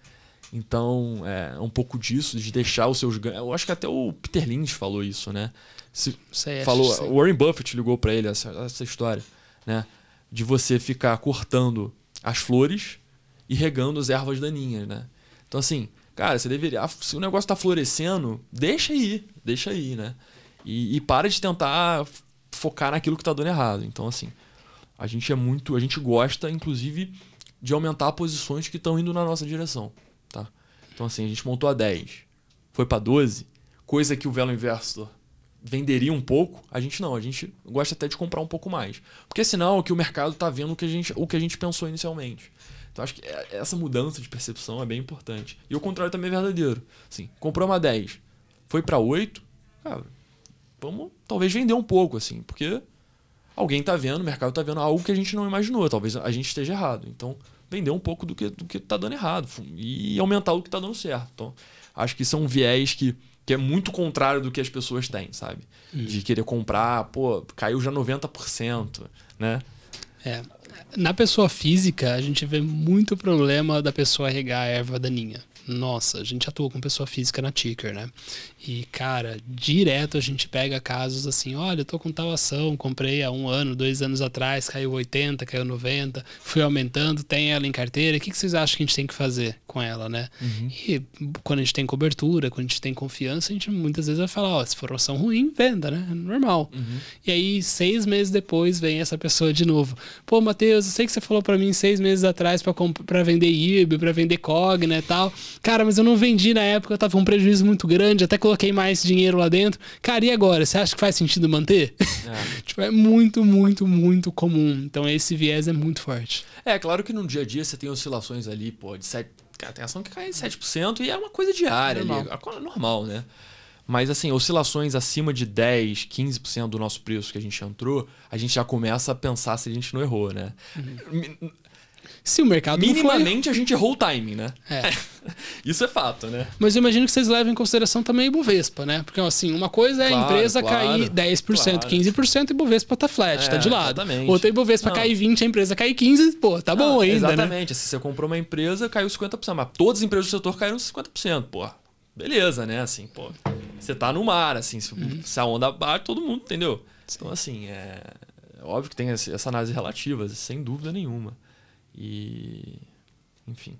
Então, é um pouco disso, de deixar os seus ganhos. Eu acho que até o Peter Lynch falou isso, né? Se, sei, falou, o Warren Buffett ligou para ele essa, essa história, né? De você ficar cortando as flores e regando as ervas daninhas, né? Então, assim, cara, você deveria. Se o negócio está florescendo, deixa aí, deixa aí, né? E, e para de tentar focar naquilo que está dando errado. Então, assim, a gente é muito. A gente gosta, inclusive, de aumentar posições que estão indo na nossa direção. Tá? Então, assim, a gente montou a 10, foi para 12, coisa que o Velo Investor venderia um pouco, a gente não, a gente gosta até de comprar um pouco mais. Porque senão é que o mercado está vendo o que, a gente, o que a gente pensou inicialmente. Então acho que é, essa mudança de percepção é bem importante. E o contrário também é verdadeiro. Assim, comprou uma 10, foi para 8, cara, vamos talvez vender um pouco, assim, porque alguém está vendo, o mercado está vendo algo que a gente não imaginou, talvez a gente esteja errado. Então, vender um pouco do que do que está dando errado e aumentar o que está dando certo. Então, acho que isso é viés que que é muito contrário do que as pessoas têm, sabe? Hum. De querer comprar, pô, caiu já 90%, né? É. Na pessoa física, a gente vê muito problema da pessoa regar a erva daninha. Nossa, a gente atua com pessoa física na Ticker, né? E, cara, direto a gente pega casos assim: olha, eu tô com tal ação, comprei há um ano, dois anos atrás, caiu 80, caiu 90, fui aumentando, tem ela em carteira, o que, que vocês acham que a gente tem que fazer com ela, né? Uhum. E quando a gente tem cobertura, quando a gente tem confiança, a gente muitas vezes vai falar: ó, se for ação ruim, venda, né? É normal. Uhum. E aí, seis meses depois, vem essa pessoa de novo: pô, Matheus, eu sei que você falou para mim seis meses atrás para vender IB, para vender Cogna e tal. Cara, mas eu não vendi na época, eu tava com um prejuízo muito grande, até coloquei coloquei mais dinheiro lá dentro. Cara, e agora? Você acha que faz sentido manter? É. [LAUGHS] tipo, é muito, muito, muito comum. Então esse viés é muito forte. É, claro que no dia a dia você tem oscilações ali, pô, de 7. Cara, tem ação que cai 7% e é uma coisa diária normal. ali. É normal, né? Mas assim, oscilações acima de 10, 15% do nosso preço que a gente entrou, a gente já começa a pensar se a gente não errou, né? Uhum. Se o mercado Minimamente foi... a gente errou o timing, né? É. [LAUGHS] Isso é fato, né? Mas eu imagino que vocês levem em consideração também o Ibovespa, né? Porque assim, uma coisa é a empresa claro, cair 10%, claro. 15% e o Ibovespa tá flat, é, tá de lado. Exatamente. Outra Ibovespa Não. cair 20%, a empresa cair 15%, pô, tá Não, bom ainda, né? Exatamente. Né? Se você comprou uma empresa, caiu 50%, mas todas as empresas do setor caíram 50%, pô. Beleza, né? Assim, pô. Você tá no mar, assim, se, uhum. se a onda bate, todo mundo, entendeu? Sim. Então, assim, é... é óbvio que tem essa análise relativa, sem dúvida nenhuma. E. Enfim,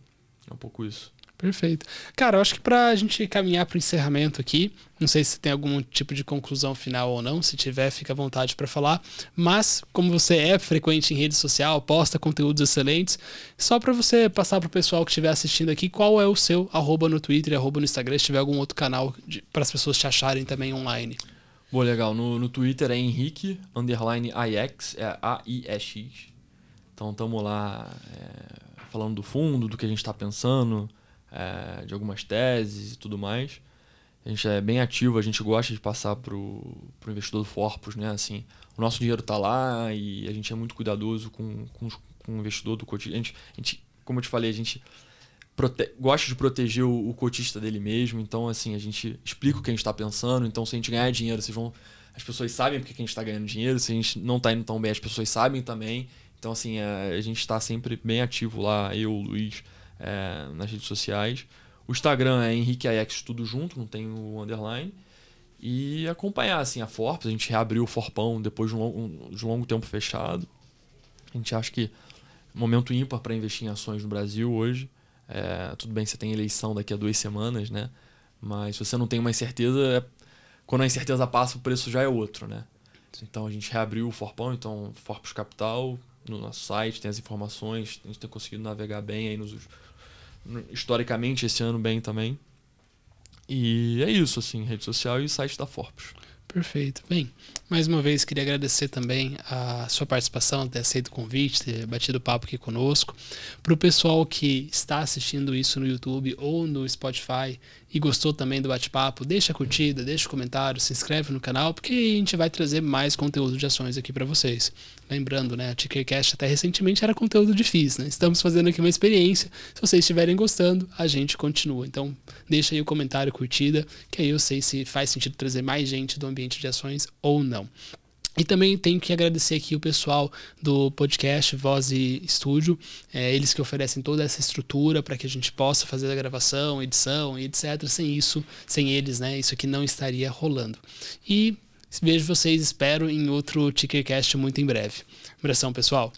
é um pouco isso. Perfeito. Cara, eu acho que para a gente caminhar para o encerramento aqui, não sei se tem algum tipo de conclusão final ou não, se tiver, fica à vontade para falar. Mas, como você é frequente em rede social, posta conteúdos excelentes, só para você passar para o pessoal que estiver assistindo aqui, qual é o seu arroba no Twitter, arroba no Instagram, se tiver algum outro canal para as pessoas te acharem também online. Boa, legal. No, no Twitter é Henrique, underline IX, é A-I-E-X. Então estamos lá é, falando do fundo, do que a gente está pensando, é, de algumas teses e tudo mais. A gente é bem ativo, a gente gosta de passar para o investidor do Forpus, né? Assim, o nosso dinheiro está lá e a gente é muito cuidadoso com, com, com o investidor do cotista. A gente, a gente, como eu te falei, a gente prote gosta de proteger o, o, cotista dele mesmo. Então, assim, a gente explica o que a gente está pensando. Então, se a gente ganhar dinheiro, vocês vão as pessoas sabem porque a gente está ganhando dinheiro. Se a gente não está indo tão bem, as pessoas sabem também. Então, assim, a, a gente está sempre bem ativo lá, eu, o Luiz, é, nas redes sociais. O Instagram é Henrique Aiex, tudo junto, não tem o underline. E acompanhar, assim, a Forbes. A gente reabriu o Forpão depois de um longo, de um longo tempo fechado. A gente acha que momento ímpar para investir em ações no Brasil hoje. É, tudo bem, você tem eleição daqui a duas semanas, né? Mas se você não tem uma incerteza, é... quando a incerteza passa, o preço já é outro, né? Então a gente reabriu o Forpão, então Forpos Capital, no nosso site, tem as informações, a gente tem conseguido navegar bem aí nos historicamente esse ano bem também. E é isso, assim, rede social e site da Forbes. Perfeito. Bem, mais uma vez queria agradecer também a sua participação, ter aceito o convite, ter batido papo aqui conosco. Para o pessoal que está assistindo isso no YouTube ou no Spotify e gostou também do bate-papo, deixa a curtida, deixa o comentário, se inscreve no canal, porque a gente vai trazer mais conteúdo de ações aqui para vocês. Lembrando, né, a Tickercast até recentemente era conteúdo de né? Estamos fazendo aqui uma experiência. Se vocês estiverem gostando, a gente continua. Então, deixa aí o comentário, curtida, que aí eu sei se faz sentido trazer mais gente do ambiente de ações ou não. E também tenho que agradecer aqui o pessoal do podcast Voz e Estúdio, é, eles que oferecem toda essa estrutura para que a gente possa fazer a gravação, edição e etc. Sem isso, sem eles, né, isso aqui não estaria rolando. E vejo vocês, espero, em outro Tickercast muito em breve. Abração, pessoal!